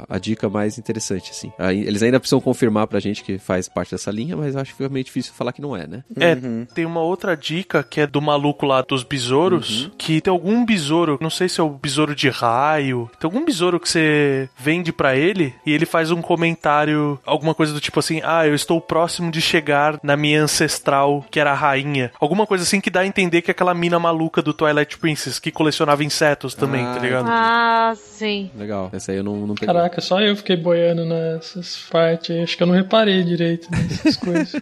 a, a dica mais interessante, assim. Aí, Eles ainda precisam confirmar pra gente que faz parte dessa linha, mas eu acho que foi meio difícil falar que não é, né? É, tem uma outra dica que é do maluco lá dos besouros, que tem algum besouro, não sei se é o besouro de raio, tem algum besouro que você vende pra ele e ele faz um comentário, alguma coisa do tipo assim: "Ah, eu estou próximo de chegar na minha ancestral, que era a rainha". Alguma coisa assim que dá a entender que é aquela mina maluca do Twilight Princess que colecionava insetos também, Ah, tá ligado? Ah, sim. Legal. Essa aí eu não, não peguei. Caraca, só eu fiquei boiando nessas partes. aí. Acho que eu não reparei direito nessas coisas.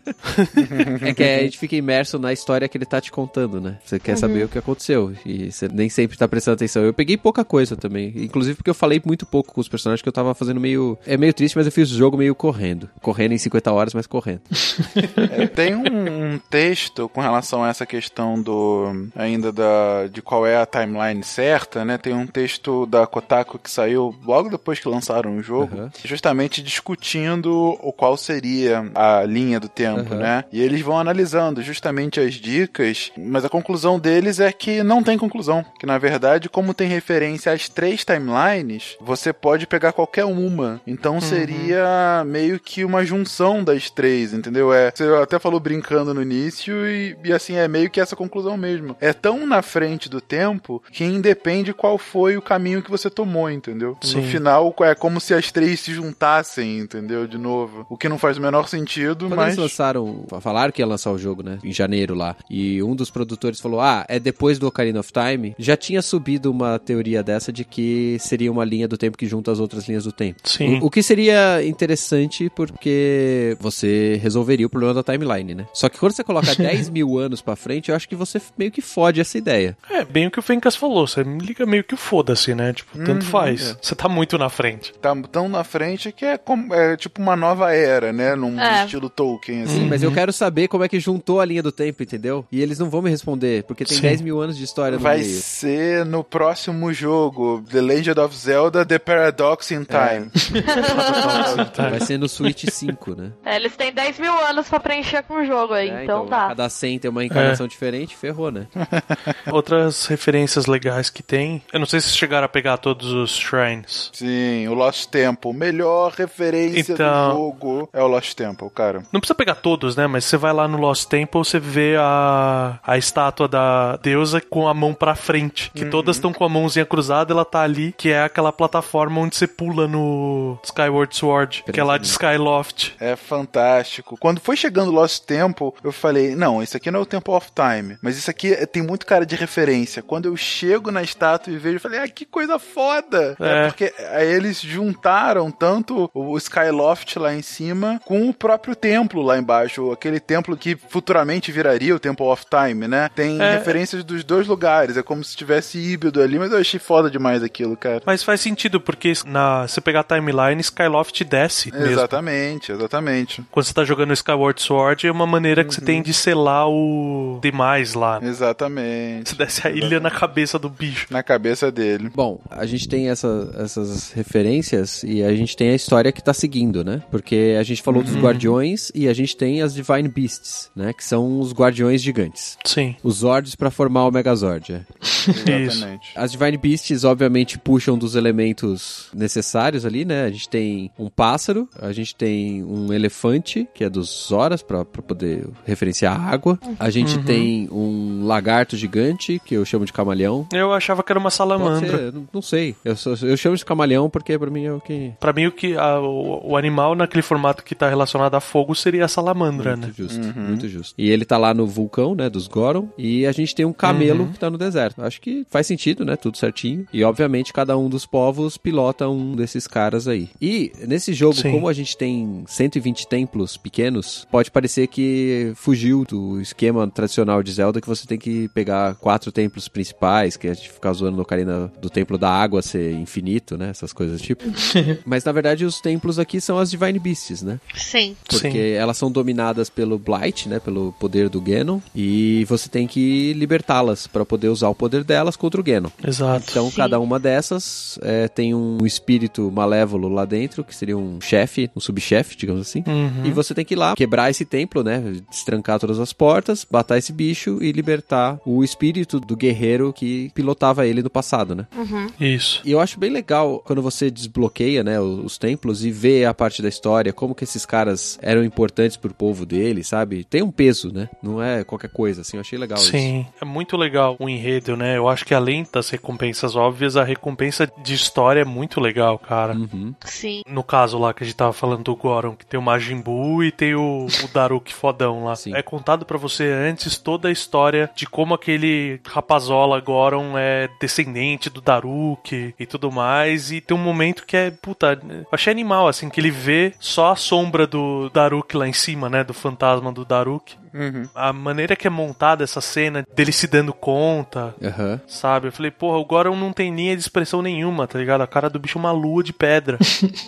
É que a gente fica imerso na história que ele tá te contando, né? Você quer saber o que aconteceu. E você nem sempre tá prestando atenção. Eu peguei pouca coisa também. Inclusive porque eu falei muito pouco com os personagens que eu tava fazendo meio. É meio triste, mas eu fiz o jogo meio correndo. Correndo em 50 horas, mas correndo. É, tem um, um texto com relação a essa questão do ainda da de qual é a timeline certa, né? Tem um texto da Kotaku que saiu logo depois que lançaram o jogo, Aham. justamente discutindo o qual seria a linha do tempo, Aham. né? E eles vão analisando justamente as dicas, mas a conclusão deles é que não tem conclusão, que na verdade, como tem referência às três timelines, você pode pegar qualquer uma. Então seria meio que uma junção das três, entendeu? É, você até falou brincando no início e, e assim, é meio que essa conclusão mesmo. É tão na frente do tempo que independe qual foi o caminho que você tomou, entendeu? Sim. No final, é como se as três se juntassem, entendeu? De novo. O que não faz o menor sentido, Quando mas. eles lançaram, falaram que ia lançar o jogo, né? Em janeiro lá. E um dos produtores falou: Ah, é depois do Ocarina of Time. Já tinha subido uma teoria dessa de que seria uma linha do tempo que junta as outras linhas do tempo. Sim. O, o que seria interessante porque você resolveria o problema da timeline, né? Só que quando você coloca 10 mil anos pra frente, eu acho que você meio que fode essa ideia. É, bem o que o Fencas falou, você me liga meio que o foda-se, né? Tipo, tanto Uhum, faz. é. Você tá muito na frente. Tá tão na frente que é, como- é tipo uma nova era, né? Num É. estilo Tolkien, assim. Sim, mas eu quero saber como é que juntou a linha do tempo, entendeu? E eles não vão me responder, porque tem Sim. 10 mil anos de história no Vai meio. ser no próximo jogo, The Legend of Zelda The Paradox in Time. Vai ser no Switch 5, né? É, eles têm 10 mil anos pra preencher com o jogo aí, É, então, dá. Cada 100 tem uma encarnação diferente, ferrou, né? Outras referências legais que tem. Eu não sei se chegaram a pegar todos os shrines. Sim, o Lost Temple. Melhor referência Então- do jogo é o Lost Temple, cara. Não precisa pegar todos, né? Mas você vai lá no Lost Temple, você vê a, a estátua da deusa com a mão pra frente. Que todas estão com a mãozinha cruzada, ela tá ali, que é aquela plataforma onde você pula no Skyward Sword, que é lá de Skyloft. É fantástico. Quando foi chegando Lost Temple, eu falei, não, isso aqui não é o Temple of Time, mas isso aqui é- tem muito cara de referência. Quando eu chego na estátua e vejo, eu falei, ah, que coisa foda! É. porque aí eles juntaram tanto o Skyloft lá em cima com o próprio templo lá embaixo, aquele templo que futuramente viraria o Temple of Time, né? Tem É. referências dos dois lugares, é como se tivesse híbrido ali, mas eu achei foda demais aquilo, cara. Mas faz sentido, porque na, se pegar a timeline, Skyloft desce mesmo. Exatamente, exatamente. Quando você tá jogando Skyward Sword, é uma maneira que você tem de selar o demais lá. Exatamente. Você desce a ilha na cabeça do bicho. Na cabeça dele. Bom, a gente tem essa- essas referências e a gente tem a história que tá seguindo, né? Porque a gente falou dos guardiões e a gente tem as Divine Beasts, né? Que são os guardiões gigantes. Sim. Os Zords pra formar o Megazord. é. Exatamente. As Divine Beasts, obviamente, puxam dos elementos necessários ali, né? A gente tem um pássaro, a gente tem um elefante, que é dos Zoras, pra, pra poder referenciar a água. A gente tem um lagarto gigante, que eu chamo de camaleão. Eu achava que era uma salamandra. ser, não, sei. Eu, eu chamo de camaleão porque pra mim é o que. Pra mim, o, que, a- o, o animal naquele formato que tá relacionado a fogo seria a salamandra, né? Muito justo, muito justo. E ele tá lá no vulcão, né, dos Goron, e a gente tem um camelo que tá no deserto. Acho que faz sentido, né, tudo certinho. E obviamente cada um dos povos pilota um desses caras aí. E nesse jogo, Sim. como a gente tem 120 templos pequenos, pode parecer que fugiu do esquema tradicional de Zelda que você tem que pegar quatro templos principais, que a gente fica zoando no Ocarina do templo da água ser infinito, né, essas coisas tipo. Mas na verdade os templos aqui são as Divine Beasts, né? Sim. Porque Sim. elas são dominadas pelo Blight, né? Pelo poder do Ganon. E você tem que libertá-las para poder usar o poder delas contra o Ganon. Exato. Então, Sim. cada uma dessas é, tem um espírito malévolo lá dentro, que seria um chefe, um subchefe, digamos assim. Uhum. E você tem que ir lá quebrar esse templo, né? Destrancar todas as portas, matar esse bicho e libertar o espírito do guerreiro que pilotava ele no passado, né? Isso. E eu acho bem legal quando você desbloqueia, né, os, os templos e vê a parte da história, como que esses caras eram importantes pro povo dele, sabe? Tem um peso, né? Não é qualquer coisa, assim, eu achei legal isso. Sim, é muito legal o enredo, né? Eu acho que além das recompensas óbvias, a recompensa de história é muito legal, cara. Uhum. Sim. No caso lá que a gente tava falando do Goron, que tem o Majin Buu e tem o, o Daruk fodão lá. Sim. É contado pra você antes toda a história de como aquele rapazola Goron é descendente do Daruk e tudo mais. E tem um momento que é, puta, eu achei animal, assim, que ele vê só a sombra do Daruk lá em cima, né? Do fantasma do Daruk. A maneira que é montada essa cena, dele se dando conta, Aham. sabe? Eu falei, porra, o Goron não tem linha de expressão nenhuma, tá ligado? A cara do bicho é uma lua de pedra.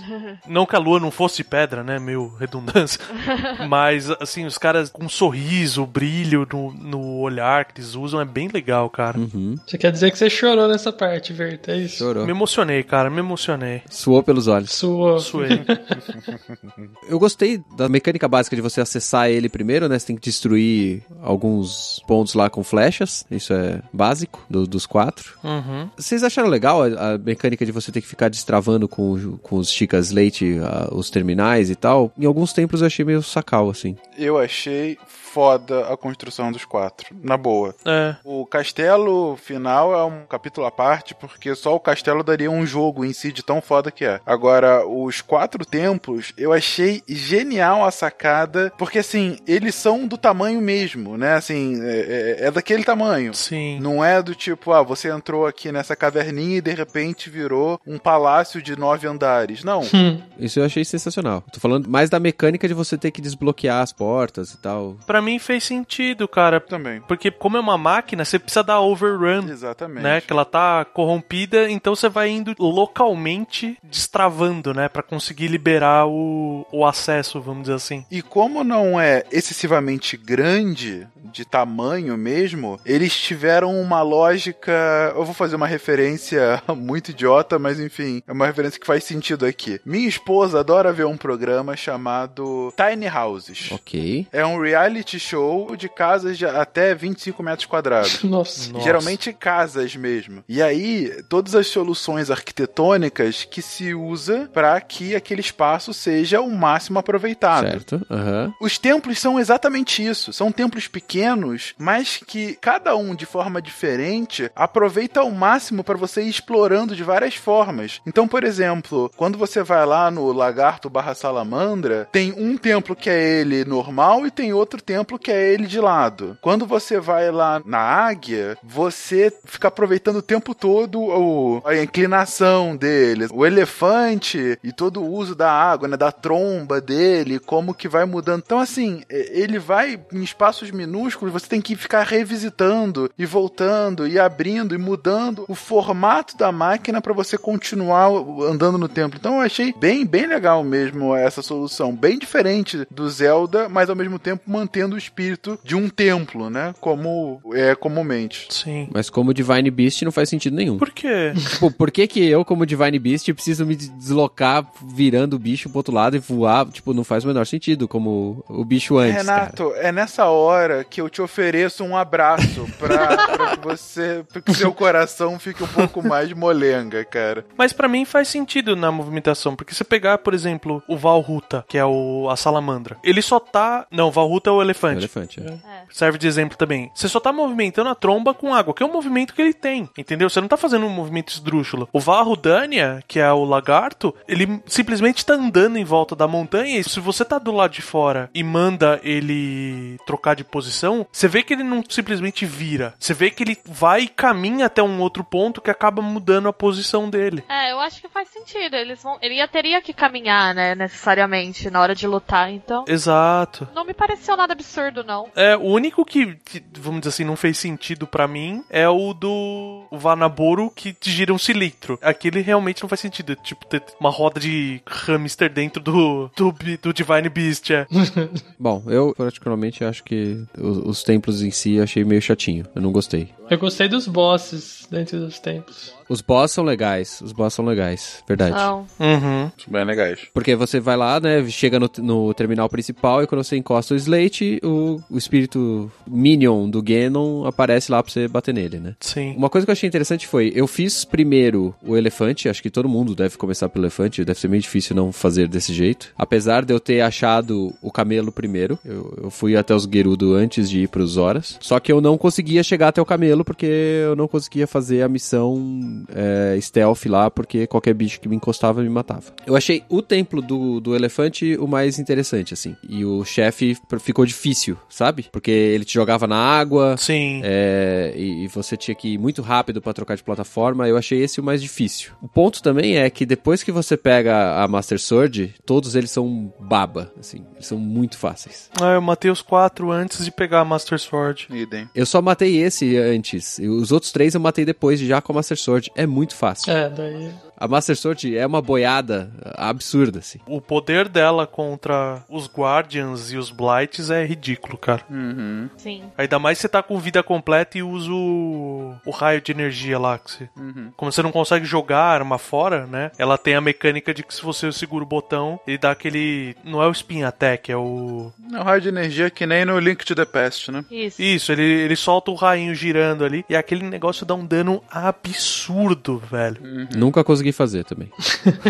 não que a lua não fosse de pedra, né? Meio redundância. Mas, assim, os caras com um sorriso, brilho no, no olhar que eles usam é bem legal, cara. Uhum. Você quer dizer que você chorou nessa parte, Verta? É isso? Chorou. Me emocionei, cara, me emocionei. Suou pelos olhos. Sua. Suei. Eu gostei da mecânica básica de você acessar ele primeiro, né? Você tem que destruir alguns pontos lá com flechas. Isso é básico do- dos quatro. Uhum. Vocês acharam legal a, a mecânica de você ter que ficar destravando com, com os Chicas Slate ah, os terminais e tal? Em alguns templos eu achei meio sacal, assim. Eu achei foda a construção dos quatro. Na boa. É. O castelo final é um capítulo à parte, porque só o castelo daria um jogo em si de tão foda que é. Agora, os quatro templos, eu achei genial a sacada, porque assim, eles são do tamanho mesmo, né? Assim, é, é- é daquele tamanho. Sim. Não é do tipo, ah, você entrou aqui nessa caverninha e de repente virou um palácio de nove andares. Não. Isso eu achei sensacional. Tô falando mais da mecânica de você ter que desbloquear as portas e tal. Pra mim fez sentido, cara. Também. Porque como é uma máquina, você precisa dar overrun. Exatamente. Né, que ela tá corrompida, então você vai indo localmente destravando, né, Pra conseguir liberar o, o acesso, vamos dizer assim. E como não é excessivamente grande, de tamanho mesmo, eles tiveram uma lógica. Eu vou fazer uma referência muito idiota, mas enfim, é uma referência que faz sentido aqui. Minha esposa adora ver um programa chamado Tiny Houses. Ok. É um reality show de casas de até 25 metros quadrados. Nossa. Nossa. Geralmente casas mesmo. E aí, todas as soluções arquitetônicas que se usa para que aquele espaço seja o máximo aproveitado. Certo. Aham. Os templos são exatamente isso. São templos pequenos, mas que cada um de forma diferente aproveita ao máximo para você ir explorando de várias formas. Então, por exemplo, quando você vai lá no Lagarto barra Salamandra, tem um templo que é ele normal e tem outro templo que é ele de lado. Quando você vai lá na Águia, você fica aproveitando o tempo todo o- a inclinação dele, o elefante e todo o uso da água, né, da tromba dele, como que vai mudando. Então, assim, ele vai em espaços minúsculos, você tem que ficar revisitando e voltando e abrindo e mudando o formato da máquina para você continuar andando no templo. Então, eu achei bem, bem legal mesmo essa solução, bem diferente do Zelda, mas ao mesmo tempo mantendo o espírito de um templo, né, como é comumente. Sim. Mas como Divine Beast não faz sentido nenhum. Por quê? Tipo, por que que eu, como Divine Beast, preciso me deslocar virando o bicho pro outro lado e voar? Tipo, não faz o menor sentido, como o bicho antes, cara. Renato, é nessa hora que eu te ofereço um abraço pra, pra que você, pra que seu coração fique um pouco mais molenga, cara. Mas pra mim faz sentido na movimentação, porque se pegar, por exemplo, o Valruta, que é o, a salamandra, ele só tá. Não, o Valruta é o É elefante. elefante, é. Serve de exemplo também. Você só tá movimentando a tromba com água, que é o movimento que ele tem, entendeu? Você não tá fazendo um movimento esdrúxulo. O Varrudania, que é o lagarto, ele simplesmente tá andando em volta da montanha e se você tá do lado de fora e manda ele trocar de posição, você vê que ele não simplesmente vira. Você vê que ele vai e caminha até um outro ponto que acaba mudando a posição dele. É, eu acho que faz sentido. Eles vão. Ele ia teria que caminhar, né, necessariamente, na hora de lutar, então. Exato. Não me pareceu nada absurdo, não. É, o único que, que, vamos dizer assim, não fez sentido pra mim é o do Vanaboro que te gira um cilindro. Aquele realmente não faz sentido. Tipo, ter uma roda de hamster dentro do, do, do Divine Beast. É. Bom, eu particularmente acho que os, os templos em si eu achei meio chatinho. Eu não gostei. Eu gostei dos bosses dentro dos templos. Os boss são legais, os boss são legais, verdade. Não. Uhum. Bem legais. Porque você vai lá, né, chega no, no terminal principal e quando você encosta o Slate, o, o espírito Minion do Ganon aparece lá pra você bater nele, né? Sim. Uma coisa que eu achei interessante foi, eu fiz primeiro o elefante, acho que todo mundo deve começar pelo elefante, deve ser meio difícil não fazer desse jeito. Apesar de eu ter achado o camelo primeiro, eu, eu fui até os Gerudo antes de ir pros Horas. Só que eu não conseguia chegar até o camelo porque eu não conseguia fazer a missão é, stealth lá, porque qualquer bicho que me encostava me matava. Eu achei o templo do, do elefante o mais interessante, assim. E o chefe ficou difícil, sabe? Porque ele te jogava na água, Sim. é, e, e você tinha que ir muito rápido pra trocar de plataforma. Eu achei esse o mais difícil. O ponto também é que depois que você pega a Master Sword, todos eles são baba, assim, eles são muito fáceis. Ah, eu matei os quatro antes de pegar a Master Sword. Idem. Eu só matei esse antes. e Os outros três eu matei depois, já com a Master Sword. É muito fácil. É, daí. A Master Sword é uma boiada absurda, assim. O poder dela contra os Guardians e os Blights é ridículo, cara. Uhum. Sim. Ainda mais se você tá com vida completa e usa o, o raio de energia lá. Que você... Uhum. Como você não consegue jogar a arma fora, né? Ela tem a mecânica de que se você segura o botão, ele dá aquele. Não é o spin attack, é o. Não, raio de energia que nem no Link to the Past, né? Isso. Isso, ele, ele solta o rainho girando ali e aquele negócio dá um dano absurdo, velho. Nunca consegui fazer também.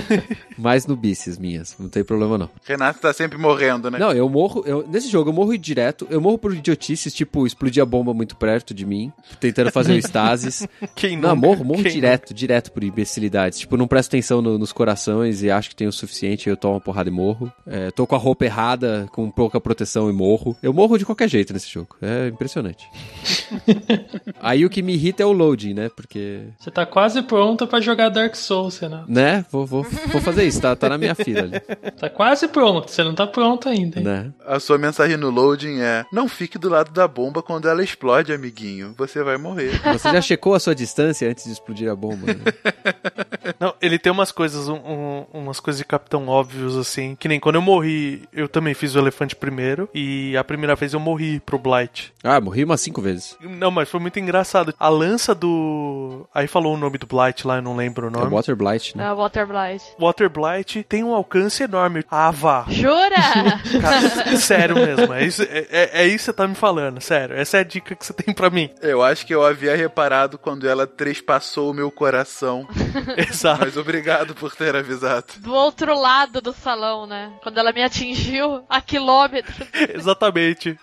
Mais nubices minhas, não tem problema não. Renato tá sempre morrendo, né? Não, eu morro. eu- nesse jogo eu morro direto. Eu morro por idiotices, tipo, explodir a bomba muito perto de mim, tentando fazer o estasis. Quem Não, nunca? morro, morro Quem direto, direto por imbecilidades. Tipo, não presto atenção no- nos corações e acho que tem o suficiente, eu tomo uma porrada e morro. É, tô com a roupa errada, com pouca proteção e morro. Eu morro de qualquer jeito nesse jogo. É impressionante. Aí o que me irrita é o loading, né? Porque. Você tá quase pronto pra jogar Dark Souls, Renato. Né? Vou, vou, vou fazer isso, tá, tá na minha fila ali. Tá quase pronto, você não tá pronto ainda. hein? Né? A sua mensagem no loading é: Não fique do lado da bomba quando ela explode, amiguinho. Você vai morrer. Você já checou a sua distância antes de explodir a bomba? Né? Não, ele tem umas coisas, um- um- umas coisas de capitão óbvios, assim, que nem quando eu morri, eu também fiz o elefante primeiro, e a primeira vez eu morri pro Blight. Ah, morri umas cinco vezes. Não, mas foi muito engraçado. A lança do. Aí falou o nome do Blight lá, eu não lembro o É nome. Water Blight, né? É o Water Blight. Water Blight tem um alcance enorme. Ah, vá. Jura? Cara, sério mesmo. É isso, é, é- é isso que você tá me falando, sério. Essa é a dica que você tem pra mim. Eu acho que eu havia reparado quando ela trespassou o meu coração. Exato. Mas obrigado por ter avisado. Do outro lado do salão, né? Quando ela me atingiu a quilômetros. Exatamente.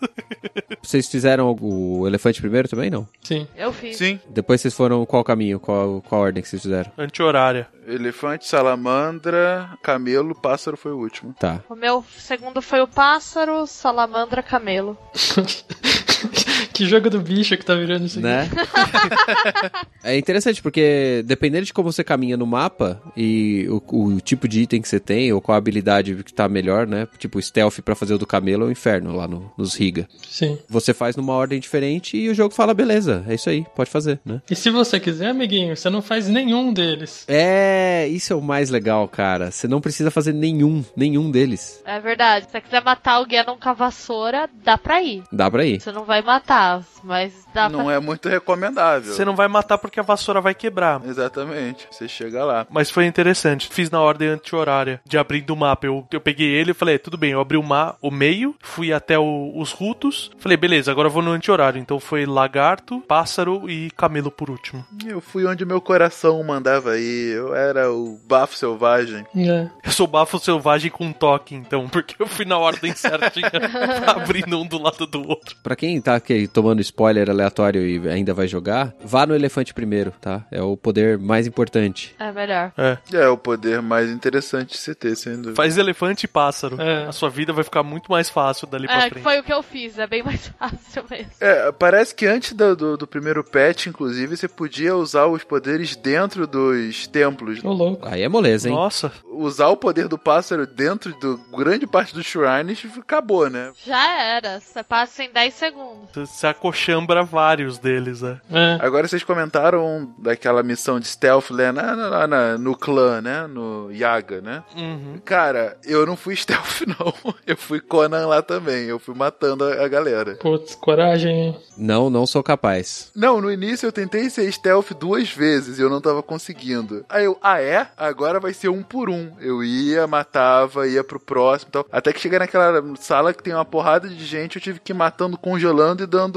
Vocês fizeram o elefante primeiro também, não? Sim. Eu fiz. Sim. Depois vocês foram qual caminho? Qual, qual ordem que vocês fizeram? Anti-horária. Elefante, salamandra, camelo, pássaro foi o último. Tá. O meu segundo foi o pássaro, salamandra, camelo. que jogo do bicho que tá virando isso aqui. Né? é interessante porque dependendo de como você caminha no mapa e o, o tipo de item que você tem ou qual a habilidade que tá melhor, né? Tipo, stealth pra fazer o do camelo é o inferno lá no- nos Riga. Sim. Você faz numa ordem diferente e o jogo fala, beleza, é isso aí, pode fazer, né? E se você quiser, amiguinho, você não faz nenhum deles. É, isso é o mais legal, cara. Você não precisa fazer nenhum, nenhum deles. É verdade. Se você quiser matar alguém com a vassoura, dá pra ir. Dá pra ir. Você não vai matar, mas dá Não pra... é muito recomendável. Você não vai matar porque a vassoura vai quebrar. Exatamente. Você chega lá. Mas foi interessante. Fiz na ordem anti-horária de abrir do mapa. Eu, eu peguei ele e falei, tudo bem, eu abri o, ma o meio, fui até o- os rutos. Falei, beleza, agora eu vou no anti-horário. Então foi lagarto, pássaro e camelo por último. Eu fui onde meu coração mandava ir. Eu era o bafo selvagem. É. Eu sou bafo selvagem com toque, então, porque eu fui na ordem certinha, abrindo um do lado do outro. Pra quem tá aqui tomando spoiler aleatório e ainda vai jogar, vá no elefante primeiro, tá? É o poder mais importante. É melhor. É. É o poder mais interessante de se ter, sem dúvida. Faz elefante e pássaro. É. A sua vida vai ficar muito mais fácil dali pra É, que frente. foi o que eu fiz. É bem mais fácil mesmo. É, parece que antes do, do, do primeiro patch, inclusive, você podia usar os poderes dentro dos templos. Ô, louco. Aí é moleza, hein? Nossa, Usar o poder do pássaro dentro do grande parte dos shrines acabou, né? Já era. Você passa em 10 segundos. você acochambra vários deles, né? É. Agora vocês comentaram daquela missão de stealth lá na- na- na- no clã, né? No Yaga, né? Uhum. Cara, eu não fui stealth, não. Eu fui Conan lá também. Eu fui matando a, a galera. Putz, coragem, hein? Não, não sou capaz. Não, no início eu tentei ser stealth duas vezes e eu não tava conseguindo. Aí eu, ah é? Agora vai ser um por um. Eu ia, matava, ia pro próximo e tal. Até que cheguei naquela sala que tem uma porrada de gente, eu tive que ir matando, congelando e dando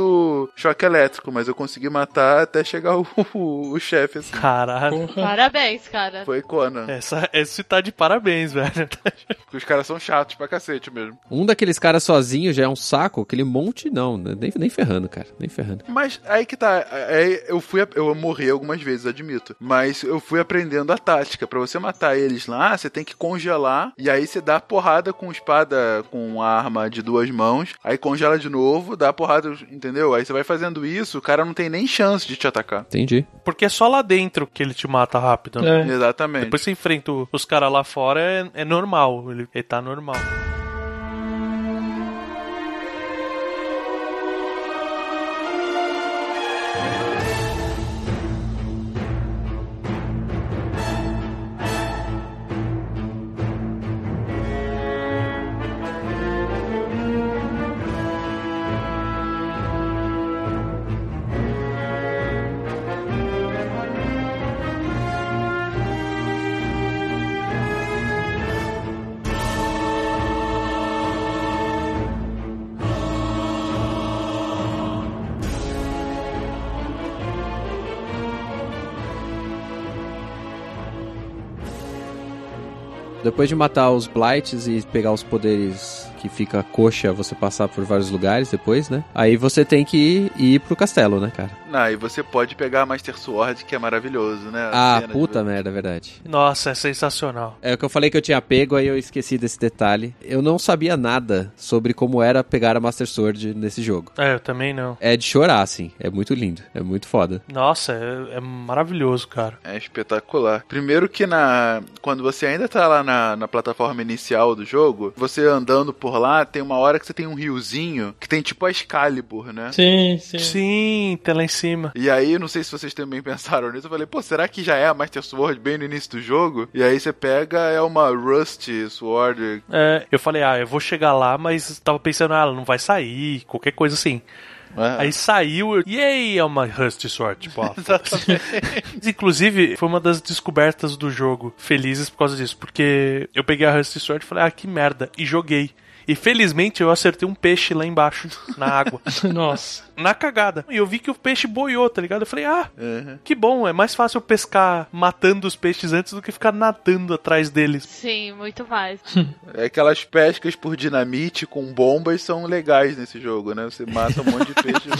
choque elétrico. Mas eu consegui matar até chegar o, o, o chefe, assim. Caralho. Porra. Parabéns, cara. Foi Conan. Essa, esse tá de parabéns, velho. Porque os caras são chatos pra cacete mesmo. Um daqueles caras sozinho já é um saco, aquele monte não, né? nem, nem ferrando, cara, nem ferrando. Mas aí que tá, aí eu fui, eu morri algumas vezes, admito. Mas eu fui aprendendo a tática. Pra você matar eles lá, você tem que congelar e aí você dá porrada com espada, com arma de duas mãos. Aí congela de novo, dá porrada, entendeu? Aí você vai fazendo isso, o cara não tem nem chance de te atacar. Entendi. Porque é só lá dentro que ele te mata rápido. né? É. Exatamente. Depois você enfrenta os caras lá fora, é, é normal. Ele, ele tá normal. Depois de matar os Blights e pegar os poderes que fica coxa, você passar por vários lugares depois, né? Aí você tem que ir, ir pro castelo, né, cara? Não, e você pode pegar a Master Sword, que é maravilhoso, né? Ah, A cena puta de- merda, é verdade. Nossa, é sensacional. É o que eu falei que eu tinha pego, aí eu esqueci desse detalhe. Eu não sabia nada sobre como era pegar a Master Sword nesse jogo. É, eu também não. É de chorar, assim. É muito lindo. É muito foda. Nossa, é, é maravilhoso, cara. É espetacular. Primeiro que na quando você ainda tá lá na, na plataforma inicial do jogo, você andando por lá, tem uma hora que você tem um riozinho que tem tipo a Excalibur, né? Sim, sim. Sim, tá lá em cima. E aí, não sei se vocês também pensaram nisso, eu falei, pô, será que já é a Master Sword bem no início do jogo? E aí você pega, é uma Rusty Sword. É, eu falei, ah, eu vou chegar lá, mas tava pensando, ah, ela não vai sair, qualquer coisa assim. né? Aí saiu, eu, e aí é uma Rusty Sword, tipo, ó. Inclusive, foi uma das descobertas do jogo, felizes por causa disso, porque eu peguei a Rusty Sword e falei, ah, que merda, e joguei. E felizmente eu acertei um peixe lá embaixo, na água. Nossa. Na cagada. E eu vi que o peixe boiou, tá ligado? Eu falei, ah, Uhum. que bom, é mais fácil pescar matando os peixes antes do que ficar nadando atrás deles. Sim, muito mais. É aquelas pescas por dinamite com bombas são legais nesse jogo, né? Você mata um monte de peixe e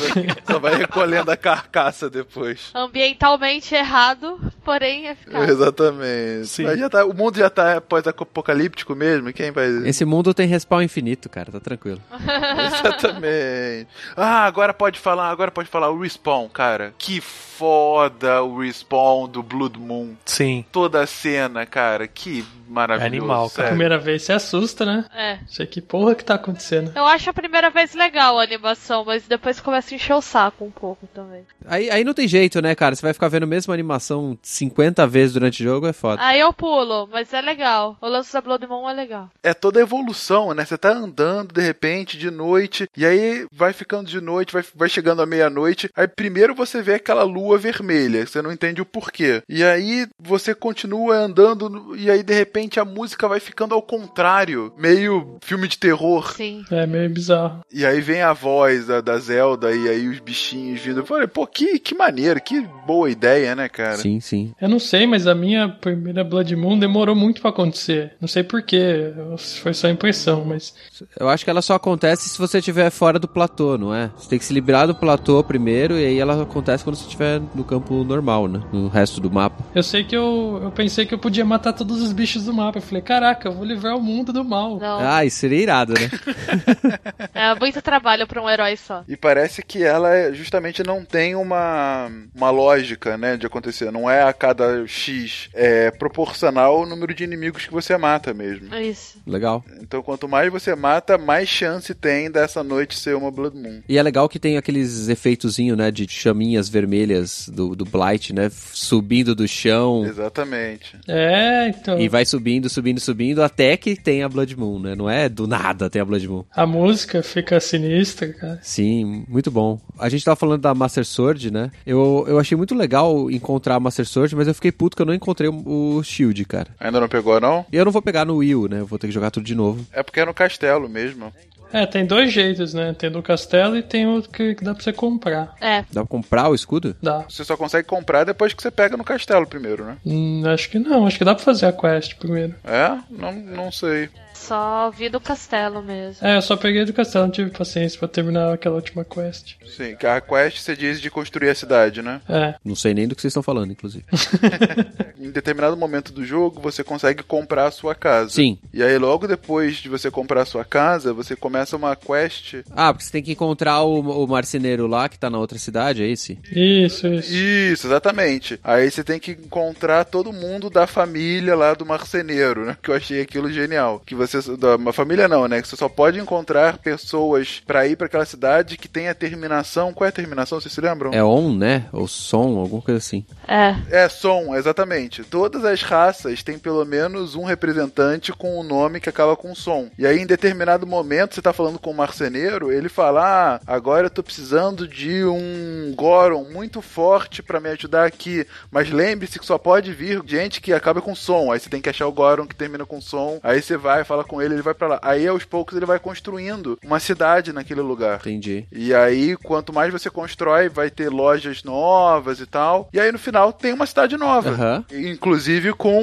só vai recolhendo a carcaça depois. Ambientalmente errado, porém eficaz. Exatamente. Sim. Mas já tá, o mundo já tá pós-apocalíptico mesmo? Quem vai. Esse mundo tem respawn infinito, cara. Tá tranquilo. Exatamente. Ah, agora pode falar, agora pode falar o respawn, cara. Que foda o respawn do Blood Moon. Sim. Toda a cena, cara, que maravilhoso. É animal, cara. sério. Primeira vez você assusta, né? É. Sei que porra que tá acontecendo. Eu acho a primeira vez legal a animação, mas depois começa a encher o saco um pouco também. Aí, aí não tem jeito, né, cara? Você vai ficar vendo a mesma animação 50 vezes durante o jogo, é foda. Aí eu pulo, mas é legal. O lance da Blood Moon é legal. É toda a evolução, né? Você tá andando de repente de noite, e aí vai ficando de noite, vai, vai chegando à meia-noite. Aí primeiro você vê aquela lua vermelha, você não entende o porquê. E aí você continua andando, e aí de repente a música vai ficando ao contrário, meio filme de terror. Sim. É meio bizarro. E aí vem a voz da, da Zelda, e aí os bichinhos vindo. Eu falei, pô, que, que maneiro, que boa ideia, né, cara? Sim, sim. Eu não sei, mas a minha primeira Blood Moon demorou muito pra acontecer. Não sei porquê, foi só impressão, mas. Eu acho que ela só acontece se você estiver fora do platô, não é? Você tem que se liberar do platô primeiro e aí ela acontece quando você estiver no campo normal, né? No resto do mapa. Eu sei que eu, eu pensei que eu podia matar todos os bichos do mapa. Eu falei, caraca, eu vou livrar o mundo do mal. Não. Ah, isso seria irado, né? É muito trabalho pra um herói só. E parece que ela justamente não tem uma, uma lógica, né, de acontecer. Não é a cada X. É proporcional ao número de inimigos que você mata mesmo. É isso. Legal. Então, quanto mais você mata, mais chance tem dessa noite ser uma Blood Moon. E é legal que tem aqueles efeitozinho, né? De chaminhas vermelhas do, do Blight, né? Subindo do chão. Exatamente. É, então. E vai subindo, subindo, subindo, até que tem a Blood Moon, né? Não é do nada tem a Blood Moon. A música fica sinistra, cara. Sim, muito bom. A gente tava falando da Master Sword, né? Eu, eu achei muito legal encontrar a Master Sword, mas eu fiquei puto que eu não encontrei o, Shield, cara. Ainda não pegou, não? E eu não vou pegar no Wii U, né? Eu vou ter que jogar tudo de novo. É porque é no castelo mesmo. É, tem dois jeitos, né? Tem do castelo e tem outro que, que dá pra você comprar. É. Dá pra comprar o escudo? Dá. Você só consegue comprar depois que você pega no castelo primeiro, né? Hum, acho que não, acho que dá pra fazer a quest primeiro. É? Não, não sei. Só vi do castelo mesmo. É, eu só peguei do castelo, não tive paciência pra terminar aquela última quest. Sim, que a quest você diz de construir a cidade, né? É, Não sei nem do que vocês estão falando, inclusive. Em determinado momento do jogo, você consegue comprar a sua casa. Sim. E aí, logo depois de você comprar a sua casa, você começa uma quest. Ah, porque você tem que encontrar o, o marceneiro lá, que tá na outra cidade, é esse? isso, isso. Isso, exatamente. Aí você tem que encontrar todo mundo da família lá do marceneiro, né? Que eu achei aquilo genial. Que você. Da, uma família não, né? Que você só pode encontrar pessoas pra ir pra aquela cidade que tem a terminação. Qual é a terminação? Vocês se lembram? É on, né? Ou som, alguma coisa assim. É. É, som, exatamente. Todas as raças têm pelo menos um representante com o um nome que acaba com som. E aí, em determinado momento, você tá falando com o marceneiro, ele fala: Ah, agora eu tô precisando de um Goron muito forte pra me ajudar aqui. Mas lembre-se que só pode vir gente que acaba com som. Aí você tem que achar o Goron que termina com som. Aí você vai e fala: fala com ele, ele vai pra lá. Aí aos poucos ele vai construindo uma cidade naquele lugar. Entendi. E aí, quanto mais você constrói, vai ter lojas novas e tal. E aí, no final, tem uma cidade nova. Aham. Inclusive com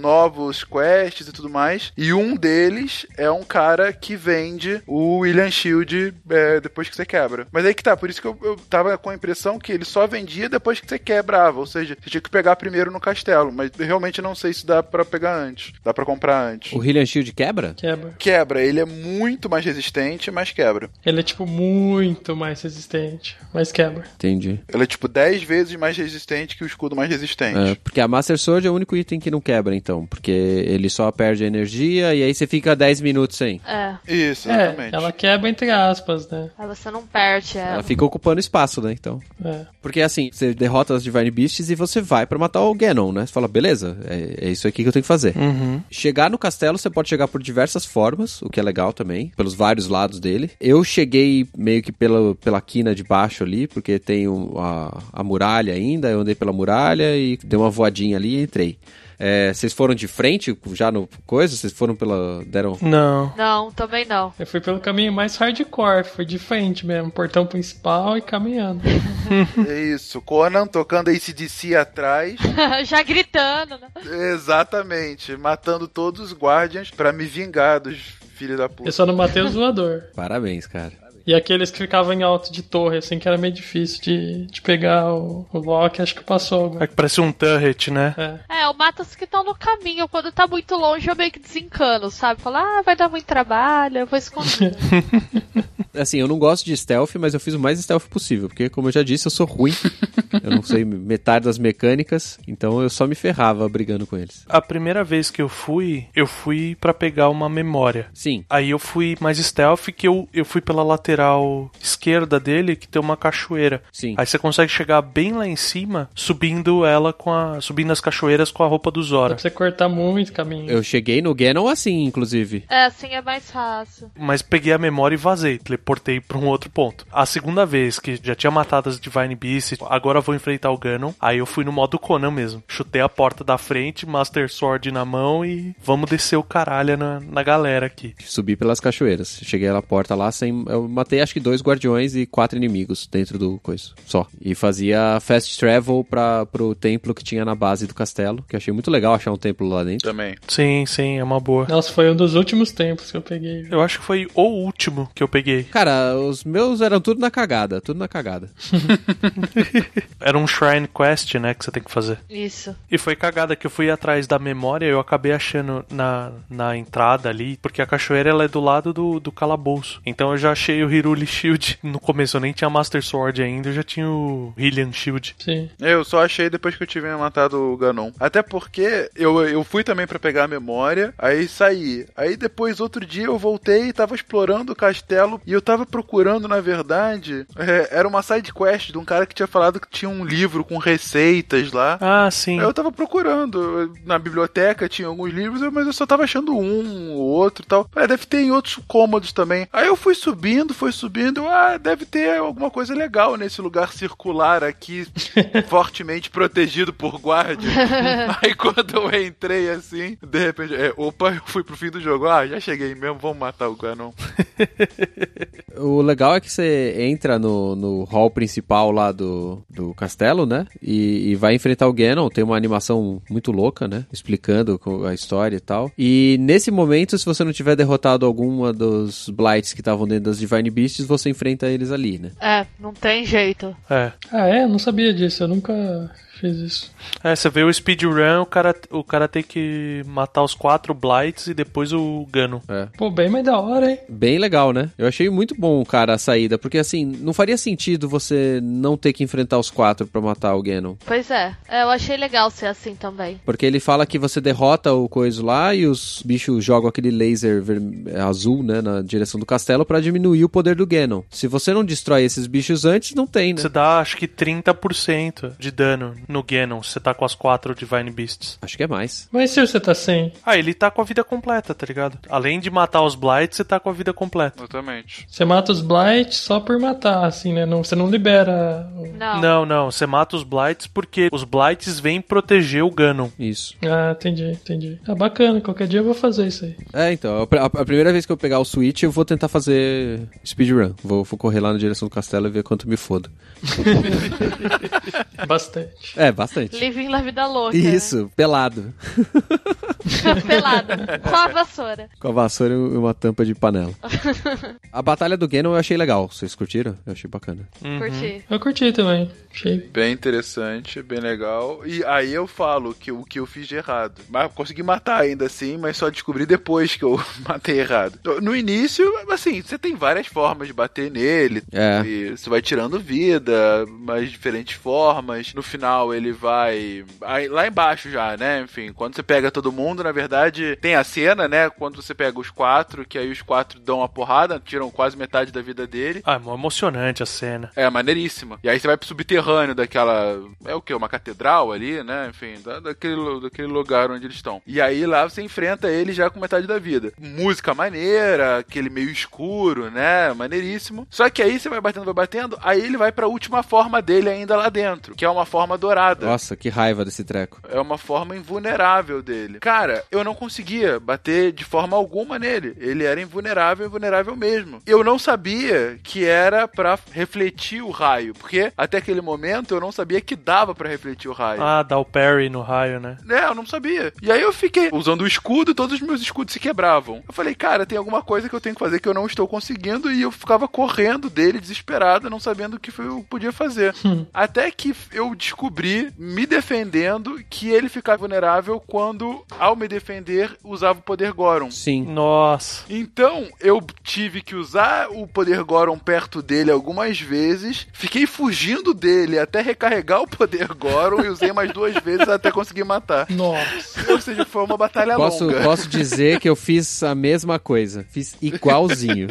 novos quests e tudo mais. E um deles é um cara que vende o William Shield é, depois que você quebra. Mas aí que tá, por isso que eu, eu tava com a impressão que ele só vendia depois que você quebrava. Ou seja, você tinha que pegar primeiro no castelo. Mas eu realmente não sei se dá pra pegar antes. Dá pra comprar antes. O Hylian Shield quebra? Quebra. Quebra, ele é muito mais resistente, mas quebra. Ele é, tipo, muito mais resistente, mas quebra. Entendi. Ele é tipo 10 vezes mais resistente que o escudo mais resistente. É, porque a Master Sword é o único item que não quebra, então. Porque ele só perde energia e aí você fica 10 minutos sem. É. Isso, É, exatamente. ela quebra entre aspas, né? Aí você não perde ela. Ela fica ocupando espaço, né? Então. É. Porque assim, você derrota as Divine Beasts e você vai pra matar o Ganon, né? Você fala, beleza, é, é isso aqui que eu tenho que fazer. Uhum. Chegar no castelo, você pode chegar por diversas formas, o que é legal também, pelos vários lados dele. Eu cheguei meio que pela, pela quina de baixo ali, porque tem a, a muralha ainda, eu andei pela muralha e dei uma voadinha ali e entrei. É, vocês foram de frente já no coisa? Vocês foram pela. deram. Não. Não, também não. Eu fui pelo caminho mais hardcore, foi de frente mesmo, portão principal e caminhando. É isso. Conan tocando ACDC atrás. Já gritando, né? Exatamente. Matando todos os Guardians pra me vingar dos filhos da puta. Eu só não matei o zoador. Parabéns, cara. E aqueles que ficavam em alto de torre, assim, que era meio difícil de, de pegar o, o Loki, acho que passou algum. É que parece um turret, né? É. É, eu mato os que estão no caminho. Quando tá muito longe, eu meio que desencano, sabe? Falo, ah, vai dar muito trabalho, eu vou esconder. Assim, eu não gosto de stealth, mas eu fiz o mais stealth possível, porque, como eu já disse, eu sou ruim. eu não sei metade das mecânicas, então eu só me ferrava brigando com eles. A primeira vez que eu fui, eu fui pra pegar uma memória. Sim. Aí eu fui mais stealth que eu, eu fui pela lateral esquerda dele, que tem uma cachoeira. Sim. Aí você consegue chegar bem lá em cima, subindo ela com a. subindo as cachoeiras com a roupa do Dá Zora. pra você cortar muito caminho. Eu cheguei no Ganon assim, inclusive. é, assim é mais fácil. Mas peguei a memória e vazei, teleportei pra um outro ponto. A segunda vez que já tinha matado as Divine Beasts, agora eu vou enfrentar o Ganon. Aí eu fui no modo Conan mesmo. Chutei a porta da frente, Master Sword na mão e vamos descer o caralho na, na galera aqui. Subi pelas cachoeiras. Cheguei na porta lá sem. Eu matei acho que dois guardiões e quatro inimigos dentro do coisa. Só. E fazia fast travel pra, pro templo que tinha na base do castelo. Que eu achei muito legal achar um templo lá dentro. Também. Sim, sim, é uma boa. Nossa, foi um dos últimos tempos que eu peguei. Eu acho que foi o último que eu peguei. Cara, os meus eram tudo na cagada. Tudo na cagada. Era um Shrine Quest, né, que você tem que fazer. Isso. E foi cagada que eu fui atrás da memória, eu acabei achando na, na entrada ali, porque a cachoeira ela é do lado do, do calabouço. Então eu já achei o Hiruli Shield. No começo eu nem tinha Master Sword ainda, eu já tinha o Hylian Shield. Sim. Eu só achei depois que eu tive matado o Ganon. Até porque eu, eu fui também pra pegar a memória, aí saí. Aí depois, outro dia, eu voltei e tava explorando o castelo e eu tava procurando, na verdade, é, era uma side quest de um cara que tinha falado que tinha um livro com receitas lá. Ah, sim. Eu tava procurando. Na biblioteca tinha alguns livros, mas eu só tava achando um ou outro e tal. Ah, deve ter em outros cômodos também. Aí eu fui subindo, fui subindo. eu, Ah, deve ter alguma coisa legal nesse lugar circular aqui, fortemente protegido por guarda. Aí quando eu entrei assim, de repente, é, opa, eu fui pro fim do jogo. Ah, já cheguei mesmo, vamos matar o Ganon. O legal é que você entra no, no hall principal lá do, do castelo, né? E, e vai enfrentar o Ganon. Tem uma animação muito louca, né? Explicando a história e tal. E nesse momento, se você não tiver derrotado alguma dos Blights que estavam dentro das Divine Beasts, você enfrenta eles ali, né? É, não tem jeito. É. Ah, é? Não sabia disso, eu nunca fiz isso. É, você vê o speedrun, o cara, o cara tem que matar os quatro Blights e depois o Ganon. É. Pô, bem mais da hora, hein? Bem legal, né? Eu achei muito bom, cara, a saída. Porque assim, não faria sentido você não ter que enfrentar os quatro pra matar o Ganon. Pois é. É, eu achei legal ser assim também. Porque ele fala que você derrota o coisa lá e os bichos jogam aquele laser azul, né, na direção do castelo pra diminuir o poder do Ganon. Se você não destrói esses bichos antes, não tem, né? Você dá acho que 30% de dano no Ganon, se você tá com as quatro Divine Beasts. Acho que é mais. Mas se você tá sem? Ah, ele tá com a vida completa, tá ligado? Além de matar os Blights, você tá com a vida completa. Exatamente. Você mata os Blight só por matar, assim, né? Não, você não libera. Não. Não, não, você mata os Blights porque os Blights vêm proteger o Ganon. Isso. Ah, entendi, entendi. Ah, bacana. Qualquer dia eu vou fazer isso aí. É, então, a, a- primeira vez que eu pegar o Switch, eu vou tentar fazer speedrun. Vou, vou correr lá na direção do castelo e ver quanto me fodo. Bastante. É, bastante. Living la vida louca. Isso, pelado. Pelado. Só a vassoura. Com a vassoura e uma tampa de panela. A batalha do Ganon eu achei legal. Vocês curtiram? Eu achei bacana. Curti. Eu curti também. Achei. Bem interessante, bem legal. E aí eu falo que o que eu fiz de errado. Mas consegui matar ainda assim, mas só descobri depois que eu matei errado. No início, assim, você tem várias formas de bater nele. É. E você vai tirando vida, mas diferentes formas. No final ele vai. aí, lá embaixo já, né? Enfim, quando você pega todo mundo, na verdade, tem a cena, né? Quando você pega os quatro, que aí os quatro dão uma porrada, tiram quase metade da vida dele. Ah, é emocionante a cena. É, maneiríssima. E aí você vai pro subterrâneo daquela. É o que? Uma catedral ali, né? Enfim, da- daquele, daquele lugar onde eles estão. E aí lá você enfrenta ele já com metade da vida. Música maneira, aquele meio escuro, né? Maneiríssimo. Só que aí você vai batendo, vai batendo, aí ele vai pra última forma dele ainda lá dentro, que é uma forma dourada. Nossa, que raiva desse treco. É uma forma invulnerável dele. Cara, eu não conseguia bater de forma alguma nele. Ele era invulnerável, invulnerável mesmo. Eu não sabia que era pra refletir o raio, porque até aquele momento eu não sabia que dava pra refletir o raio. Ah, dá o parry no raio, né? É, eu não sabia. E aí eu fiquei usando o escudo, todos os meus escudos se quebravam. Eu falei, cara, tem alguma coisa que eu tenho que fazer que eu não estou conseguindo e eu ficava correndo dele, desesperado, não sabendo o que eu podia fazer. Até que eu descobri, me defendendo, que ele ficava vulnerável quando, ao me defender, usava o poder Goron. Sim. Nossa. Então, eu tive que usar o poder Goron perto dele algumas vezes, fiquei fugindo dele até recarregar o poder Goron e usei mais duas vezes até conseguir matar. Nossa. Ou seja, foi uma batalha Posso, longa. posso dizer que eu fiz a mesma coisa. Fiz igualzinho.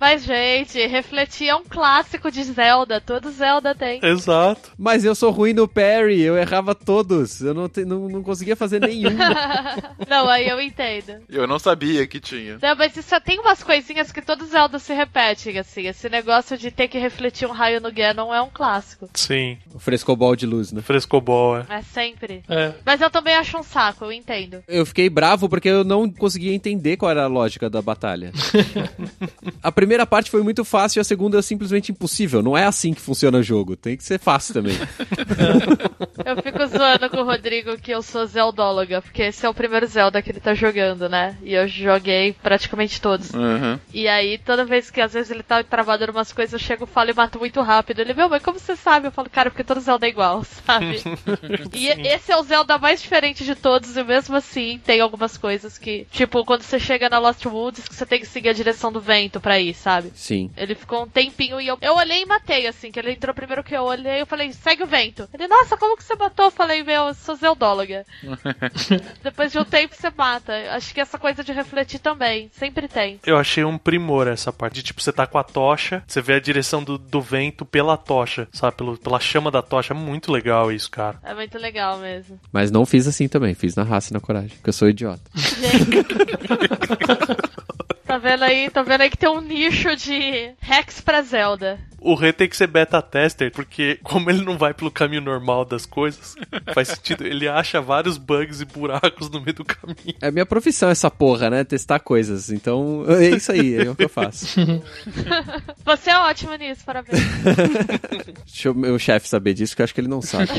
Mas, gente, refletir é um clássico de Zelda. Todo Zelda tem. Exato. Mas eu sou ruim no parry, eu errava todos. Eu não, te- não, não conseguia fazer nenhum. Não, aí eu entendo. Eu não sabia que tinha. Não, mas isso tem umas coisinhas que todo Zelda se repetem, assim. Esse negócio de ter que refletir um raio no Ganon é um clássico. Sim. o frescobol de luz, né? Frescobol, é. É sempre. É. Mas eu também acho um saco, eu entendo. Eu fiquei bravo porque eu não conseguia entender qual era a lógica da batalha. a primeira parte foi muito fácil e a segunda é simplesmente impossível. Não é assim que funciona o jogo. Tem que ser fácil também. Eu fico zoando com o Rodrigo que eu sou Zeldóloga, porque esse é o primeiro Zelda que ele tá jogando, né? E eu joguei praticamente todos. Uhum. E aí, toda vez que às vezes ele tá travado em umas coisas, eu chego, falo e mato muito rápido. Ele, meu, mas como você sabe? Eu falo, cara, porque todo Zelda é igual, sabe? e esse é o Zelda mais diferente de todos, e mesmo assim tem algumas coisas que, tipo, quando você chega na Lost Woods, que você tem que seguir a direção do vento pra ir, sabe? Sim. Ele ficou um tempinho e eu, eu olhei e matei, assim, que ele entrou primeiro que eu olhei, eu falei, segue o vento. Ele, nossa, como que você matou? Eu falei, meu, eu sou zeldóloga. Depois de um tempo você mata. Acho que essa coisa de refletir também, sempre tem. Eu achei um primor essa parte. De, tipo, você tá com a tocha, você vê a direção do, do vento pela tocha, sabe? Pelo, pela chama da tocha. É muito legal isso, cara. É muito legal mesmo. Mas não fiz assim também. Fiz na raça e na coragem. Porque eu sou idiota. Gente. tá vendo aí? Tá vendo aí que tem um nicho de hacks pra Zelda. O Rei tem que ser beta tester, porque como ele não vai pelo caminho normal das coisas, faz sentido. Ele acha vários bugs e buracos no meio do caminho. É minha profissão essa porra, né? Testar coisas. Então, é isso aí. É o que eu faço. Você é ótimo nisso, parabéns. Deixa o meu chefe saber disso, que eu acho que ele não sabe.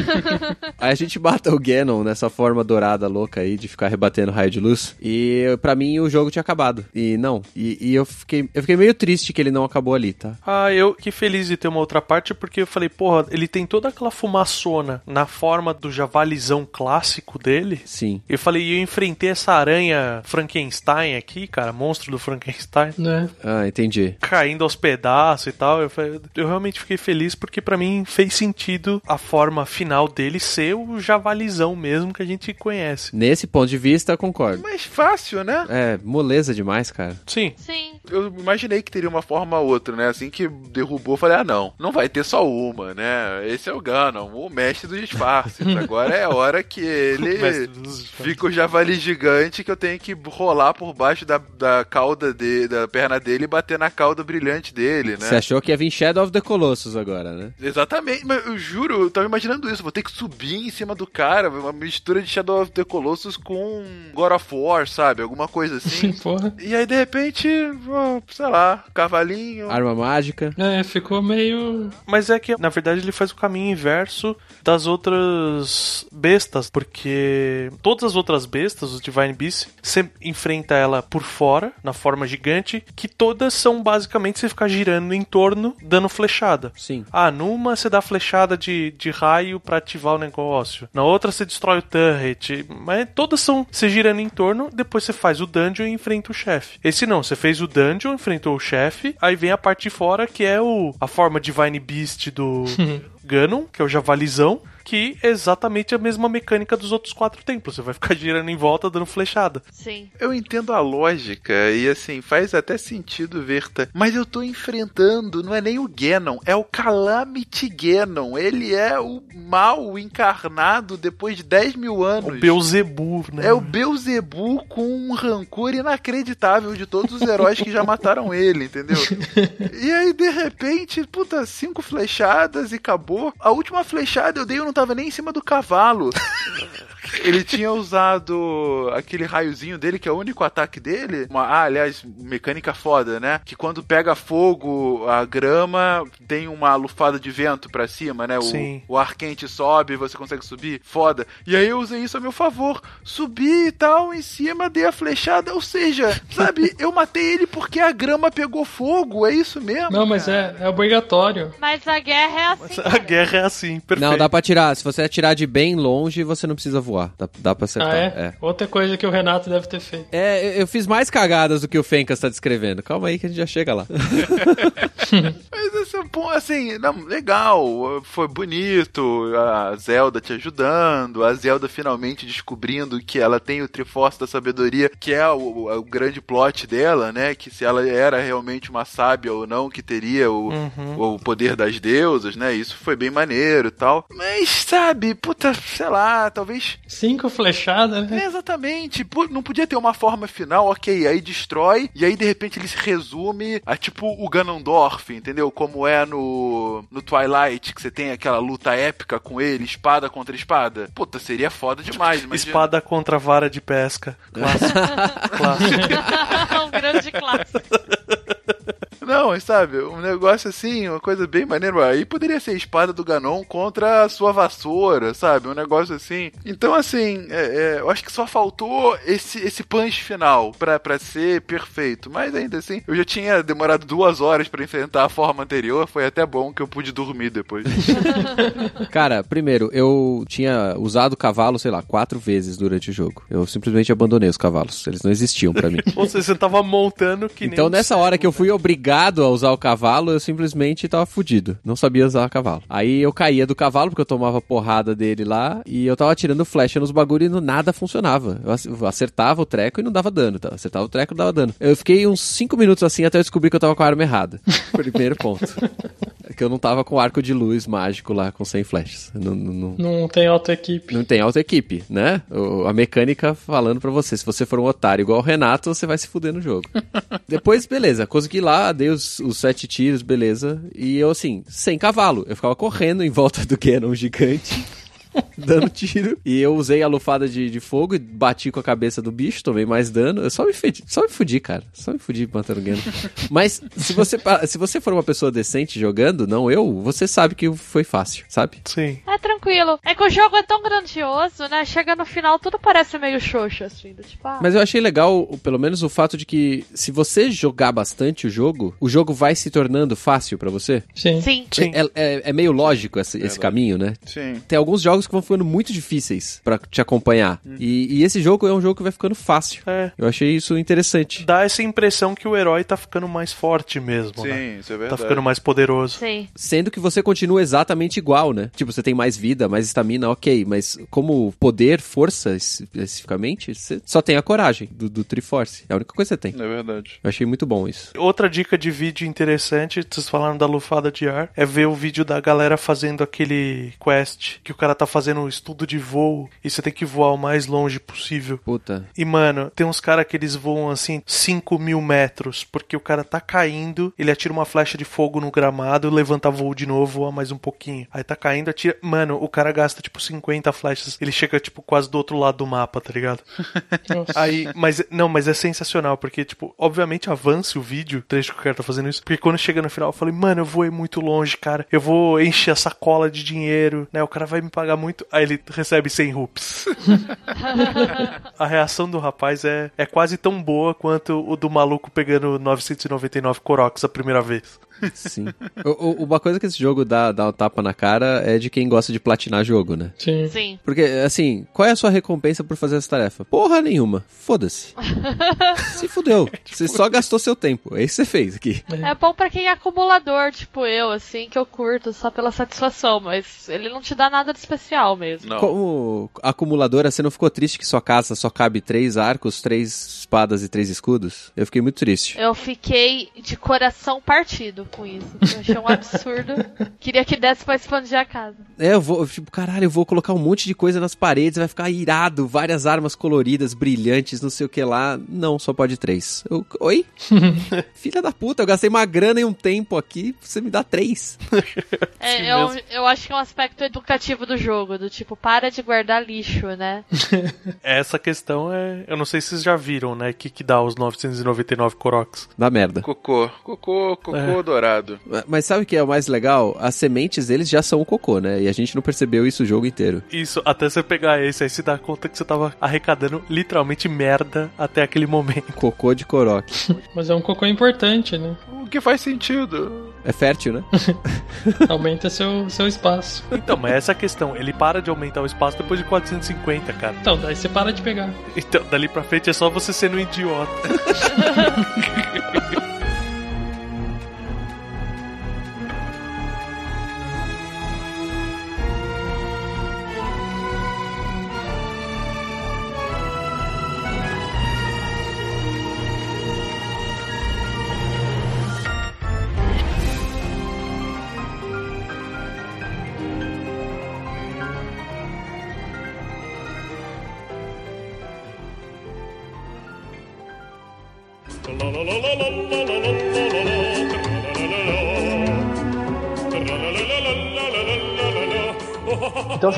aí a gente mata o Ganon nessa forma dourada louca aí, de ficar rebatendo raio de luz. E pra mim o jogo tinha acabado. E não. E, e eu, fiquei, eu fiquei meio triste que ele não acabou ali, tá? Ah, eu que feliz de ter uma outra parte, porque eu falei, porra, ele tem toda aquela fumaçona na forma do javalizão clássico dele. Sim. Eu falei, eu enfrentei essa aranha Frankenstein aqui, cara, monstro do Frankenstein, Né? Ah, entendi. caindo aos pedaços e tal. Eu, falei, eu realmente fiquei feliz porque pra mim fez sentido a forma final dele ser o javalizão mesmo que a gente conhece. Nesse ponto de vista, eu concordo. Mais fácil, né? É, moleza demais, cara. Sim. Sim. Eu imaginei que teria uma forma ou outra, né? Assim que derrubou, eu falei, ah, não, não vai ter só uma, né? Esse é o Ganon, o mestre dos disfarces. Agora é a hora que ele fica o javali gigante que eu tenho que rolar por baixo da, da cauda de, da perna dele e bater na cauda brilhante dele, né? Você achou que ia vir Shadow of the Colossus agora, né? Exatamente, mas eu juro, eu tava imaginando isso. Vou ter que subir em cima do cara, uma mistura de Shadow of the Colossus com God of War, sabe? Alguma coisa assim. Porra. e aí, de repente, ó, sei lá, cavalinho. Arma mágica. É, ficou meio. Mas é que, na verdade, ele faz o caminho inverso das outras bestas, porque todas as outras bestas, os Divine Beasts, você enfrenta ela por fora, na forma gigante, que todas são basicamente você ficar girando em torno, dando flechada. Sim. Ah, numa você dá flechada de, de raio pra ativar o negócio. Na outra você destrói o turret. Mas todas são você girando em torno, depois você faz o dungeon e enfrenta o chefe. Esse não, você fez o dungeon, enfrentou o chefe, aí vem a parte de fora que é o a forma Divine Beast do Ganon, que é o javalizão. Que é exatamente a mesma mecânica dos outros quatro templos. Você vai ficar girando em volta dando flechada. Sim. Eu entendo a lógica e assim, faz até sentido, Verta. Mas eu tô enfrentando, não é nem o Ganon, é o Calamity Ganon. Ele é o mal encarnado depois de 10 mil anos. O Beelzebub, né? É o Beelzebu com um rancor inacreditável de todos os heróis que já mataram ele, entendeu? E aí, de repente, puta, cinco flechadas e acabou. A última flechada eu dei, eu não tava nem em cima do cavalo. Ele tinha usado aquele raiozinho dele, que é o único ataque dele. Uma, ah, aliás, mecânica foda, né? Que quando pega fogo, a grama tem uma lufada de vento pra cima, né? O, Sim. o ar quente sobe, você consegue subir. Foda. E aí eu usei isso a meu favor. Subi e tal, em cima, dei a flechada. Ou seja, sabe, eu matei ele porque a grama pegou fogo. É isso mesmo? Não, mas é, é obrigatório. Mas a guerra é assim. A guerra é assim, perfeito. Não, dá pra atirar. Se você atirar de bem longe, você não precisa voar. Dá, dá pra acertar. Ah, é? é. Outra coisa que o Renato deve ter feito. É, eu- eu fiz mais cagadas do que o Fencas tá descrevendo. Calma aí que a gente já chega lá. Mas esse é bom, assim, não, legal, foi bonito, a Zelda te ajudando, a Zelda finalmente descobrindo que ela tem o Triforce da Sabedoria, que é o, o grande plot dela, né? Que se ela era realmente uma sábia ou não, que teria o, o poder das deusas, né? Isso foi bem maneiro e tal. Mas, sabe, puta, sei lá, talvez Cinco flechadas, né? é, exatamente. Não podia ter uma forma final, ok, aí destrói, e aí de repente ele se resume a tipo o Ganondorf, entendeu? Como é no, no Twilight, que você tem aquela luta épica com ele, espada contra espada. Puta, seria foda demais, imagina. Espada contra vara de pesca. Clássico. Clássico. um grande clássico. Não, sabe, um negócio assim, uma coisa bem maneira. Aí poderia ser a espada do Ganon contra a sua vassoura, sabe? Um negócio assim. Então, assim, é, é, eu acho que só faltou esse, esse punch final pra, pra ser perfeito. Mas ainda assim, eu já tinha demorado duas horas pra enfrentar a forma anterior. Foi até bom que eu pude dormir depois. Cara, primeiro, eu tinha usado o cavalo, sei lá, quatro vezes durante o jogo. Eu simplesmente abandonei os cavalos. Eles não existiam pra mim. Ou seja, você tava montando que nem Então, nessa hora que eu fui obrigado a usar o cavalo, eu simplesmente tava fudido. Não sabia usar o cavalo. Aí eu caía do cavalo, porque eu tomava porrada dele lá, e eu tava atirando flecha nos bagulho e no nada funcionava. Eu ac- eu acertava o treco e não dava dano. Tá? Acertava o treco e não dava dano. Eu fiquei uns 5 minutos assim até eu descobrir que eu tava com a arma errada. Primeiro ponto. É que eu não tava com arco de luz mágico lá com 100 flechas. Não, não, não- Não tem auto-equipe. não tem auto-equipe, né? O- a mecânica falando pra você, se você for um otário igual o Renato, você vai se fuder no jogo. Depois, beleza, consegui lá, dei os, os sete tiros, beleza. E eu, assim, sem cavalo. Eu ficava correndo em volta do Ganon gigante. Dando tiro. E eu usei a lufada de, de fogo e bati com a cabeça do bicho, tomei mais dano. Eu só me fudi, só me fudi, cara. Só me fudi matando o Ganon. Mas se você, se você for uma pessoa decente jogando, não eu, você sabe que foi fácil, sabe? Sim. É tranquilo. É que o jogo é tão grandioso, né? Chega no final, tudo parece meio xoxo, assim. Do tipo, ah, Mas eu achei legal, pelo menos, o fato de que se você jogar bastante o jogo, o jogo vai se tornando fácil pra você. Sim. sim. Sim. É, é- é meio lógico esse, esse caminho, né? Sim. Tem alguns jogos que vão ficando muito difíceis pra te acompanhar. E, e esse jogo é um jogo que vai ficando fácil. É. Eu achei isso interessante. Dá essa impressão que o herói tá ficando mais forte mesmo, né? Sim, isso é Tá verdade. ficando mais poderoso. Sim. Sendo que você continua exatamente igual, né? Tipo, você tem mais vida, mais estamina, ok. Mas como poder, força especificamente, você só tem a coragem do, do Triforce. É a única coisa que você tem. É verdade. Eu achei muito bom isso. Outra dica de vídeo interessante, vocês falaram da lufada de ar, é ver o vídeo da galera fazendo aquele quest que o cara tá fazendo um estudo de voo e você tem que voar o mais longe possível. Puta. E, mano, tem uns caras que eles voam assim 5 mil metros, porque o cara tá caindo, ele atira uma flecha de fogo no gramado, levanta voo de novo, voa mais um pouquinho. Aí tá caindo, atira. Mano, o cara gasta tipo 50 flechas, ele chega tipo quase do outro lado do mapa, tá ligado? Nossa. Aí, mas não, mas é sensacional, porque, tipo, obviamente avança o vídeo, o trecho que o cara tá fazendo isso, porque quando chega no final eu falei, mano, eu voei muito longe, cara, eu vou encher a sacola de dinheiro, né, o cara vai me pagar muito, aí ele recebe 100 rups. a reação do rapaz é, é quase tão boa quanto o do maluco pegando 999 Corox a primeira vez. Sim. O- o- uma coisa que esse jogo dá, dá um tapa na cara é de quem gosta de platinar jogo, né? Sim. Sim. Porque, assim, qual é a sua recompensa por fazer essa tarefa? Porra nenhuma. Foda-se. Se fudeu. Você só gastou seu tempo. É isso que você fez aqui. É bom pra quem é acumulador, tipo eu, assim, que eu curto só pela satisfação, mas ele não te dá nada de especial mesmo. Não. Como acumuladora, você não ficou triste que sua casa só cabe três arcos, três espadas e três escudos? Eu fiquei muito triste. Eu fiquei de coração partido com isso. Eu achei um absurdo. Queria que desse pra expandir a casa. É, eu vou, tipo, caralho, eu vou colocar um monte de coisa nas paredes, vai ficar irado, várias armas coloridas, brilhantes, não sei o que lá. Não, só pode três. Eu, oi? Filha da puta, eu gastei uma grana e um tempo aqui, você me dá três. É, Sim eu, eu acho que é um aspecto educativo do jogo, do tipo, para de guardar lixo, né? Essa questão é. Eu não sei se vocês já viram, né? O que, que dá os 999 Corox. Dá merda. Cocô, cocô, cocô É. dourado. Mas sabe o que é o mais legal? As sementes deles já são o cocô, né? E a gente não percebeu isso o jogo inteiro. Isso, até você pegar esse, aí você dá conta que você tava arrecadando literalmente merda até aquele momento. Cocô de coroque. Mas é um cocô importante, né? O que faz sentido. É fértil, né? Aumenta seu, seu espaço. Então, mas essa é a questão. Ele para de aumentar o espaço depois de 450, cara. Então, daí você para de pegar. Então, dali pra frente é só você sendo um idiota.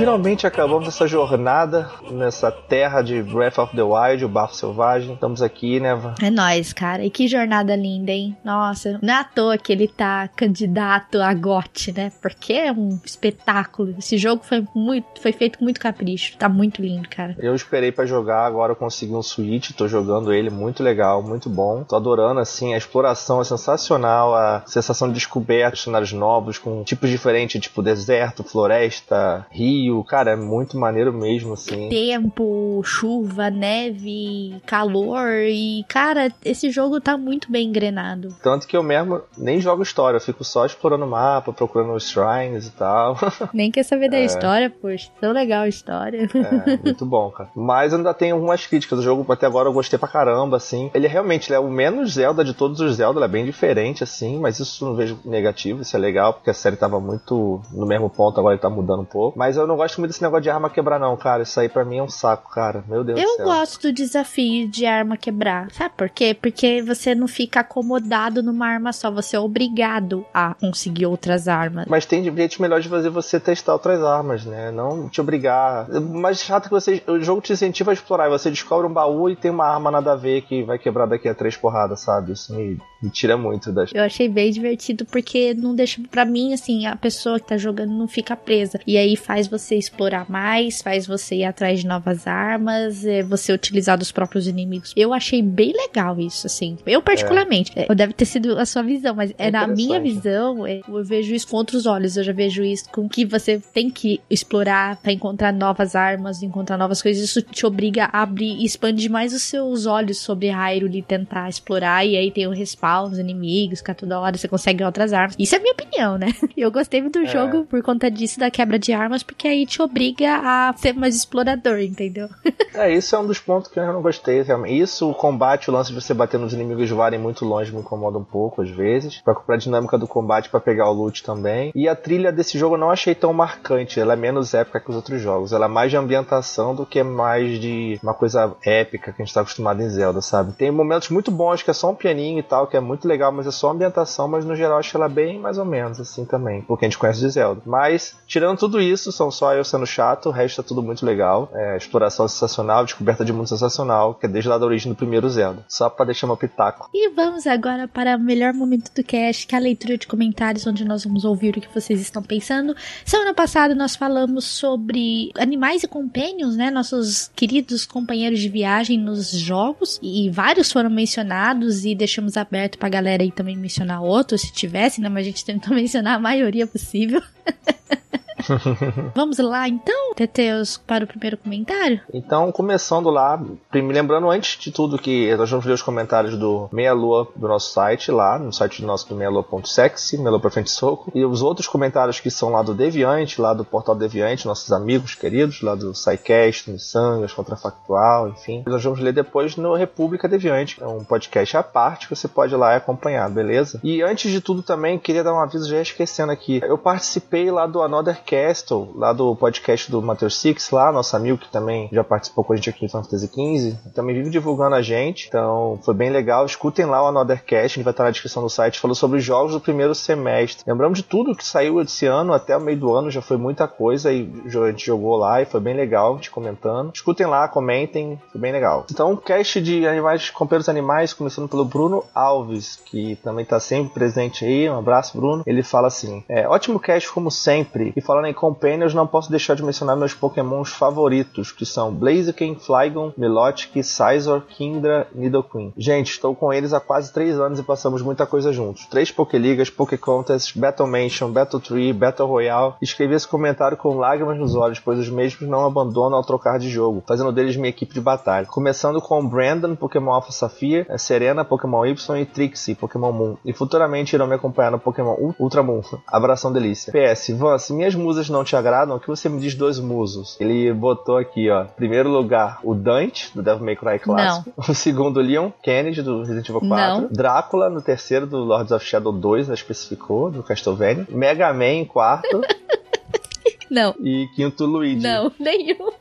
finalmente acabamos essa jornada nessa terra de Breath of the Wild, o Bafo Selvagem. Estamos aqui, né? É nóis, cara. E que jornada linda, hein? Nossa, não é à toa que ele tá candidato a GOT, né? Porque é um espetáculo. Esse jogo foi muito, foi feito com muito capricho. Tá muito lindo, cara. Eu esperei pra jogar, agora eu consegui um Switch, tô jogando ele, muito legal, muito bom. Tô adorando, assim, a exploração é sensacional, a sensação de descoberta, cenários novos, com tipos diferentes, tipo deserto, floresta, rio. Cara, é muito maneiro mesmo, assim. Tempo, chuva, neve, calor e, cara, esse jogo tá muito bem engrenado. Tanto que eu mesmo nem jogo história, eu fico só explorando o mapa, procurando os shrines e tal. Nem quer saber da história, poxa. Tão legal a história. É, muito bom, cara. Mas ainda tem algumas críticas. O jogo até agora eu gostei pra caramba, assim. Ele realmente ele é o menos Zelda de todos os Zelda, ele é bem diferente, assim, mas isso eu não vejo negativo, isso é legal, porque a série tava muito no mesmo ponto, agora ele tá mudando um pouco. Mas eu não gosto muito desse negócio de arma quebrar, não, cara. Isso aí pra mim é um saco, cara. Meu Deus do Eu céu. gosto do desafio de arma quebrar. Sabe por quê? Porque você não fica acomodado numa arma só, você é obrigado a conseguir outras armas. Mas tem jeitos melhores de fazer você testar outras armas, né? Não te obrigar. Mais chato que você. O jogo te incentiva a explorar. Você descobre um baú e tem uma arma nada a ver que vai quebrar daqui a três porradas, sabe? Isso me, me tira muito das. Eu achei bem divertido porque não deixa pra mim assim, a pessoa que tá jogando não fica presa. E aí faz você explorar mais, faz você ir atrás de novas armas, é, você utilizar dos próprios inimigos. Eu achei bem legal isso, assim. Eu, particularmente, é. deve ter sido a sua visão, mas é, na minha visão, é, eu vejo isso com outros olhos. Eu já vejo isso com que você tem que explorar pra encontrar novas armas, encontrar novas coisas. Isso te obriga a abrir e expandir mais os seus olhos sobre Hyrule e tentar explorar. E aí tem o respawn dos inimigos, que a toda hora você consegue outras armas. Isso é a minha opinião, né? Eu gostei do É. jogo por conta disso, da quebra de armas, porque aí te obriga a ser mais explorador, entendeu? É, isso é um dos pontos que eu não gostei, realmente. Isso, o combate, o lance de você bater nos inimigos voarem muito longe me incomoda um pouco, às vezes. Pra comprar a dinâmica do combate pra pegar o loot também. E a trilha desse jogo eu não achei tão marcante. Ela é menos épica que os outros jogos. Ela é mais de ambientação do que mais de uma coisa épica que a gente tá acostumado em Zelda, sabe? Tem momentos muito bons que é só um pianinho e tal, que é muito legal, mas é só ambientação, mas no geral acho ela bem mais ou menos assim também, porque a gente conhece de Zelda. Mas, tirando tudo isso, são só eu sendo chato, o resto é tudo muito legal. É, exploração sensacional, descoberta de mundo sensacional, que é desde lá da origem do primeiro Zelda. Só pra deixar meu pitaco. E vamos agora para o melhor momento do cast, que é a leitura de comentários, onde nós vamos ouvir o que vocês estão pensando. Semana passada nós falamos sobre animais e companions, né? Nossos queridos companheiros de viagem nos jogos. E vários foram mencionados e deixamos aberto pra galera aí também mencionar outros, se tivesse, né? Mas a gente tentou mencionar a maioria possível. Vamos lá então, Teteus, para o primeiro comentário? Então, começando lá, prim- lembrando antes de tudo que nós vamos ler os comentários do Meia Lua do nosso site, lá no site do nosso do meialua.sexy, Meia Lua pra frente soco, e os outros comentários que são lá do Deviante, lá do Portal Deviante, nossos amigos queridos, lá do SciCast, Missangas, Contrafactual, enfim. Nós vamos ler depois no República Deviante, é um podcast à parte que você pode ir lá e acompanhar, beleza? E antes de tudo também, queria dar um aviso, já esquecendo aqui, eu participei lá do Another Castle, lá do podcast do Matheus Six, lá, nosso amigo que também já participou com a gente aqui em Fantasy XV, também vive divulgando a gente, então foi bem legal. Escutem lá o Another Cast, a gente vai estar na descrição do site, falou sobre os jogos do primeiro semestre. Lembramos de tudo que saiu esse ano, até o meio do ano já foi muita coisa e a gente jogou lá e foi bem legal, a gente comentando. Escutem lá, comentem, foi bem legal. Então, cast de animais, companheiros animais, começando pelo Bruno Alves, que também está sempre presente aí. Um abraço, Bruno. Ele fala assim: é, ótimo cast como sempre. E falando em Companions, não posso deixar de mencionar meus pokémons favoritos, que são Blaziken, Flygon, Milotic, Scizor, Kindra e Nidoqueen. Gente, estou com eles há quase 3 anos e passamos muita coisa juntos. Três Pokéligas, Pokécontests, Battle Mansion, Battle Tree, Battle Royale. Escrevi esse comentário com lágrimas nos olhos, pois os mesmos não abandonam ao trocar de jogo, fazendo deles minha equipe de batalha. Começando com Brandon, Pokémon Alpha Sapphire, eh, Serena, Pokémon Y e Trixie, Pokémon Moon. E futuramente irão me acompanhar no Pokémon Ul- Ultramon. Abração delícia. PS, Van, se minhas musas não te agradam, o que você me diz dois musos? Ele botou aqui, ó. Primeiro lugar, o Dante, do Devil May Cry clássico. O segundo, Leon Kennedy, do Resident Evil 4. Não. Drácula, no terceiro, do Lords of Shadow 2, já especificou, do Castlevania. Mega Man, em quarto. Não. e quinto, Luigi. Não, nenhum.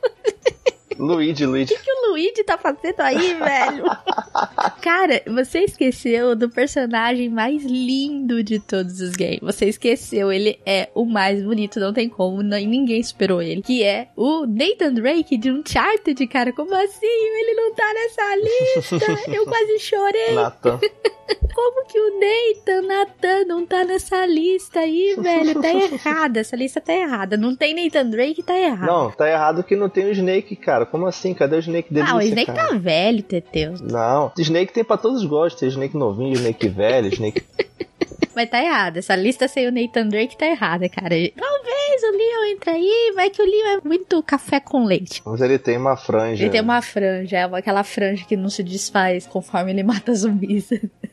Luigi, Luigi. O que o Luigi tá fazendo aí, velho? Cara, você esqueceu do personagem mais lindo de todos os games. Você esqueceu, ele é o mais bonito, não tem como, não- ninguém superou ele. Que é o Nathan Drake de Uncharted, cara. Como assim? Ele não tá nessa lista? Eu quase chorei. Nathan. Como que o Nathan, Nathan não tá nessa lista aí, velho? Tá errada, essa lista tá errada. Não tem Nathan Drake, tá errado. Não, tá errado que não tem o Snake, cara. Como assim? Cadê o Snake delícia, ah, o Snake cara? tá velho, Teteus. Não, Snake tem pra todos os gostos. Tem Snake novinho, Snake velho, Snake... Mas tá errada. Essa lista sem o Nathan Drake tá errada, cara. Talvez o Leon entre aí, vai que o Leon é muito café com leite. Mas ele tem uma franja. Ele tem uma franja, é aquela franja que não se desfaz conforme ele mata zumbis.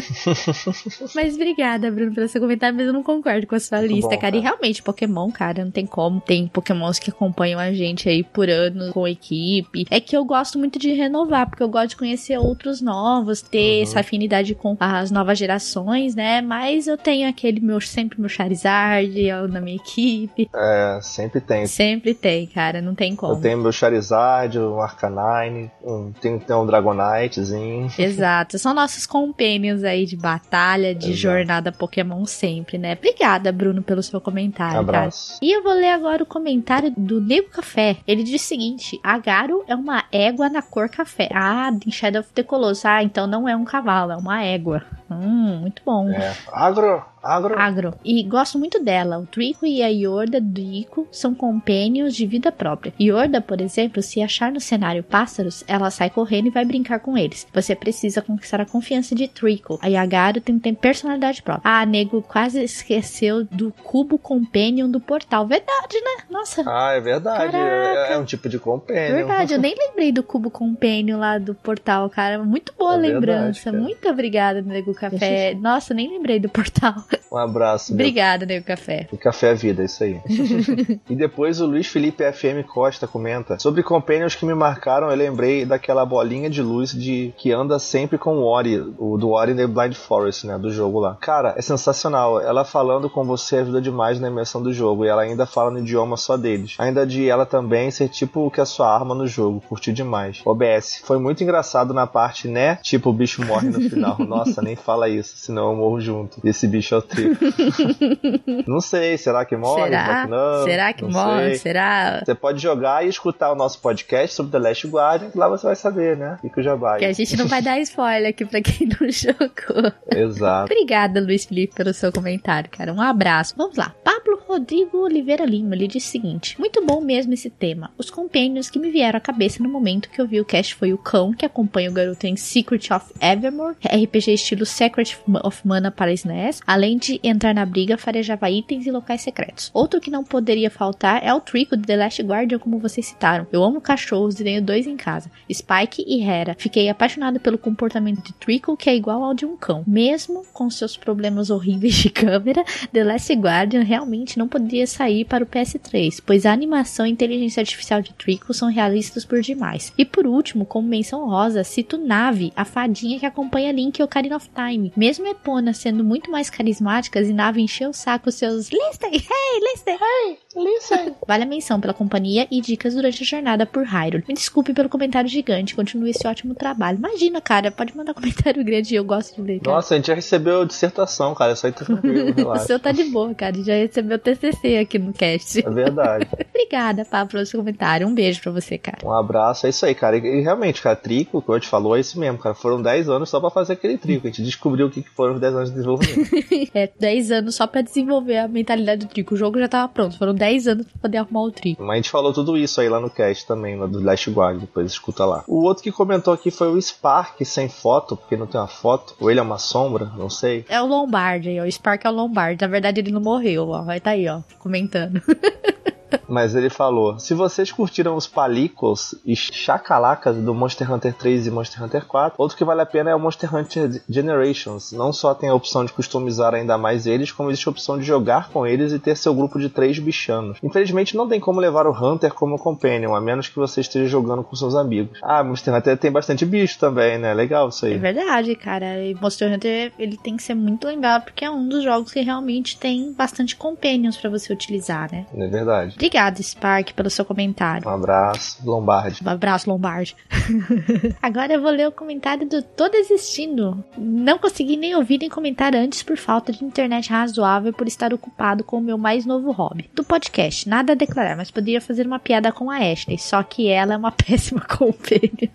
mas obrigada, Bruno, pelo seu comentário, mas eu não concordo com a sua Muito lista, bom, cara. E cara. realmente, Pokémon, cara, não tem como. Tem Pokémons que acompanham a gente aí por anos com equipe. É que eu gosto muito de renovar, porque eu gosto de conhecer outros novos, ter Uhum. essa afinidade com as novas gerações, né? Mas eu tenho aquele meu, sempre meu Charizard eu na minha equipe. É, sempre tem. Sempre tem, cara, não tem como. Eu tenho meu Charizard, um Arcanine, um, que ter um Dragonitezinho. Exato, são nossos companions aí de batalha, de Exato. jornada Pokémon sempre, né? Obrigada, Bruno, pelo seu comentário. Abraço. E eu vou ler agora o comentário do Nego Café. Ele diz o seguinte: Agaro é uma égua na cor café. Ah, em Shadow of the Colossus. Ah, então não é um cavalo, é uma égua. Hum, muito bom. É. Agro, Agro. Agro. E gosto muito dela. O Trico e a Yorda do Ico são compênios de vida própria. Yorda, por exemplo, se achar no cenário pássaros, ela sai correndo e vai brincar com eles. Você precisa conquistar a confiança de Trico. A Yagaru tem, tem personalidade própria. Ah, nego quase esqueceu do cubo companion do portal. Verdade, né? Nossa. Ah, é verdade. É, é um tipo de companion. Verdade, eu nem lembrei do cubo companion lá do portal, cara. Muito boa É verdade, lembrança. cara. Muito obrigada, Nego Café. Nossa, nem lembrei do portal. Um abraço. meu. Obrigada, Nego Café. E café é vida, isso aí. e depois o Luiz Felipe FM Costa comenta: Sobre companions que me marcaram, eu lembrei daquela bolinha de luz de que anda sempre com o Ori, o do Ori The Blind Forest, né? Do jogo lá. Cara, é sensacional. Ela falando com você ajuda demais na imersão do jogo. E ela ainda fala no idioma só deles. Ainda de ela também ser tipo o que a sua arma no jogo. Curti demais. OBS, foi muito engraçado na parte, né? Tipo, o bicho morre no final. Nossa, nem fala isso, senão eu morro junto. Esse bicho é o não sei, será que morre? Será? Não, Será que morre? sei. Será? Você pode jogar e escutar o nosso podcast sobre The Last Guardian, que lá você vai saber, né? Fica o jabá. aí. Que a gente não vai dar spoiler aqui pra quem não jogou. Exato. Obrigada, Luiz Felipe, pelo seu comentário, cara. Um abraço. Vamos lá. Pablo Rodrigo Oliveira Lima, ele diz o seguinte: Muito bom mesmo esse tema. Os companions que me vieram à cabeça no momento que eu vi o cast foi o cão, que acompanha o garoto em Secret of Evermore, RPG estilo Secret of Mana para SNES, além de entrar na briga, farejava itens e locais secretos. Outro que não poderia faltar é o Trico de The Last Guardian, como vocês citaram. Eu amo cachorros e tenho dois em casa, Spike e Hera. Fiquei apaixonado pelo comportamento de Trickle, que é igual ao de um cão. Mesmo com seus problemas horríveis de câmera, The Last Guardian realmente não poderia sair para o PS3, pois a animação e inteligência artificial de Trickle são realistas por demais. E por último, como menção rosa, cito Nave, a fadinha que acompanha Link e Ocarina of Time. Mesmo Epona sendo muito mais carismáticas e Nave encheu o saco seus Listen, hey, listen, hey, listen. Vale a menção pela companhia e dicas durante a jornada por Hyrule. Me desculpe pelo comentário gigante, continue esse ótimo trabalho. Imagina, cara, pode mandar comentário grande, eu gosto de ler. cara. Nossa, a gente já recebeu dissertação, cara. Isso aí tá tranquilo, O seu tá de boa, cara. Já recebeu TCC aqui no cast. É verdade. Obrigada, Pablo, pelo seu comentário. Um beijo pra você, cara. Um abraço, é isso aí, cara. E, realmente, cara, trico, que eu te falou, é isso mesmo, cara. Foram 10 anos só pra fazer aquele trico. A gente descobriu o que que foram os 10 anos de desenvolvimento. É 10 anos só pra desenvolver a mentalidade do trico. O jogo já tava pronto. Foram 10 anos pra poder arrumar o trico. Mas a gente falou tudo isso aí lá no cast também, lá do Last Guard, depois escuta lá. O outro que comentou aqui foi o Spark sem foto, porque não tem uma foto. Ou ele é uma sombra, não sei. É o Lombard aí, ó. O Spark é o Lombard. Na verdade, ele não morreu, ó. Vai tá aí, ó, comentando. Mas ele falou: se vocês curtiram os palicos e chacalacas do Monster Hunter 3 e Monster Hunter 4, outro que vale a pena é o Monster Hunter Generations. Não só tem a opção de customizar ainda mais eles, como existe a opção de jogar com eles e ter seu grupo de três bichanos. Infelizmente, não tem como levar o Hunter como companion, a menos que você esteja jogando com seus amigos. Ah, Monster Hunter tem bastante bicho também, né? Legal isso É aí. verdade, cara. E Monster Hunter, ele tem que ser muito lembrado porque é um dos jogos que realmente tem bastante companions pra você utilizar, né? É verdade. Obrigada, Spark, pelo seu comentário. Um abraço, Lombardi. Um abraço, Lombardi. Agora eu vou ler o comentário do Tô Desistindo. Não consegui nem ouvir nem comentar antes por falta de internet razoável por estar ocupado com o meu mais novo hobby. Do podcast, nada a declarar, mas poderia fazer uma piada com a Ashley, só que ela é uma péssima companhia.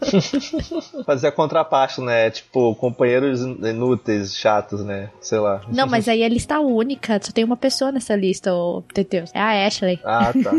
Fazer a contraparte, né? Tipo, companheiros inúteis, chatos, né? Sei lá. Não, mas aí é lista única, só tem uma pessoa nessa lista, ô Teteus. É a Ashley. Ah, tá.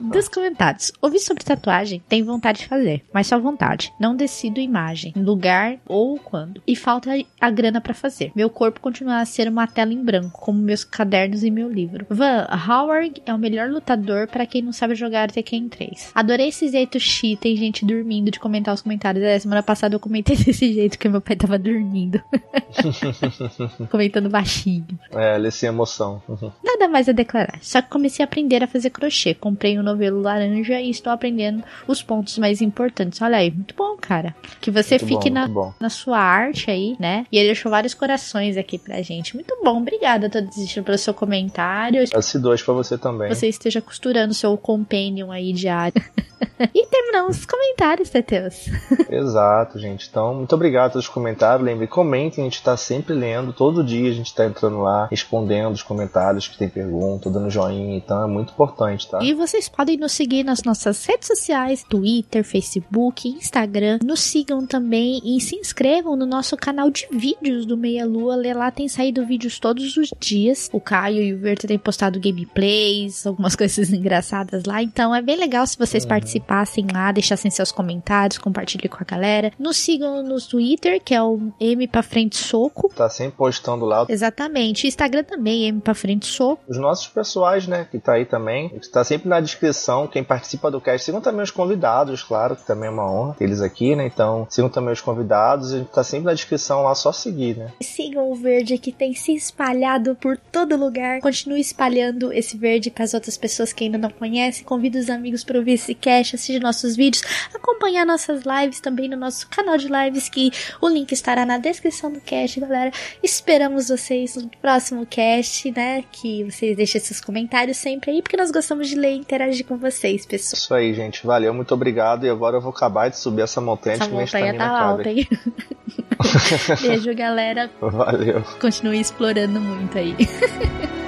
Dos comentários. Ouvi sobre tatuagem, tenho vontade de fazer, mas só vontade. Não decido imagem, lugar ou quando. E falta a grana pra fazer. Meu corpo continua a ser uma tela em branco, como meus cadernos e meu livro. Van Howard é o melhor lutador para quem não sabe jogar Tekken 3. Adorei esse jeito chi, tem gente dormindo de comentar os comentários. É, semana passada eu comentei desse jeito que meu pai tava dormindo. Comentando baixinho. É, lê sem emoção. Nada mais a declarar. Só que comecei a aprender a fazer crochê. Comprei um novelo laranja e estou aprendendo os pontos mais importantes. Olha aí, muito bom, cara. Que você Muito fique bom, na, bom. na sua arte aí, né? E ele deixou vários corações aqui pra gente. Muito bom, obrigada, tô desistindo pelo seu comentário. Espero S2 pra você também. você esteja costurando seu companion aí diário. e terminamos os comentários, Teteus. Exato, gente. Então, muito obrigado pelos comentários. Lembre, comentem, a gente tá sempre lendo. Todo dia a gente tá entrando lá, respondendo os comentários que tem pergunta, dando joinha. Então é muito muito importante, tá? E vocês podem nos seguir nas nossas redes sociais, Twitter, Facebook, Instagram. Nos sigam também e se inscrevam no nosso canal de vídeos do Meia Lua. Lá tem saído vídeos todos os dias. O Caio e o Verto têm postado gameplays, algumas coisas engraçadas lá. Então é bem legal se vocês uhum. participassem lá, deixassem seus comentários, compartilhem com a galera. Nos sigam no Twitter, que é o M pra frente soco. Tá sempre postando lá. Exatamente. Instagram também, M pra frente soco. Os nossos pessoais, né, que tá aí também. Está sempre na descrição. Quem participa do cast, sigam também os convidados, claro, que também é uma honra ter eles aqui, né? Então, sigam também os convidados. A gente tá sempre na descrição lá, só seguir, né? Sigam o verde que tem se espalhado por todo lugar. Continue espalhando esse verde para as outras pessoas que ainda não conhecem. Convido os amigos para ouvir esse cast, assistir nossos vídeos, acompanhar nossas lives também no nosso canal de lives, que o link estará na descrição do cast, galera. Esperamos vocês no próximo cast, né? Que vocês deixem seus comentários sempre aí, porque nós gostamos de ler e interagir com vocês, pessoal. Isso aí, gente. Valeu, muito obrigado. E agora eu vou acabar de subir essa montanha. Essa montanha tá alta, hein? Beijo, galera. Valeu. Continue explorando muito aí.